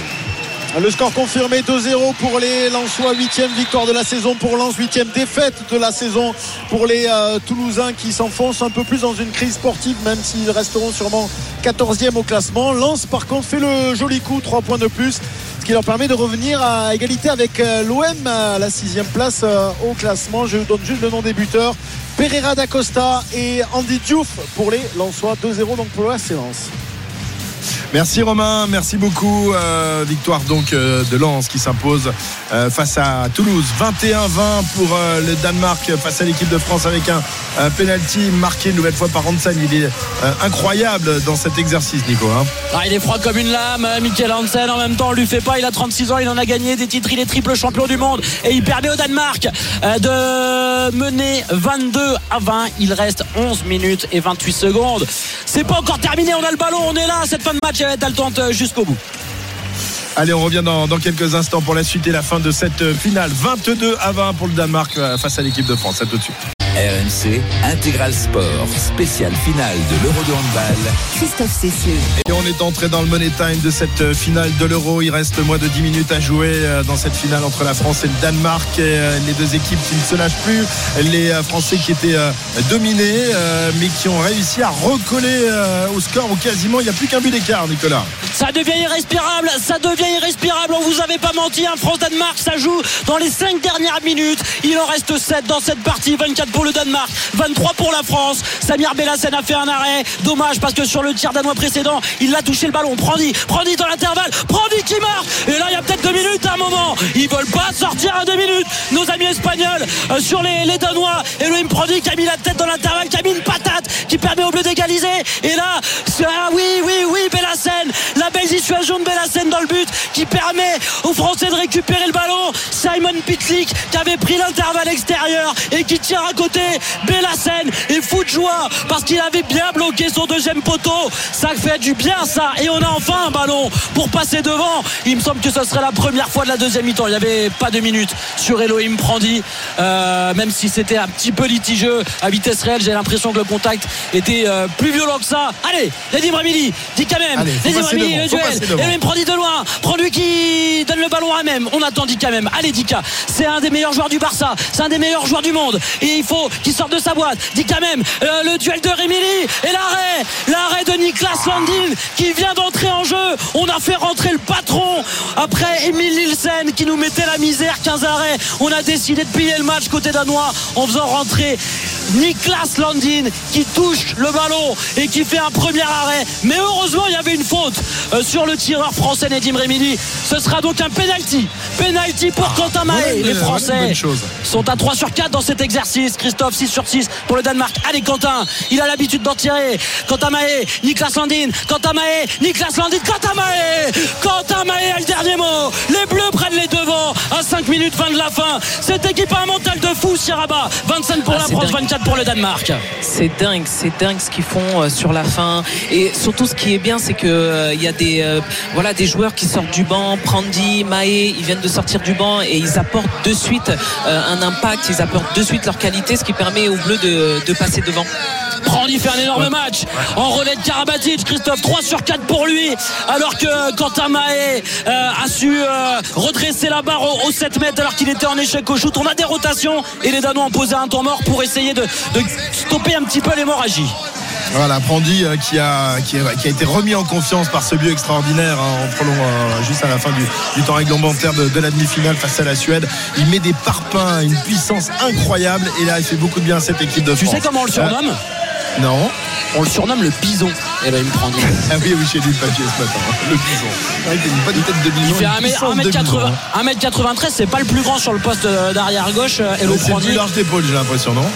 Le score confirmé 2-0 pour les Lensois, 8 victoire de la saison pour Lens, 8 défaite de la saison pour les euh, Toulousains qui s'enfoncent un peu plus dans une crise sportive, même s'ils resteront sûrement 14e au classement. Lens, par contre, fait le joli coup, 3 points de plus, ce qui leur permet de revenir à égalité avec euh, l'OM à la 6 place euh, au classement. Je vous donne juste le nom des buteurs. Pereira d'Acosta et Andy Diouf pour les Lensois 2-0 donc pour AC Lens. Merci Romain, merci beaucoup. Euh, victoire donc euh, de Lens qui s'impose euh, face à Toulouse. 21-20 pour le Danemark face à l'équipe de France avec un, penalty marqué une nouvelle fois par Hansen. Il est incroyable dans cet exercice, Nico. hein. Ah, il est froid comme une lame, Michael Hansen. En même temps, on lui fait pas. Il a 36 ans, il en a gagné des titres. Il est triple champion du monde et il permet au Danemark de mener 22 à 20. Il reste 11 minutes et 28 secondes. C'est pas encore terminé. On a le ballon, on est là. De match elle euh, jusqu'au bout. Allez, on revient dans, dans quelques instants pour la suite et la fin de cette euh, finale. 22 à 20 pour le Danemark euh, face à l'équipe de France. À tout de suite. RMC Intégral Sport, spéciale finale de l'Euro de handball. Christophe Cessieux. Et on est entré dans le money time de cette euh, finale de l'Euro. Il reste moins de 10 minutes à jouer euh, dans cette finale entre la France et le Danemark. Et, euh, les deux équipes qui ne se lâchent plus. Les Français qui étaient dominés, mais qui ont réussi à recoller au score où quasiment il n'y a plus qu'un but d'écart, Nicolas. Ça devient irrespirable, ça devient irrespirable. On vous avait pas menti, hein. France-Danemark, ça joue dans les 5 dernières minutes. Il en reste 7 dans cette partie, 24 pour le Danemark, 23 pour la France. Samir Bellassen a fait un arrêt. Dommage parce que sur le tir danois précédent, il a touché le ballon. Prandi, Prandi dans l'intervalle, Prandi qui marque. Et là, il y a peut-être deux minutes à un moment. Ils veulent pas sortir à deux minutes. Nos amis espagnols euh, sur les, les Danois. Elohim Prandi qui a mis la tête dans l'intervalle, qui a mis une patate qui permet au bleu d'égaliser. Et là, ah oui, oui, oui, Bellassen. La belle situation de Bellassen dans le but qui permet aux Français de récupérer le ballon. Simon Pitlick qui avait pris l'intervalle extérieur et qui tire à côté. Bellassen est fou de joie parce qu'il avait bien bloqué son deuxième poteau. Ça fait du bien ça. Et on a enfin un ballon pour passer devant. Il me semble que ce serait la première fois de la deuxième mi-temps. Il n'y avait pas de minutes sur Elohim Prandi. Euh, même si c'était un petit peu litigieux à vitesse réelle, j'ai l'impression que le contact était euh, plus violent que ça. Allez, Nadim Remili dit quand même. Allez, Nadim devant, le duel. Elohim Prandi de loin. Prends lui qui donne le ballon à même. On attend Dika même. Allez Dika, c'est un des meilleurs joueurs du Barça. C'est un des meilleurs joueurs du monde. Et il faut qu'il sorte de sa boîte. Dika même. Euh, le duel de Remili et l'arrêt. L'arrêt de Niklas Landin qui vient d'entrer en jeu. On a fait rentrer le patron après Emile Nielsen qui nous mettait la misère. 15 arrêts. On a décidé de piller le match côté danois en faisant rentrer Niklas Landin qui touche le ballon et qui fait un premier arrêt. Mais heureusement, il y avait une faute euh, sur le tireur français Nedim Remili. Ce sera donc un penalty. Penalty pour Quentin Mahé. Les Français sont à 3 sur 4 dans cet exercice. Christophe 6 sur 6 pour le Danemark. Allez Quentin, il a l'habitude d'en tirer. Quentin Mahé, Niklas Landin, Quentin Mahé, Niklas Landin, Quentin Mahé. Quentin Mahé a le dernier mot. Les Bleus prennent les devants à 5 minutes 20 de la fin. Cette équipe a un mental de fou, Sieraba. 25 pour Ah, la France, dingue. 24 pour le Danemark. C'est dingue, c'est dingue ce qu'ils font euh, sur la fin. Et surtout, ce qui est bien, c'est que euh, il y a des euh, voilà des joueurs qui sortent du banc, Prandi, Maé, ils viennent de sortir du banc et ils apportent de suite euh, un impact, ils apportent de suite leur qualité, ce qui permet aux Bleus de, de passer devant. Prandi fait un énorme match. En relais de Karabatic Christophe 3 sur 4 pour lui. Alors que Quentin Mahé euh, a su euh, redresser la barre au, au 7 mètres alors qu'il était en échec au shoot. On a des rotations et les Danois ont posé un temps mort pour essayer de, de stopper un petit peu l'hémorragie Voilà, Prandi euh, qui, a, qui, a, qui a été remis en confiance par ce but extraordinaire hein, en prolong, euh, juste à la fin du, du temps réglementaire de, de la demi-finale face à la Suède. Il met des parpaings, une puissance incroyable et là il fait beaucoup de bien à cette équipe de tu France. sais comment on le surnomme? Euh, Non. on le surnomme le bison et là il me prend Ah oui, oui, j'ai lu le papier ce matin. hein, Le bison. Il a une bonne tête de bison. il fait une puissance de 1m80 bison. 1m93 c'est pas le plus grand sur le poste d'arrière gauche C'est le plus large d'épaule, j'ai l'impression, non?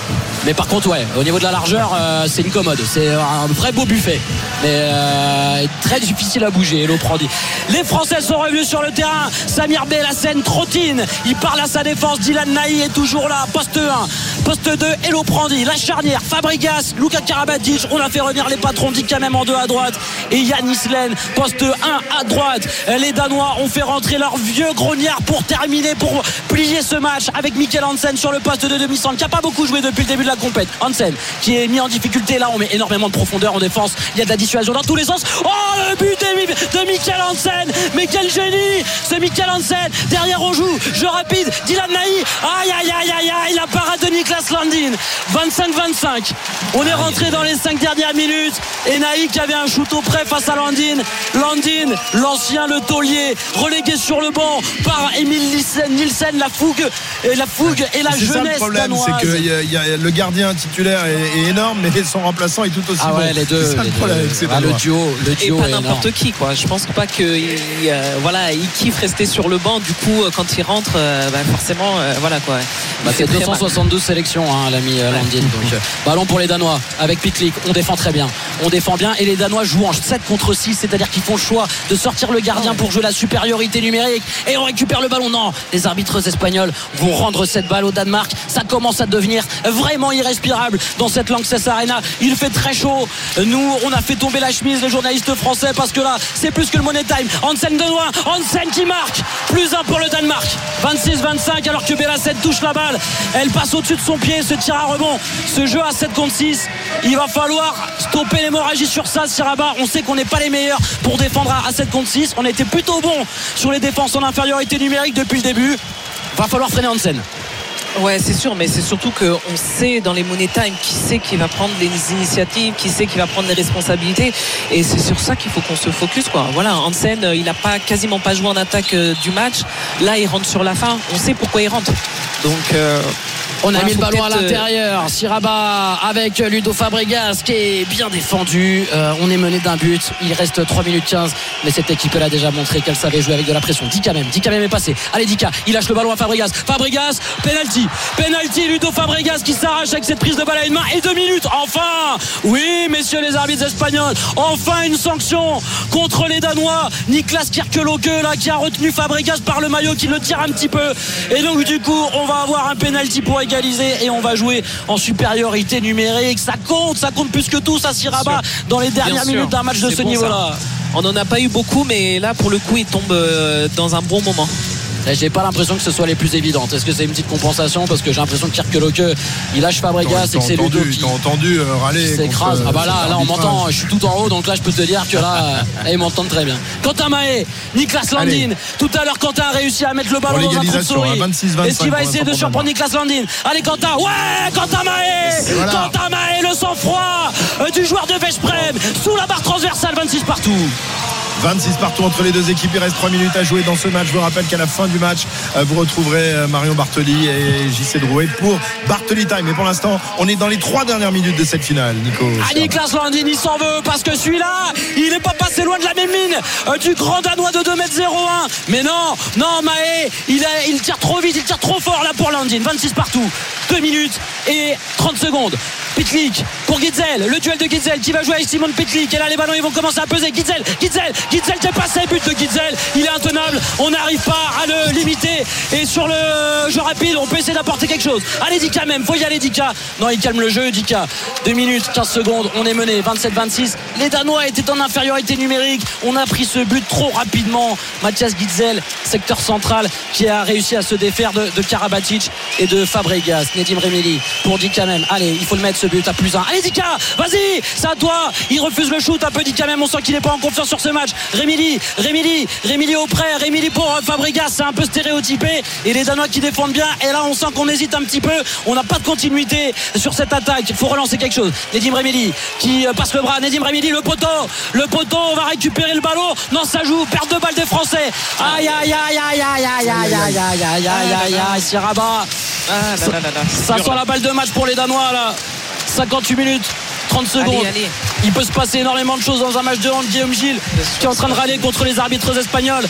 Mais par contre, ouais, au niveau de la largeur, euh, c'est une commode. C'est un vrai beau buffet. Mais euh, très difficile à bouger, Hello Prandi. Les Français sont revenus sur le terrain. Samir Bellassen trottine. Il parle à sa défense. Dylan Naï est toujours là. Poste 1, poste 2, Hello Prandi. La charnière, Fabregas, Luka Karabatic. On a fait revenir les patrons quand même en 2 à droite. Et Yann Islen, poste 1 à droite. Les Danois ont fait rentrer leur vieux grognard pour terminer, pour plier ce match avec Mikkel Hansen sur le poste de demi-centre qui n'a pas beaucoup joué depuis le début de la compète. Hansen qui est mis en difficulté là, on met énormément de profondeur en défense. Il y a de la dissuasion dans tous les sens. Oh le but de, Mikkel Hansen Mais quel génie ce Mikkel Hansen Derrière on joue, jeu rapide, Dylan Naï. Aïe aïe aïe aïe aïe, la parade de Niklas Landin. 25-25. On est rentré dans les 5 dernières minutes. Et Naï qui avait un shoot au près face à Landin. Landin, l'ancien le taulier, relégué sur le banc par Emile Nielsen. La fougue, et la fougue et la C'est ça le jeunesse problème, c'est que y a- y a- le gars gardien titulaire est, est énorme, mais son remplaçant est tout aussi Ah bon. ouais, les deux. C'est ça les le problème deux. avec ces Ah, le duo, le Et duo pas est énorme. n'importe qui quoi. Je pense pas que euh, voilà, il kiffe rester sur le banc. Du coup, quand il rentre, euh, bah, forcément, euh, voilà quoi. Bah, c'est très mal. 272 sélections, hein, l'ami Landin. Donc, ballon pour les Danois avec Pitlick. On défend très bien. On défend bien. Et les Danois jouent en 7 contre 6, c'est-à-dire qu'ils font le choix de sortir le gardien pour jouer la supériorité numérique. Et on récupère le ballon. Non, les arbitres espagnols vont rendre cette balle au Danemark. Ça commence à devenir vraiment irrespirable dans cette Lanxess Arena. Il fait très chaud. Nous, on a fait tomber la chemise, les journalistes français, parce que là, c'est plus que le money time. Hansen de loin. Hansen qui marque. Plus un pour le Danemark. 26-25, alors que Bellasset touche la balle. Elle passe au-dessus de son pied, ce tir à rebond. Ce jeu à 7 contre 6. Il va falloir stopper l'hémorragie sur ça, Siraba. On sait qu'on n'est pas les meilleurs pour défendre à 7 contre 6. On était plutôt bon sur les défenses en infériorité numérique depuis le début. Va falloir freiner Hansen. Ouais, c'est sûr, mais c'est surtout qu'on sait dans les Money Time qui sait qui va prendre les initiatives, qui sait qui va prendre les responsabilités. Et c'est sur ça qu'il faut qu'on se focus. Quoi. Voilà, Hansen, euh, il n'a pas, quasiment pas joué en attaque euh, du match. Là, il rentre sur la fin. On sait pourquoi il rentre. Donc, euh, On a voilà, mis le ballon à euh, l'intérieur. Siraba avec Ludo Fabregas qui est bien défendu. Euh, on est mené d'un but. Il reste 3 minutes 15. Mais cette équipe elle a déjà montré qu'elle savait jouer avec de la pression. Dika même. Dika même est passé. Allez Dika. Il lâche le ballon à Fabregas. Fabregas. Penalty. Penalty. Ludo Fabregas qui s'arrache avec cette prise de balle à une main. Et deux minutes. Enfin. Oui, messieurs les arbitres espagnols. Enfin une sanction contre les Danois. Niklas Kirkeloke là qui a retenu Fabregas par le maillot qui le tire un petit peu. Et donc du coup on va avoir un penalty pour égaliser et on va jouer en supériorité numérique. Ça compte, ça compte plus que tout, ça Siraba dans les dernières minutes d'un match de ce bon, niveau-là. on n'en a pas eu beaucoup, mais là, pour le coup, il tombe euh, dans un bon moment. Et J'ai pas l'impression que ce soit les plus évidentes. Est-ce que c'est une petite compensation parce que j'ai l'impression que Kirkeloke il lâche Fabregas et que c'est Ludo qui entendu euh, râler. s'écrase. Ah bah là, cet là on m'entend, je suis tout en haut donc là je peux te dire que là euh, ils m'entendent très bien. Quentin Mahé, Niklas Landin, Allez. tout à l'heure Quentin a réussi à mettre le ballon dans un trou de souris. hein, 26-25 Est-ce qu'il va essayer de surprendre Niklas Landin? Allez Quentin, ouais Quentin Mahé voilà. Quentin Mahé, le sang-froid euh, du joueur de Veszprem sous la barre transversale 26 partout. 26 partout entre les deux équipes. Il reste 3 minutes à jouer dans ce match. Je vous rappelle qu'à la fin du match, euh, vous retrouverez euh, Marion Bartoli et JC Drouet pour Bartoli Time. Mais pour l'instant, on est dans les 3 dernières minutes de cette finale, Nico. Ah, Niklas Landin, il s'en veut parce que celui-là, il n'est pas passé loin de la même mine euh, du grand Danois de 2m01. Mais non, non, Maé, il, a- il tire trop vite, il tire trop fort là pour Landin. 26 partout, 2 minutes et 30 secondes. Pitlick pour Gitzel, le duel de Gitzel qui va jouer avec Simon Pitlick. Et là, les ballons, ils vont commencer à peser. Gitzel, Gitzel, Gitzel qui est passé, but de Gitzel. Il est intenable, on n'arrive pas à le limiter. Et sur le jeu rapide, on peut essayer d'apporter quelque chose. Allez, Dika même, faut y aller, Dika. Non, il calme le jeu, Dika. 2 minutes, 15 secondes, on est mené 27-26. Les Danois étaient en infériorité numérique. On a pris ce but trop rapidement. Mathias Gitzel, secteur central, qui a réussi à se défaire de, Karabatic et de Fabregas. Nedim Remili pour Dika même. Allez, il faut le mettre ce but à plus 1. Allez, Dika, vas-y, c'est à toi. Il refuse le shoot un peu, Dika même. On sent qu'il n'est pas en confiance sur ce match. Remili, Remili, Remili au prêt. Remili pour euh, Fabregas, c'est un peu stéréotypé. Et les Danois qui défendent bien. Et là, on sent qu'on hésite un petit peu. On n'a pas de continuité sur cette attaque. Il faut relancer quelque chose. Nedim Remili qui euh, passe le bras. Nedim Remili, le poteau. Le poteau, on va récupérer le ballon. Non, ça joue. Perte de balle des Français. Aïe, aïe, aïe, aïe, aïe, aïe, aïe, aïe, aïe, aïe, aïe, aïe, aïe. Ah. Ça sent la balle de match pour les Danois là. 58 minutes, 30 secondes. Allez, allez. Il peut se passer énormément de choses dans un match de hand. Guillaume Gilles qui est en train de râler contre les arbitres espagnols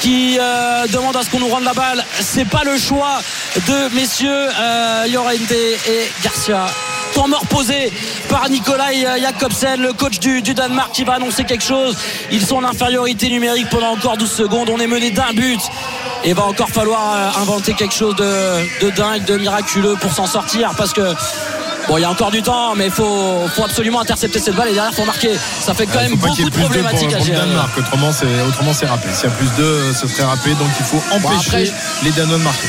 qui euh, demandent à ce qu'on nous rende la balle. C'est pas le choix de messieurs euh, Llorente et Garcia. Temps mort posé par Nikolai Jakobsen, le coach du, du Danemark qui va annoncer quelque chose. Ils sont en infériorité numérique pendant encore 12 secondes. On est mené d'un but. Et va encore falloir euh, inventer quelque chose de, de dingue, de miraculeux pour s'en sortir parce que Bon, il y a encore du temps, mais il faut, faut absolument intercepter cette balle et derrière, il faut marquer. Ça fait quand Il même beaucoup de plus de pour, problématiques à gérer. Autrement, c'est autrement c'est râpé. S'il y a plus de, ce serait râpé. Donc il faut empêcher après, les Danois de marquer.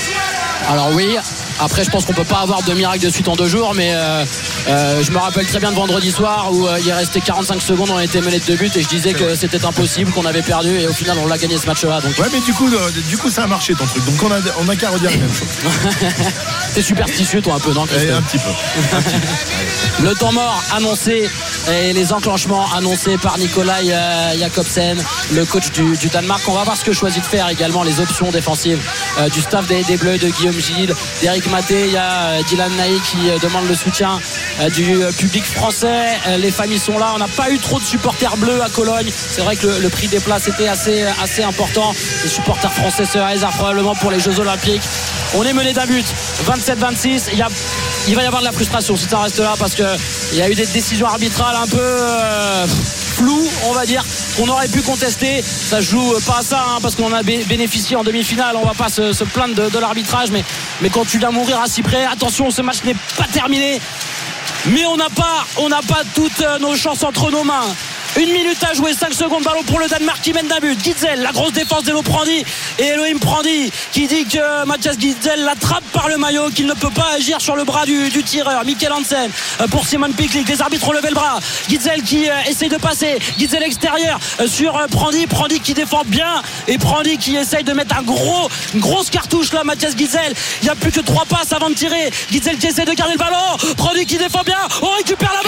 Alors oui, après je pense qu'on peut pas avoir de miracle de suite en deux jours, mais euh, Euh, je me rappelle très bien de vendredi soir où euh, il restait 45 secondes, on était mené de deux buts et je disais que c'était impossible, qu'on avait perdu et au final on l'a gagné ce match-là. Donc Ouais, mais du coup, du coup, ça a marché ton truc. Donc on a, on a qu'à redire la même chose. t'es superstitieux toi un peu, non Et Christophe un petit peu. Le temps mort annoncé et les enclenchements annoncés par Nikolai euh, Jakobsen, le coach du, du Danemark. On va voir ce que choisit de faire également les options défensives du staff des, des Bleus, de Guillaume Gilles, d'Eric Maté. Il y a euh, Dylan Naï qui euh, demande le soutien euh, du public français. Les familles sont là. On n'a pas eu trop de supporters bleus à Cologne. C'est vrai que le, prix des places était assez, assez important. Les supporters français se réservent probablement pour les Jeux Olympiques. On est mené d'un but, 27-26. Il va y avoir de la frustration si ça reste là parce que il y a eu des décisions arbitrales un peu floues on va dire qu'on aurait pu contester. Ça joue pas à ça hein, parce qu'on a bé- bénéficié en demi-finale. On va pas se, plaindre de, l'arbitrage mais, mais quand tu viens mourir à si près attention ce match n'est pas terminé. Mais on n'a pas on n'a pas toutes euh, nos chances entre nos mains une minute à jouer, 5 secondes, ballon pour le Danemark qui mène d'un but. Gitzel, la grosse défense d'Elo Prandi et Elohim Prandi qui dit que Mathias Gitzel l'attrape par le maillot, qu'il ne peut pas agir sur le bras du, tireur. Michael Hansen euh, pour Simon Piklik. Les arbitres ont levé le bras. Gitzel qui euh, essaye de passer. Gitzel extérieur euh, sur Prandi. Prandi qui défend bien et Prandi qui essaye de mettre un gros, grosse cartouche là, Mathias Gitzel. Il n'y a plus que trois passes avant de tirer. Gitzel qui essaie de garder le ballon. Prandi qui défend bien. On récupère la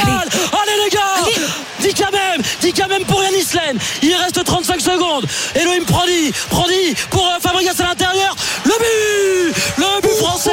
Prandi, Prandi pour euh, Fabregas à l'intérieur. Le but, le but français.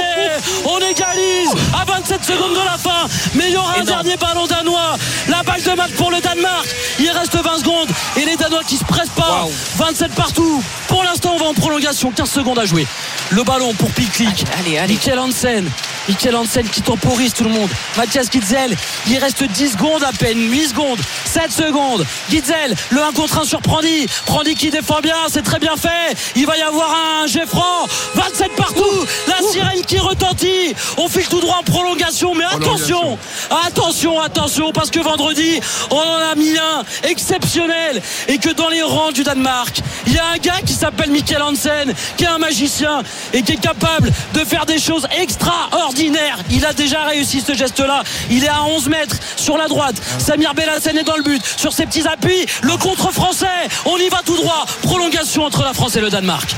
On égalise à 27 secondes de la fin. Mais il y aura un dernier ballon danois. La balle de match pour le Danemark. Il reste 20 secondes et les Danois qui se pressent pas. Waouh. 27 partout. Pour l'instant, en prolongation. 15 secondes à jouer. Le ballon pour Piklik. Allez, allez. Michael Hansen. Michael Hansen qui temporise tout le monde. Mathias Gitzel. Il reste 10 secondes à peine. 8 secondes. 7 secondes. Gitzel. Le 1 contre 1 sur Prandi. Prandi qui défend bien. C'est très bien fait. Il va y avoir un jet franc. 27 partout. La sirène qui retentit. On file tout droit en prolongation. Mais attention. Attention, attention. Parce que vendredi, on en a mis un exceptionnel. Et que dans les rangs du Danemark, il y a un gars qui s'appelle Michael Hansen, qui est un magicien et qui est capable de faire des choses extraordinaires. Il a déjà réussi ce geste-là. Il est à 11 mètres sur la droite. Samir Bellassen est dans le but. Sur ses petits appuis, le contre français. On y va tout droit. Prolongation entre la France et le Danemark.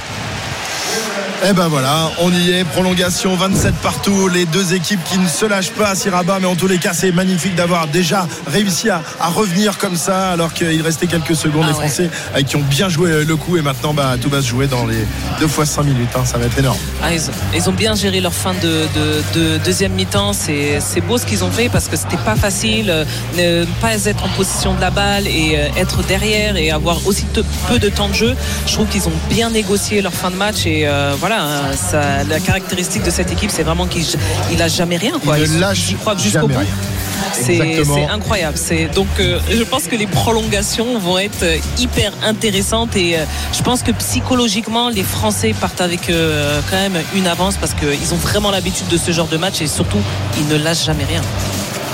Eh ben voilà, on y est, prolongation 27 partout, les deux équipes qui ne se lâchent pas à Siraba, mais en tous les cas c'est magnifique d'avoir déjà réussi à, à revenir comme ça alors qu'il restait quelques secondes, Ah les ouais. Français euh, qui ont bien joué le coup et maintenant bah, tout va se jouer dans les deux fois 5 minutes, hein, ça va être énorme. Ah, ils, ont, ils ont bien géré leur fin de, de- de deuxième mi-temps. C'est beau ce qu'ils ont fait parce que c'était pas facile. euh, Ne pas être en position de la balle et euh, être derrière et avoir aussi peu de temps de jeu. Je trouve qu'ils ont bien négocié leur fin de match et euh, voilà. hein, ça- la caractéristique de cette équipe, c'est vraiment qu'il il lâche jamais rien. Quoi. Il ne Ils- lâche jusqu'au jamais bout. rien. C'est incroyable. Donc euh, je pense que les prolongations vont être euh, hyper intéressantes et euh, je pense que psychologiquement les Français partent avec quand même une avance parce qu'ils ont vraiment l'habitude de ce genre de match et surtout ils ne lâchent jamais rien.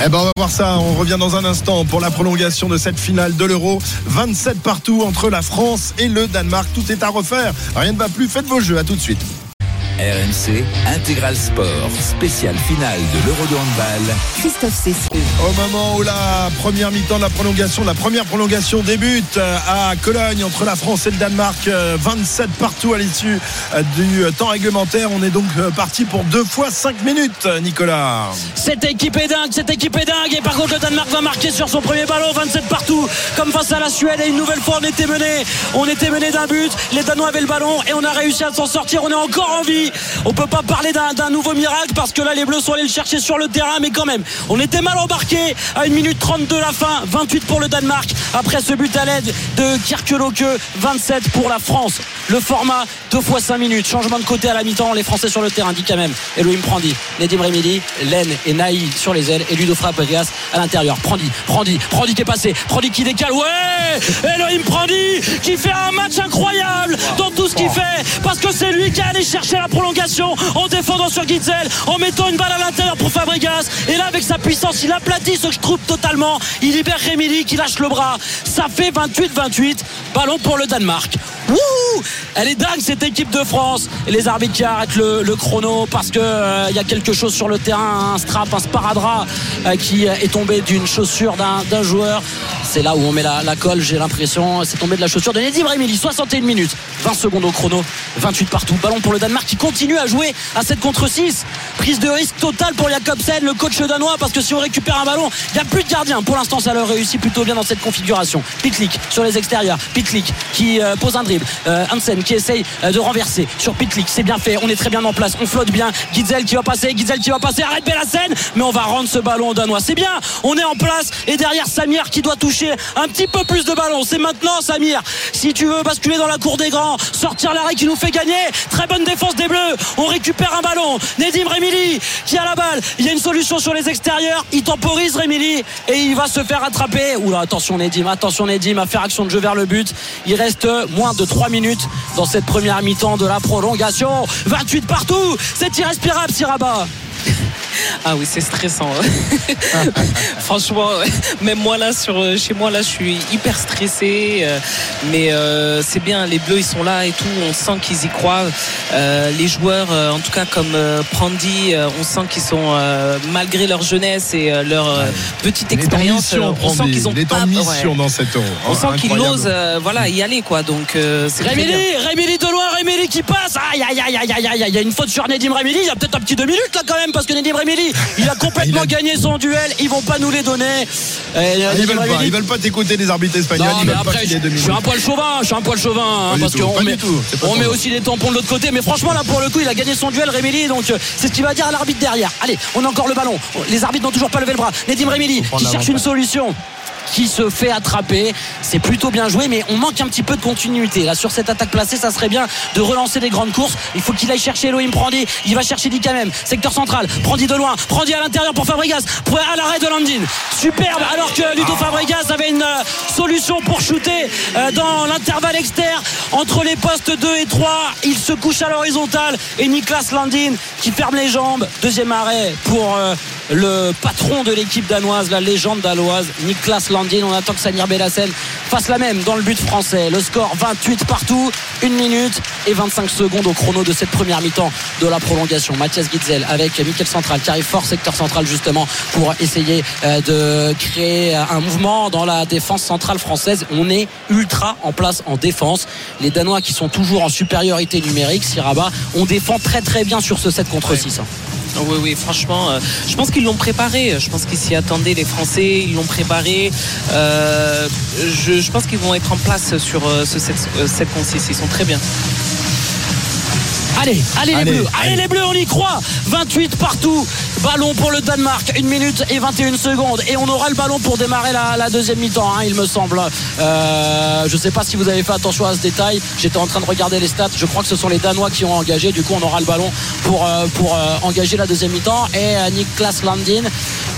Eh ben on va voir ça, on revient dans un instant pour la prolongation de cette finale de l'Euro. 27 partout entre la France et le Danemark, tout est à refaire, rien ne va plus, faites vos jeux, à tout de suite. RMC Intégral Sport, spécial finale de l'Euro de handball. Christophe Cessieux. Au moment où la première mi-temps de la prolongation, la première prolongation débute euh, à Cologne entre la France et le Danemark, euh, 27 partout à l'issue euh, du euh, temps réglementaire. On est donc euh, parti pour deux fois 5 minutes, euh, Nicolas. Cette équipe est dingue, cette équipe est dingue. Et par contre, le Danemark va marquer sur son premier ballon, 27 partout, comme face à la Suède. Et une nouvelle fois, on était mené. On était mené d'un but. Les Danois avaient le ballon et on a réussi à s'en sortir. On est encore en vie. On peut pas parler d'un nouveau miracle parce que là, les Bleus sont allés le chercher sur le terrain. Mais quand même, on était mal embarqué à une minute 30 de la fin. 28 pour le Danemark. Après ce but à l'aide de Kirkeloke, 27 pour la France. Le format, deux fois 5 minutes. Changement de côté à la mi-temps. Les Français sur le terrain, dit quand même. Elohim Prandi, Nedim Remili, Len et Naï sur les ailes et Ludo Fabregas à l'intérieur. Prandi, Prandi, Prandi qui est passé. Prandi qui décale. Ouais Elohim Prandi qui fait un match incroyable dans tout ce qu'il fait parce que c'est lui qui est allé chercher la prolongation en défendant sur Gitzel, en mettant une balle à l'intérieur pour Fabregas. Et là, avec sa puissance, il aplatit ce trouve totalement. Il libère Remili qui lâche le bras. Ça fait 28-28. Ballon pour le Danemark. Wouh Elle est dingue cette équipe de France. Et les arbitres qui arrêtent le, chrono parce que euh, il y a quelque chose sur le terrain, un strap, un sparadrap euh, qui est tombé d'une chaussure d'un joueur. C'est là où on met la, colle, j'ai l'impression. C'est tombé de la chaussure de Nedim Remili. 61 minutes, 20 secondes au chrono, 28 partout. Ballon pour le Danemark qui continue à jouer à 7 contre 6. Prise de risque totale pour Jakobsen, le coach danois, parce que si on récupère un ballon, il n'y a plus de gardien. Pour l'instant, ça leur réussit plutôt bien dans cette configuration. Pitlick sur les extérieurs. Pitlick qui euh, pose un dribble. Euh, Hansen qui essaye euh, de renverser sur Pitlick. C'est bien fait. On est très bien en place. On flotte bien. Gitzel qui va passer. Gitzel qui va passer. Arrête Bellassen. Mais on va rendre ce ballon aux Danois. C'est bien. On est en place. Et derrière Samir qui doit toucher un petit peu plus de ballon. C'est maintenant Samir. Si tu veux basculer dans la cour des grands, sortir l'arrêt qui nous fait gagner. Très bonne défense des Bleus. On récupère un ballon. Nedim Remili qui a la balle. Il y a une solution sur les extérieurs. Il temporise Remili et il va se faire attraper. Oula, attention Nedim. Attention Nedim à faire action de jeu vers le but. Il reste moins de 3 minutes dans cette première mi-temps de la prolongation. 28 partout. C'est irrespirable, Siraba. Ah oui, c'est stressant. Franchement, même moi là, sur, euh, chez moi là, je suis hyper stressé. euh, Mais euh, c'est bien, les Bleus ils sont là et tout. On sent qu'ils y croient. Euh, les joueurs, en tout cas comme euh, Prandi, on sent qu'ils sont euh, malgré leur jeunesse et euh, leur petite expérience. euh, on sent qu'ils ont pas. en mission ouais. dans cette euro. On Oh, sent qu'ils osent, euh, voilà, y aller quoi. Donc euh, c'est Rémélie qui passe. Aïe, aïe, aïe, aïe, aïe, aïe, aïe. Il y a une faute sur Nedim Rémélie. Il y a peut-être un petit deux minutes là quand même parce que Nedim Rémélie, il a complètement Il a- gagné son duel. Ils vont pas nous les donner. Et, Ah, Ils veulent pas, ils veulent pas t'écouter les arbitres espagnols. Non, ils mais pas après, je, je suis un poil chauvin, je suis un poil chauvin, hein, parce qu'on met, on met aussi des tampons de l'autre côté. Mais franchement, là, pour le coup, il a gagné son duel, Rémélie. Donc, euh, c'est ce qu'il va dire à l'arbitre derrière. Allez, on a encore le ballon. Les arbitres n'ont toujours pas levé le bras. Nedim prendre qui cherche une solution qui se fait attraper. C'est plutôt bien joué, mais on manque un petit peu de continuité. Là, sur cette attaque placée, ça serait bien de relancer des grandes courses. Il faut qu'il aille chercher Elohim Prandi. Il va chercher Dikamem, secteur central. Prandi de loin, Prandi à l'intérieur pour Fabregas, pour à l'arrêt de Landin. Superbe, alors que Ludo Fabregas avait une euh, solution pour shooter euh, dans l'intervalle externe entre les postes 2 et 3. Il se couche à l'horizontale et Niklas Landin qui ferme les jambes. Deuxième arrêt pour euh, le patron de l'équipe danoise, la légende danoise, Niklas Landin. On attend que Samir Bellassen fasse la même dans le but français. Le score 28 partout, 1 minute et 25 secondes au chrono de cette première mi-temps de la prolongation. Mathias Gitzel avec Mikel Central qui arrive fort secteur central justement pour essayer euh, de créer un mouvement dans la défense centrale française. On est ultra en place en défense. Les Danois qui sont toujours en supériorité numérique, Siraba, on défend très très bien sur ce 7 contre 6. Oui, oui, franchement, euh, je pense qu'ils l'ont préparé. Je pense qu'ils s'y attendaient, les Français, ils l'ont préparé. Euh, je, pense qu'ils vont être en place sur euh, ce 7, euh, 7 contre 6. Ils sont très bien. Allez, allez, Allez, les bleus, allez, les bleus, on y croit. 28 partout. Ballon pour le Danemark, 1 minute et 21 secondes. Et on aura le ballon pour démarrer la, la deuxième mi-temps, hein, il me semble. Euh, je ne sais pas si vous avez fait attention à ce détail. J'étais en train de regarder les stats. Je crois que ce sont les Danois qui ont engagé. Du coup, on aura le ballon pour, euh, pour euh, engager la deuxième mi-temps. Et Niklas Landin,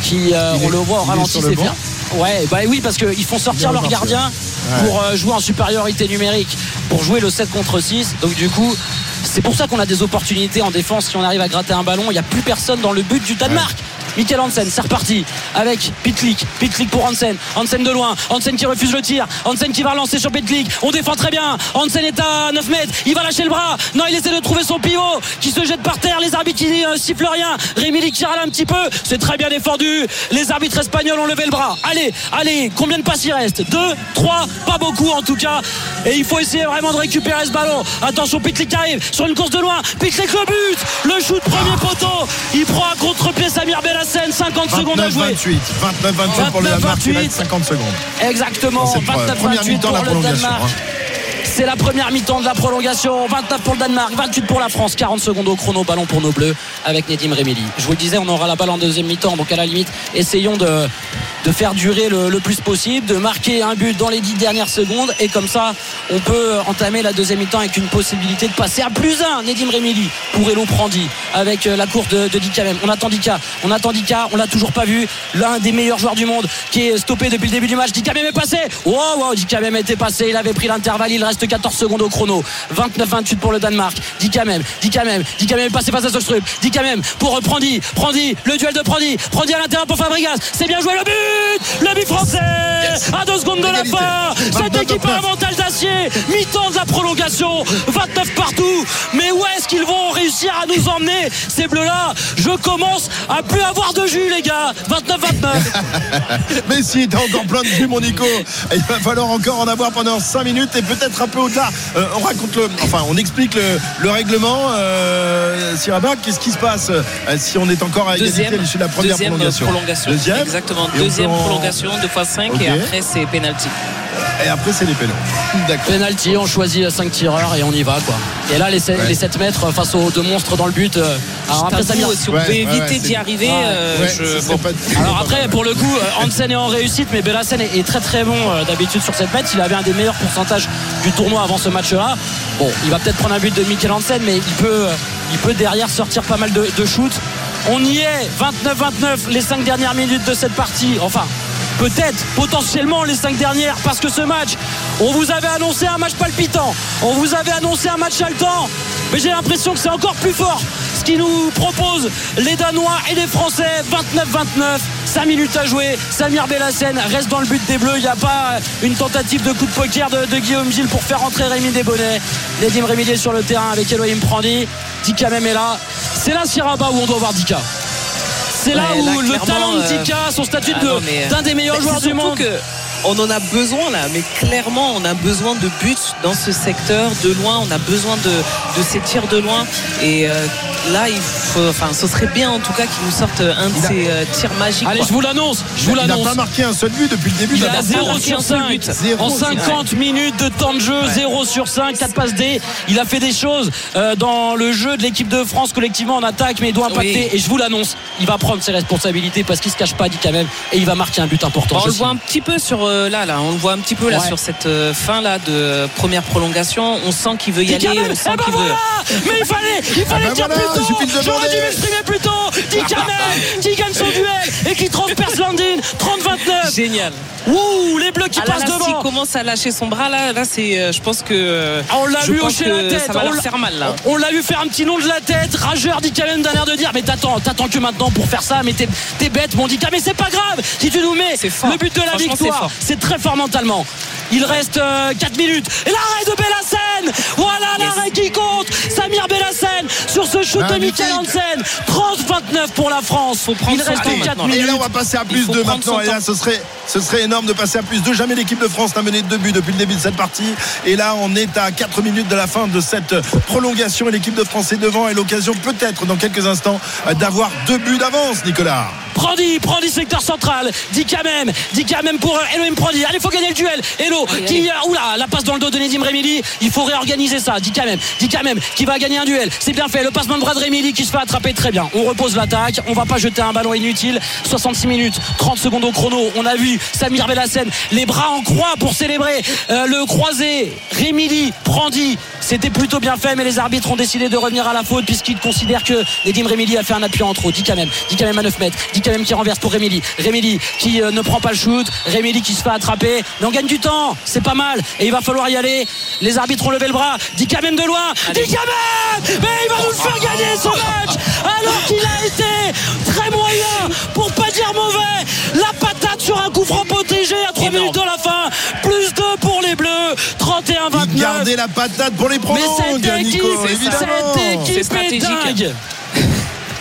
qui, on est- le voit au ralenti, c'est bien. Ouais, bah oui, parce qu'ils font sortir leur gardien ouais. pour jouer en supériorité numérique, pour jouer le 7 contre 6. Donc du coup, c'est pour ça qu'on a des opportunités en défense. Si on arrive à gratter un ballon, il n'y a plus personne dans le but du Danemark. Michael Hansen, c'est reparti avec Pitlick. Pitlick pour Hansen. Hansen de loin. Hansen qui refuse le tir. Hansen qui va relancer sur Pitlick. On défend très bien. Hansen est à 9 mètres. Il va lâcher le bras. Non, il essaie de trouver son pivot qui se jette par terre. Les arbitres qui euh, sifflent rien. Rémi qui râle un petit peu. C'est très bien défendu. Les arbitres espagnols ont levé le bras. Allez, allez, combien de passes il reste? 2, 3, pas beaucoup en tout cas. Et il faut essayer vraiment de récupérer ce ballon. Attention, Pitlick arrive sur une course de loin. Pitlick le but. Le shoot premier poteau. Il prend un contre-pied Samir Bellassen. 50 secondes à jouer. 29-28. 29-28 pour le 29-28. Danemark. Il reste 50 secondes. Exactement. Dans cette pre- première 29-28 mi-temps de pour la le prolongation. Danemark. hein. C'est la première mi-temps de la prolongation. 29 pour le Danemark, 28 pour la France. 40 secondes au chrono, ballon pour nos bleus avec Nedim Remili. Je vous le disais, on aura la balle en deuxième mi-temps. Donc à la limite, essayons de, de faire durer le, plus possible, de marquer un but dans les 10 dernières secondes. Et comme ça, on peut entamer la deuxième mi-temps avec une possibilité de passer à plus 1. Nedim Remili pour Elo Prandi avec euh, la course de, de Dika même. On attend Dika, on attend Dika, on l'a toujours pas vu. L'un des meilleurs joueurs du monde qui est stoppé depuis le début du match. Dika est passé. Wow, wow, Dika était passé. Il avait pris l'intervalle. Il reste 14 secondes au chrono. 29-28 pour le Danemark. Dika même, Dika même, Dika même est passé face à Sostrup. Dika même pour Prandi. Prandi, le duel de Prandi. Prandi à l'intérieur pour Fabregas. C'est bien joué le but. Le but français. à deux secondes de la fin. Cette 29, équipe a un 29. mental d'acier. Mi-temps de la prolongation. 29 partout. Mais où est-ce qu'ils vont réussir à nous emmener, ces bleus-là Je commence à plus avoir de jus, les gars. 29-29. Mais si, t'as encore plein de jus, mon Nico. Et il va falloir encore en avoir pendant 5 minutes et peut-être un peu au-delà. Euh, on raconte le, enfin, on explique le, le règlement. Euh, Siraba, qu'est-ce qui se passe euh, si on est encore à égalité Deuxième, la première deuxième prolongation? prolongation. Deuxième Exactement. Et Deuxième prolongation, 2 fois 5 Ok. et après c'est penalty. Et après, c'est les pénaux. D'accord. Penalty, on choisit 5 tireurs et on y va, quoi. Et là, les, sept- Ouais. les 7 mètres face aux deux monstres dans le but. Alors après, ça T'avoue, si on Ouais, pouvait ouais, ouais, éviter d'y arriver, Ouais. euh, Ouais, je- ce serait bon. pas- Alors après, pour le coup, euh, Hansen est en réussite, mais Bellassen est est très très bon euh, d'habitude sur cette mètre. Il avait un des meilleurs pourcentages du tournoi avant ce match-là. Bon, il va peut-être prendre un but de Mikel Hansen, mais il peut, euh, il peut derrière sortir pas mal de, de shoots. On y est, 29-29, les 5 dernières minutes de cette partie. Enfin, peut-être, potentiellement les 5 dernières, parce que ce match, on vous avait annoncé un match palpitant, on vous avait annoncé un match haletant, mais j'ai l'impression que c'est encore plus fort ce qui nous propose les Danois et les Français. 29-29, 5 minutes à jouer. Samir Bellassen reste dans le but des Bleus. Il n'y a pas une tentative de coup de poker de, Guillaume Gilles pour faire entrer Rémi Desbonnets. Nedim Rémi est sur le terrain avec Elohim Prandi. Dika même est là. C'est là Siraba où on doit voir Dika. C'est là Ouais, où là, le talent de euh, Dika, son statut ah de- euh, d'un des meilleurs Mais joueurs du monde. que on en a besoin là, mais clairement on a besoin de buts dans ce secteur de loin. On a besoin de, de ces tirs de loin. Et euh, là, il faut, enfin, ce serait bien en tout cas qu'ils nous sortent un de Il a- ces euh, tirs magiques. Allez, quoi. je vous l'annonce. Je vous Il n'a l'annonce. pas marqué un seul but depuis le début Il pas 0 marqué sur un seul 5 but. Zéro en sur 50 minutes de temps de jeu 0 sur 5 4 passes D il a fait des choses euh, dans le jeu de l'équipe de France collectivement en attaque mais il doit impacter Oui. et je vous l'annonce il va prendre ses responsabilités parce qu'il se cache pas dit quand même et il va marquer un but important On le voit un petit peu sur euh, là, là, on le voit un petit peu là Ouais. sur cette euh, fin là de première prolongation. On sent qu'il veut y aller, on sent eh ben qu'il veut. voilà Mais il fallait, il fallait ben dire voilà, plus il tôt J'aurais dû m'exprimer plus tôt même Qui gagne son duel et qui transperce Landine 30-29 Génial. Ouh les bleus qui Ah là, passent là, s'il devant commence à lâcher son bras là, là c'est, euh, je pense que. Ah, on l'a je vu hocher la tête. Ça va on leur l'a- faire mal là. On l'a vu faire un petit nom de la tête. Rageur même d'un air de dire Mais t'attends, t'attends que maintenant pour faire ça. Mais t'es, t'es bête, mon dit Mais c'est pas grave. Si tu nous mets le but de la victoire, fort. C'est, très fort mentalement. Il reste 4 minutes. Et l'arrêt de Bellassen Voilà l'arrêt qui compte Samir Bellassen sur ce shoot de. Michael Hansen 30-29 pour la France. prendre Il reste temps 4 maintenant. Et minutes. là, on va passer à plus faut de prendre maintenant. son Et là, ce serait, ce serait énorme de passer à plus de. Jamais l'équipe de France n'a mené deux buts depuis le début de cette partie. Et là, on est à 4 minutes de la fin de cette prolongation. Et l'équipe de France est devant. Et l'occasion, peut-être, dans quelques instants, euh, d'avoir deux buts d'avance, Nicolas. Prandi, Prandi secteur central, dit quand même, dit quand même pour euh, Elohim Prandi. Allez, faut gagner le duel. Qui, oula, la passe dans le dos de Nedim Remili. Il faut réorganiser ça. Dit quand même, dit quand même, qui va gagner un duel. C'est bien fait. Le passement de bras de Remili qui se fait attraper très bien. On repose l'attaque. On va pas jeter un ballon inutile. 66 minutes, 30 secondes au chrono. On a vu Samir Bellassen, les bras en croix pour célébrer euh, le croisé. Remili, Prandi. C'était plutôt bien fait, mais les arbitres ont décidé de revenir à la faute puisqu'ils considèrent que Nedim Remili a fait un appui en trop. Dit quand même, dit quand même à 9 mètres. Dit quand même qui renverse pour Remili. Remili qui euh, ne prend pas le shoot. Remili qui se fait attraper. Mais on gagne du temps. C'est pas mal. Et il va falloir y aller. Les arbitres ont levé le bras. Dit quand même de loin. Dit quand même Mais il va nous le faire gagner ce match alors qu'il a été très moyen pour pas dire mauvais. La patate sur un coup franc protégé à 3 Énorme. minutes de la fin. Plus 2 pour les Bleus. 31-29. Gardez la patate pour les Mais prolongues, cette équipe, Nico, évidemment. cette C'est équipe est dingue.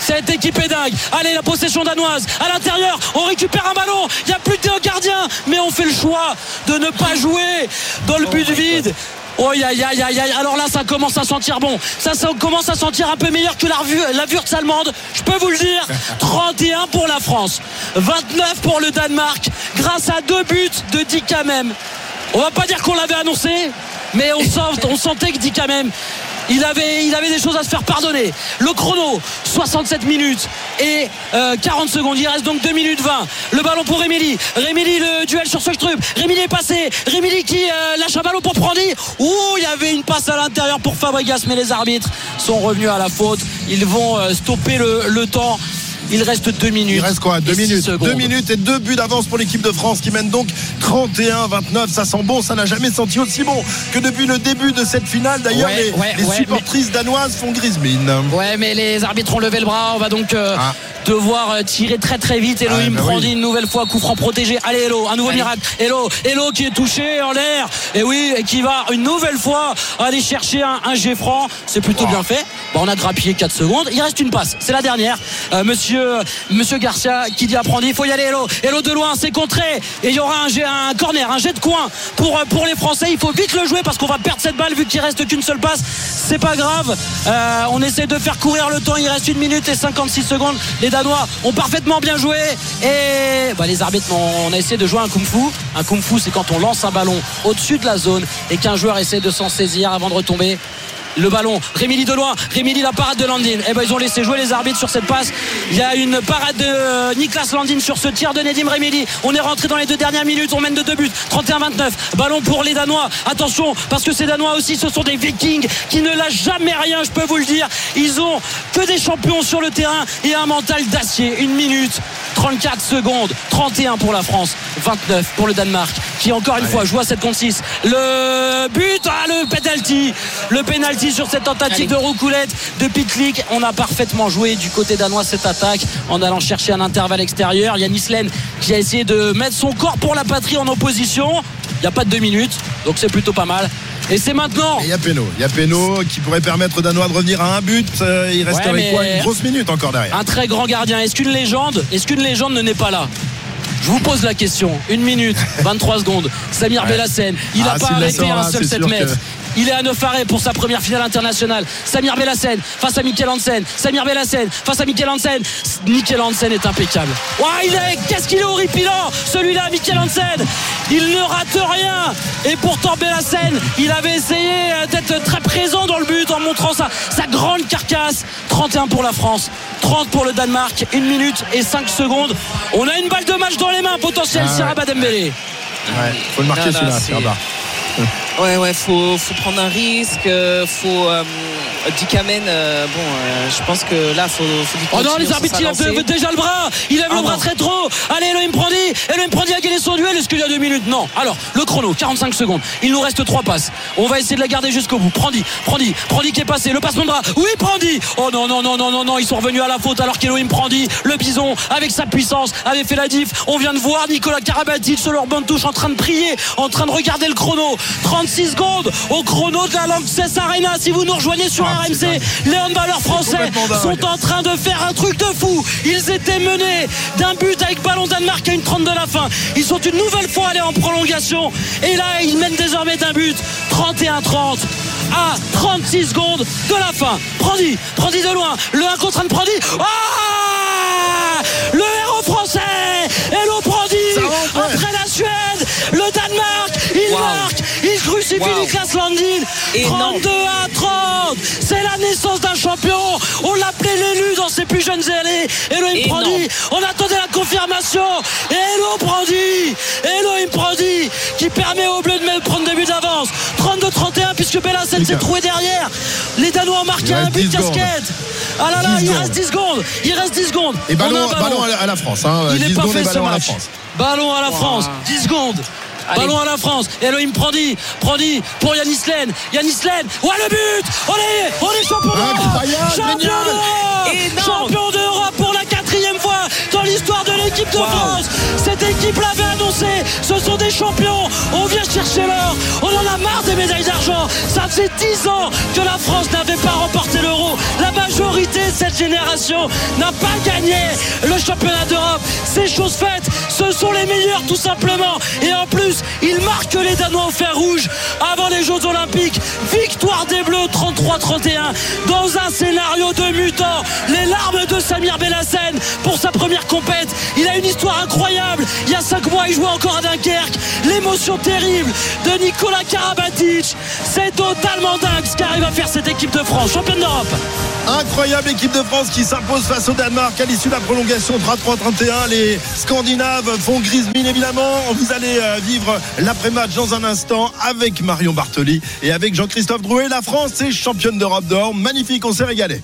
Cette équipe est dingue. Allez, la possession danoise à l'intérieur. On récupère un ballon. Il n'y a plus de gardien. Mais on fait le choix de ne pas jouer dans le but vide. Oh aïe aïe aïe aïe Alors là ça commence à sentir bon Ça, ça commence à sentir un peu meilleur que la, revue, la Wurtz allemande Je peux vous le dire 31 pour la France 29 pour le Danemark Grâce à deux buts de Dick même On va pas dire qu'on l'avait annoncé Mais on, sent- on sentait que Dick même il avait, des choses à se faire pardonner. Le chrono, 67 minutes et euh, 40 secondes. Il reste donc 2 minutes 20. Le ballon pour Rémili. Rémili, le duel sur Sochtrup. Rémili est passé. Rémili qui euh, lâche un ballon pour Prandi. Ouh, il y avait une passe à l'intérieur pour Fabregas, mais les arbitres sont revenus à la faute. Ils vont euh, stopper le temps. Il reste 2 minutes. Il reste quoi et Deux six minutes. secondes. Deux minutes et deux buts d'avance pour l'équipe de France qui mène donc 31-29. Ça sent bon, ça n'a jamais senti aussi bon que depuis le début de cette finale. D'ailleurs, Ouais, les, ouais, les ouais, supportrices danoises font grise mine. Ouais, mais les arbitres ont levé le bras. On va donc euh, Ah. Devoir euh, tirer très très vite. Elohim Ah, bah prend oui. une nouvelle fois, coup franc protégé. Allez Elo, un nouveau Allez. miracle. Elo, Elo qui est touché en l'air. Et oui, et qui va une nouvelle fois aller chercher un, un G franc. C'est plutôt bien fait. Bon, on a grappillé 4 secondes. Il reste une passe. C'est la dernière. Euh, monsieur, monsieur Garcia qui dit à. Il faut y aller Elo. Elo de loin, c'est contré. Et il y aura un, jet- un corner, un jet de coin pour, euh, pour les Français. Il faut vite le jouer parce qu'on va perdre cette balle vu qu'il reste qu'une seule passe. C'est pas grave. Euh, on essaie de faire courir le temps. Il reste une minute et 56 secondes. Les Danois ont parfaitement bien joué. Et bah, les arbitres, on, a essayé de jouer un kung-fu. Un kung-fu, c'est quand on lance un ballon au-dessus de la zone et qu'un joueur essaie de s'en saisir avant de retomber. Le ballon, Rémili de loin, Rémili la parade de Landin. Eh ben ils ont laissé jouer les arbitres sur cette passe. Il y a une parade de euh, Niklas Landin sur ce tir de Nedim Rémili. On est rentré dans les deux dernières minutes, on mène de deux buts. 31-29. Ballon pour les Danois. Attention, parce que ces Danois aussi, ce sont des Vikings qui ne lâchent jamais rien, je peux vous le dire. Ils ont que des champions sur le terrain et un mental d'acier. Une minute, 34 secondes, 31 pour la France, 29 pour le Danemark, qui encore une fois joue à 7 contre 6. Le but, penalty, le penalty sur cette tentative Allez. de roucoulette de Pitlick. On a parfaitement joué du côté danois cette attaque en allant chercher un intervalle extérieur. Yannis Len qui a essayé de mettre son corps pour la patrie en opposition. Il n'y a pas de deux minutes, donc c'est plutôt pas mal. Et c'est maintenant. Il y a Péno. Il y a Péno qui pourrait permettre aux Danois de revenir à un but. Euh, Il resterait Ouais, quoi Une grosse minute encore derrière. un très grand gardien. Est-ce qu'une légende, est-ce qu'une légende ne n'est pas là? Je vous pose la question. Une minute, 23 secondes. Samir Ouais. Il n'a Ah, pas arrêté un là, seul c'est 7 sûr mètres. Il est à 9 arrêts pour sa première finale internationale. Samir Bellassène face à Mikkel Hansen. Samir Bellassène face à Mikkel Hansen. Mikkel Hansen est impeccable. Ouah, il est, qu'est-ce qu'il est horripilant, celui-là, Mikkel Hansen. Il ne rate rien. Et pourtant, Bellassène, il avait essayé euh, d'être très présent dans le but en montrant sa, sa grande carcasse. 31 pour la France, 30 pour le Danemark, 1 minute et 5 secondes. On a une balle de match dans les mains, potentiel, Ah ouais. Sierra Dembélé. Ouais, faut le marquer Là, là, celui-là. Ouais, ouais, faut, faut prendre un risque. euh, Faut. Euh, Dikamen, euh, bon, euh, je pense que là, faut. faut Oh non, les sur arbitres, il lancée. déjà le bras. Il lève Ah le bras non. très trop. Allez, Elohim Prandi. Elohim Prandi a gagné son duel. Est-ce qu'il y a deux minutes? Non. Alors, le chrono, 45 secondes. Il nous reste trois passes. On va essayer de la garder jusqu'au bout. Prandi, Prandi, Prandi qui est passé. Le passement de bras. Oui, Prandi. Oh non, non, non, non, non, non. Ils sont revenus à la faute alors qu'Elohim Prandi, le bison, avec sa puissance, avait fait la diff. On vient de voir Nicolas Karabatic sur leur bande touche en train de prier, en train de regarder le chrono. 36 secondes au chrono de la Lanxess Arena. Si vous nous rejoignez sur c'est RMC, les handballeurs français sont en train de faire un truc de fou. Ils étaient menés d'un but avec ballon Danemark à une 30 de la fin. Ils sont une nouvelle fois allés en prolongation. Et là, ils mènent désormais d'un but 31-30 à 36 secondes de la fin. Prandi, Prandi de loin. Le 1 contre 1 de Prandi. Ah Le héros français Hello Prandi. Après la Suède, le Danemark, il Wow. marque, il crucifie Wow. Niklas Landin. Énorme. 32 à 30. C'est la naissance d'un champion. On l'appelait l'élu dans ses plus jeunes années. Elohim. Prandi. On attendait la confirmation. Et Hello Prandi. Elohim Prandi qui permet aux Bleus de même prendre des buts d'avance. 32-31 puisque Bellassène s'est trouvé derrière. Les Danois ont marqué un but 10 secondes. casquette. Ah là là, 10 il secondes. reste 10 secondes. Il reste 10 secondes. Et ballon, ballon à la- à la France. Hein. il 10 n'est pas fait ce match. Ballon à la France, 10 secondes. Ballon à la France. Elohim Prandi. Prandi pour Yanis Len. Yanis Len. Ouais, le but. On est, on est champion d'Europe. Champion d'Europe. Champion d'Europe pour la quatrième fois dans l'histoire de l'équipe de Wow. France. Cette équipe l'avait annoncé. Ce sont des champions. On vient chercher l'or. On en a marre des médailles d'argent. Ça faisait 10 ans que la France n'avait pas remporté l'euro. La majorité de cette génération n'a pas gagné le championnat d'Europe. C'est chose faite. Ce sont les meilleurs tout simplement. Et en plus, ils marquent les Danois au fer rouge avant les Jeux Olympiques. Victoire des Bleus 33-31 dans un scénario de mutant. Les larmes de Samir Bellassène pour sa première compète. Il a une histoire incroyable. Il y a 5 mois, il jouait encore à Dunkerque. L'émotion terrible de Nicolas Karabatic. C'est totalement dingue ce qu'arrive à faire cette équipe de France, championne d'Europe. Incroyable équipe de France qui s'impose face au Danemark à l'issue de la prolongation 33-31. Les Scandinaves font grise mine évidemment. Vous allez euh, vivre l'après-match dans un instant avec Marion Bartoli et avec Jean-Christophe Drouet. La France est championne d'Europe d'or. Magnifique, on s'est régalé.